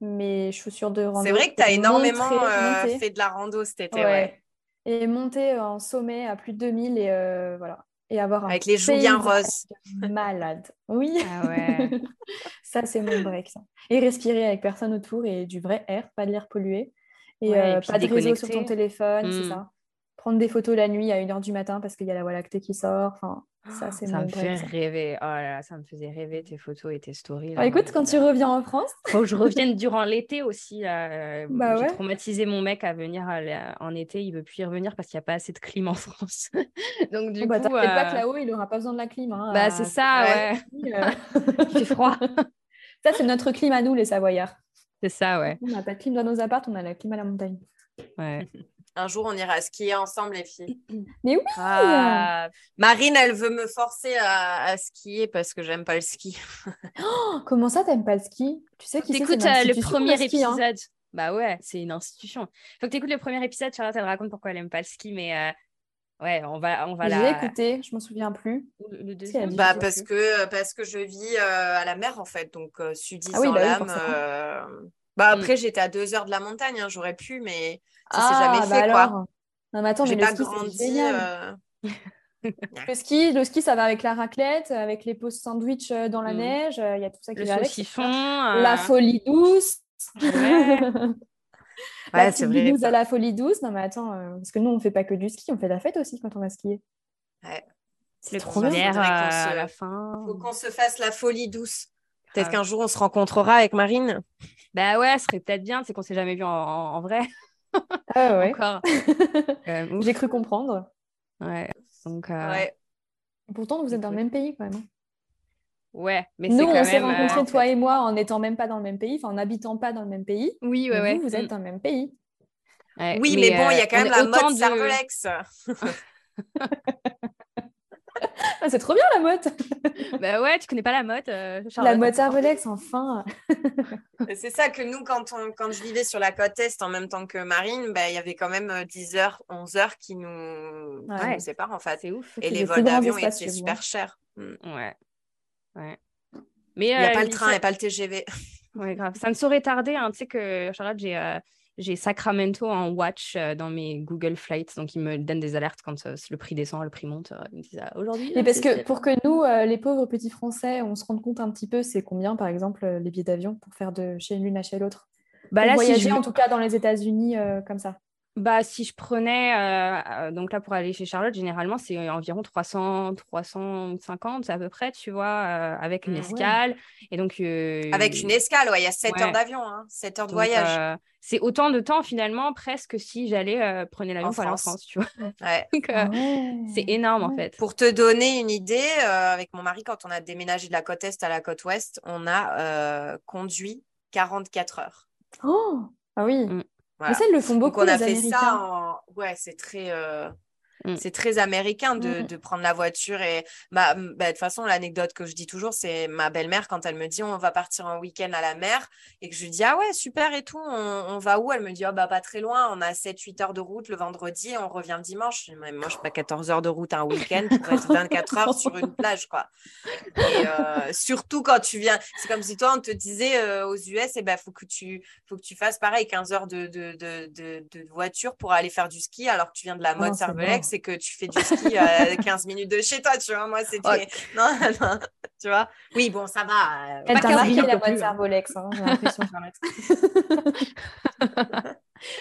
mes chaussures de rando. C'est vrai que tu as énormément euh, fait de la rando cet été. Ouais. Et monter en sommet à plus de 2000 et voilà et avoir un avec les joues bien roses malade oui ah ouais. ça c'est mon break ça. et respirer avec personne autour et du vrai air pas de l'air pollué et, euh, pas de réseau sur ton téléphone c'est hmm. ça prendre des photos la nuit à 1h du matin parce qu'il y a la Voie lactée qui sort enfin ça, c'est ça me fait rêver. Oh là là, ça me faisait rêver tes photos et tes stories. Bah, écoute, quand tu reviens en France. Faut que je revienne durant l'été aussi. Bah J'ai traumatisé mon mec à venir en été. Il veut plus y revenir parce qu'il n'y a pas assez de clim en France. Donc, du oh, bah, coup. T'inquiète pas que là-haut, il n'aura pas besoin de la clim. Hein, bah, c'est ça, ouais. Euh. il fait froid. ça, c'est notre clim à nous, les Savoyards. C'est ça, ouais. On n'a pas de clim dans nos apparts, on a la clim à la montagne. Ouais. Un jour, on ira skier ensemble, les filles. Mais oui ah, Marine, elle veut me forcer à, skier parce que j'aime pas le ski. Oh, comment ça, t'aimes pas le ski? Tu sais qui Écoute euh, le premier hein. épisode. Bah ouais, c'est une institution. Faut que tu écoutes le premier épisode. Charlotte, elle raconte pourquoi elle aime pas le ski, mais euh, ouais, on va, on va la. J'ai écouté, je m'en souviens plus. Le, deuxième. Bah parce que parce que je vis euh, à la mer en fait, donc sudiste ah oui, bah, bah mm. après, j'étais à deux heures de la montagne, hein, j'aurais pu, mais ça s'est jamais ah, fait, bah quoi. Non, mais attends, mais le ski, grandi. Euh, le, ski, le ski, ça va avec la raclette, avec les pauses sandwich euh, dans la mm. neige, euh, il y a tout ça qui va avec. La folie douce. Ouais. la c'est vrai. à la folie douce. Non, mais attends, parce que nous, on fait pas que du ski, on fait la fête aussi quand on va skier. Ouais. C'est trop bien à la fin. Faut qu'on se fasse la folie douce. Peut-être ah. qu'un jour, on se rencontrera avec Marine. Bah ouais, ce serait peut-être bien, c'est qu'on s'est jamais vu en, vrai. Ah ouais. J'ai cru comprendre. Ouais. Donc, euh... ouais. Pourtant, vous êtes dans le même pays quand même. Hein. Ouais, mais nous, on s'est rencontrés, euh, toi et moi, en n'étant même pas dans le même pays, enfin en n'habitant pas dans le même pays. Oui, ouais, ouais. Vous, êtes mm. dans le même pays. oui, mais, bon, il y a euh, quand même la mode de... Ah, c'est trop bien la motte. bah ouais, tu connais pas la motte. Euh, la motte Rolex, enfin. c'est ça que nous, quand, on, quand je vivais sur la côte Est en même temps que Marine, bah, il y avait quand même 10 euh, heures, 11 heures qui nous, ouais. séparent en fait. C'est ouf. Et les vols d'avion étaient super chers. Mm. Ouais. ouais. Mais, il n'y a euh, pas le train, il n'y a pas le TGV. Ouais, grave. Ça ne saurait tarder. Hein. Tu sais que, Charlotte, j'ai j'ai Sacramento en watch euh, dans mes Google Flights, donc ils me donnent des alertes quand euh, le prix descend, le prix monte. Euh, ils me disent ah, aujourd'hui. Mais parce que pour que nous, les pauvres petits Français, on se rende compte un petit peu, c'est combien, par exemple, les billets d'avion pour faire de chez l'une à chez l'autre? Bah là, voyager si je... en tout cas dans les États-Unis comme ça. Bah, si je prenais, euh, donc là pour aller chez Charlotte, généralement c'est environ 300, 350 à peu près, tu vois, euh, avec une ah escale. Et donc, euh, avec une escale, ouais, il y a 7 heures d'avion, hein, 7 heures de voyage. c'est autant de temps finalement, presque si j'allais prendre l'avion pour aller en France, tu vois. donc, ah c'est énorme en fait. Pour te donner une idée, avec mon mari, quand on a déménagé de la côte Est à la côte Ouest, on a conduit 44 heures. Oh, ah oui. Mm. Mais ça, ils le font beaucoup. Donc, on a fait ça en... Ouais, c'est très. Euh, Mm. C'est très américain de, mm. de, prendre la voiture. Et bah, bah, de toute façon, l'anecdote que je dis toujours, c'est ma belle-mère, quand elle me dit on va partir en week-end à la mer, et que je lui dis ah ouais, super et tout, on, va où? Elle me dit oh, bah, pas très loin, on a 7-8 heures de route le vendredi, on revient dimanche. Je dis, moi, je pas 14 heures de route un week-end pour être 24 heures sur une plage, quoi. Et euh, surtout quand tu viens, c'est comme si toi, on te disait euh, aux US, il eh ben, faut, que tu, faut que tu fasses pareil, 15 heures de, de, de, de, voiture pour aller faire du ski, alors que tu viens de la mode oh, c'est que tu fais du ski à 15 minutes de chez toi, tu vois. Moi, c'était. Non, non, tu vois. Oui, bon, ça va. Euh, Elle t'a marqué la mode Cervolex, hein, j'ai l'impression,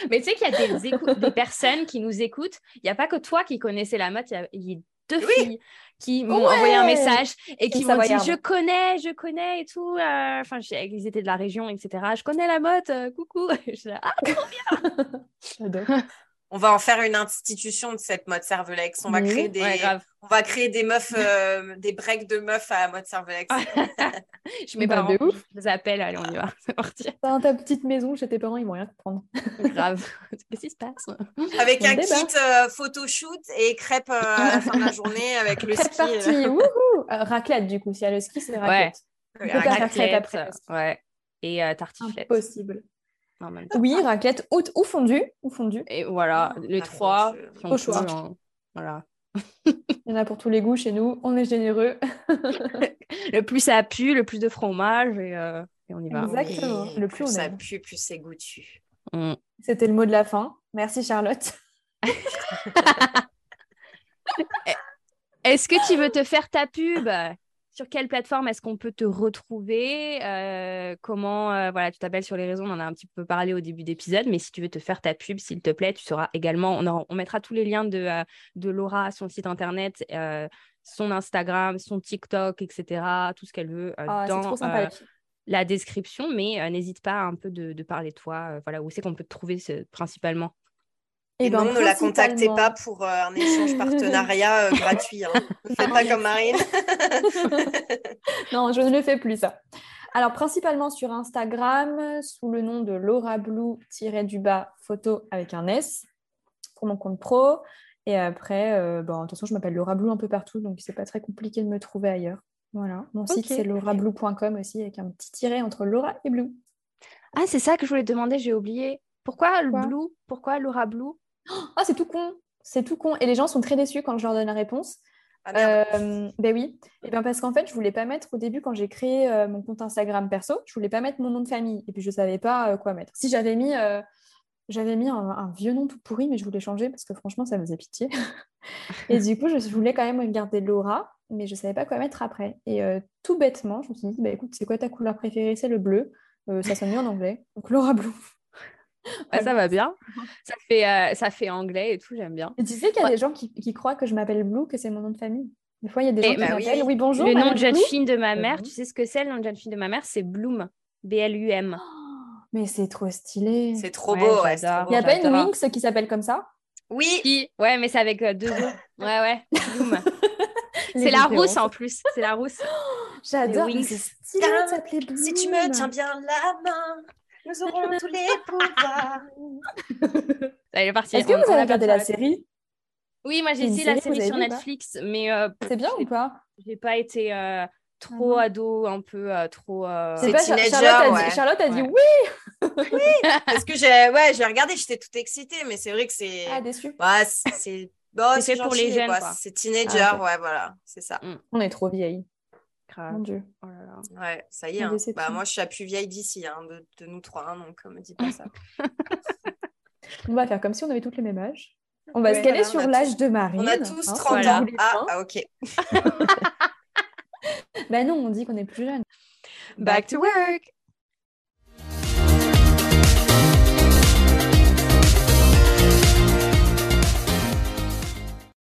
Mais tu sais qu'il y a des, des, personnes qui nous écoutent. Il n'y a pas que toi qui connaissais la mode, il y a, deux filles qui m'ont envoyé un message et qui m'ont dit je connais, je connais et tout. Euh, enfin, ils étaient de la région, etc. Je connais la mode, euh, coucou. je ah, trop bien. J'adore on va en faire une institution de cette mode Cervelex. On va créer des, on va créer des meufs, euh, des breaks de meufs à mode Cervelex. je mets pas bah, ouf. je les appelle, allez, on y va, c'est parti. Dans ta petite maison chez tes parents, ils vont rien comprendre. Grave. Qu'est-ce qui se passe? Avec un kit euh, photoshoot et crêpes euh, à la fin de la journée avec le ski. Parti. raclette, du coup, s'il y a le ski, c'est raclette. Ouais. raclette, après. Ouais. Et tartiflette. Oui, raclette ou, ou fondue. Ou fondue. Et voilà, ah, les trois. Au choix. Hein. Voilà. Il y en a pour tous les goûts chez nous. On est généreux. le plus ça pue, le plus de fromage et, euh, on y va. Exactement. le plus, on ça pue, plus c'est goûtu. Mm. C'était le mot de la fin. Merci Charlotte. Est-ce que tu veux te faire ta pub? Sur quelle plateforme est-ce qu'on peut te retrouver euh, Comment, euh, voilà, tu t'appelles sur les réseaux, on en a un petit peu parlé au début d'épisode, mais si tu veux te faire ta pub, s'il te plaît, tu seras également, on, mettra tous les liens de, euh, de Laura, son site internet, son Instagram, son TikTok, etc., tout ce qu'elle veut ah, dans la description, mais n'hésite pas un peu de, parler de toi, voilà, où c'est qu'on peut te trouver principalement et, eh ben, non, ne la contactez pas pour euh, un échange partenariat euh, gratuit. Hein. Ne faites pas comme Marine. non, je ne le fais plus ça. Alors, principalement sur Instagram, sous le nom de Laura Blue-du-bas photo avec un S pour mon compte pro. Et après, euh, bon, de toute façon, je m'appelle Laura Blue un peu partout, donc c'est pas très compliqué de me trouver ailleurs. Voilà. Mon site, c'est laurablue.com aussi, avec un petit tiret entre Laura et Blue. Ah, c'est ça que je voulais te demander, j'ai oublié. Pourquoi le Blue? Pourquoi Laura Blue? Ah, c'est tout con, c'est tout con. Et les gens sont très déçus quand je leur donne la réponse. Ah, euh, ben oui, et ben parce qu'en fait, je voulais pas mettre au début quand j'ai créé euh, mon compte Instagram perso, je voulais pas mettre mon nom de famille et puis je savais pas euh, quoi mettre. Si j'avais mis, j'avais mis un, vieux nom tout pourri, mais je voulais changer parce que franchement, ça me faisait pitié. et du coup, je voulais quand même garder Laura, mais je savais pas quoi mettre après. Et tout bêtement, je me suis dit, bah, écoute, c'est quoi ta couleur préférée? C'est le bleu. ça sonne mieux en anglais. Donc Laura Blue. Ça va bien. Ça fait, euh, ça fait anglais et tout, j'aime bien. Et tu sais qu'il y a des gens qui, qui, croient que je m'appelle Blue, que c'est mon nom de famille. Des fois, il y a des gens qui bah m'appellent. Oui. bonjour. Le nom de jeune fille de ma mère, tu sais ce que c'est le nom de jeune fille de ma mère? C'est Bloom. B-L-U-M. mais c'est trop stylé. C'est trop beau. Ouais, il n'y a pas une Winx qui s'appelle comme ça? Oui. Ouais, mais c'est avec euh, deux O. Ouais, ouais. Bloom. c'est la rousse en plus. C'est la rousse. J'adore. C'est stylé de s'appeler Bloom. Si tu me tiens bien la main. Nous aurons tous les pouvoirs. Allez, parti. Est-ce que vous avez regardé la série? Oui, moi j'ai dit la série sur Netflix, mais euh, c'est bien ou pas? J'ai pas été euh, trop ah ado, un peu euh, trop. C'est pas teenager, Charlotte, a dit, Charlotte a dit oui. oui, parce que j'ai ouais, j'ai regardé, j'étais toute excitée, mais c'est vrai que c'est. Ah déçu. Ouais, c'est. Bon, c'est pour les jeunes. C'est teenager, ah, ouais, voilà, c'est ça. Mm. On est trop Mon Dieu. Oh Ouais, ça y est. Hein. Bah, moi, je suis la plus vieille d'ici, hein, de, nous trois, hein, donc me dis pas ça. on va faire comme si on avait toutes les mêmes âges. On va se caler sur l'âge de Marine. On a tous 30 ans. Ah, ah, ok. ben non, on dit qu'on est plus jeune. Back to work.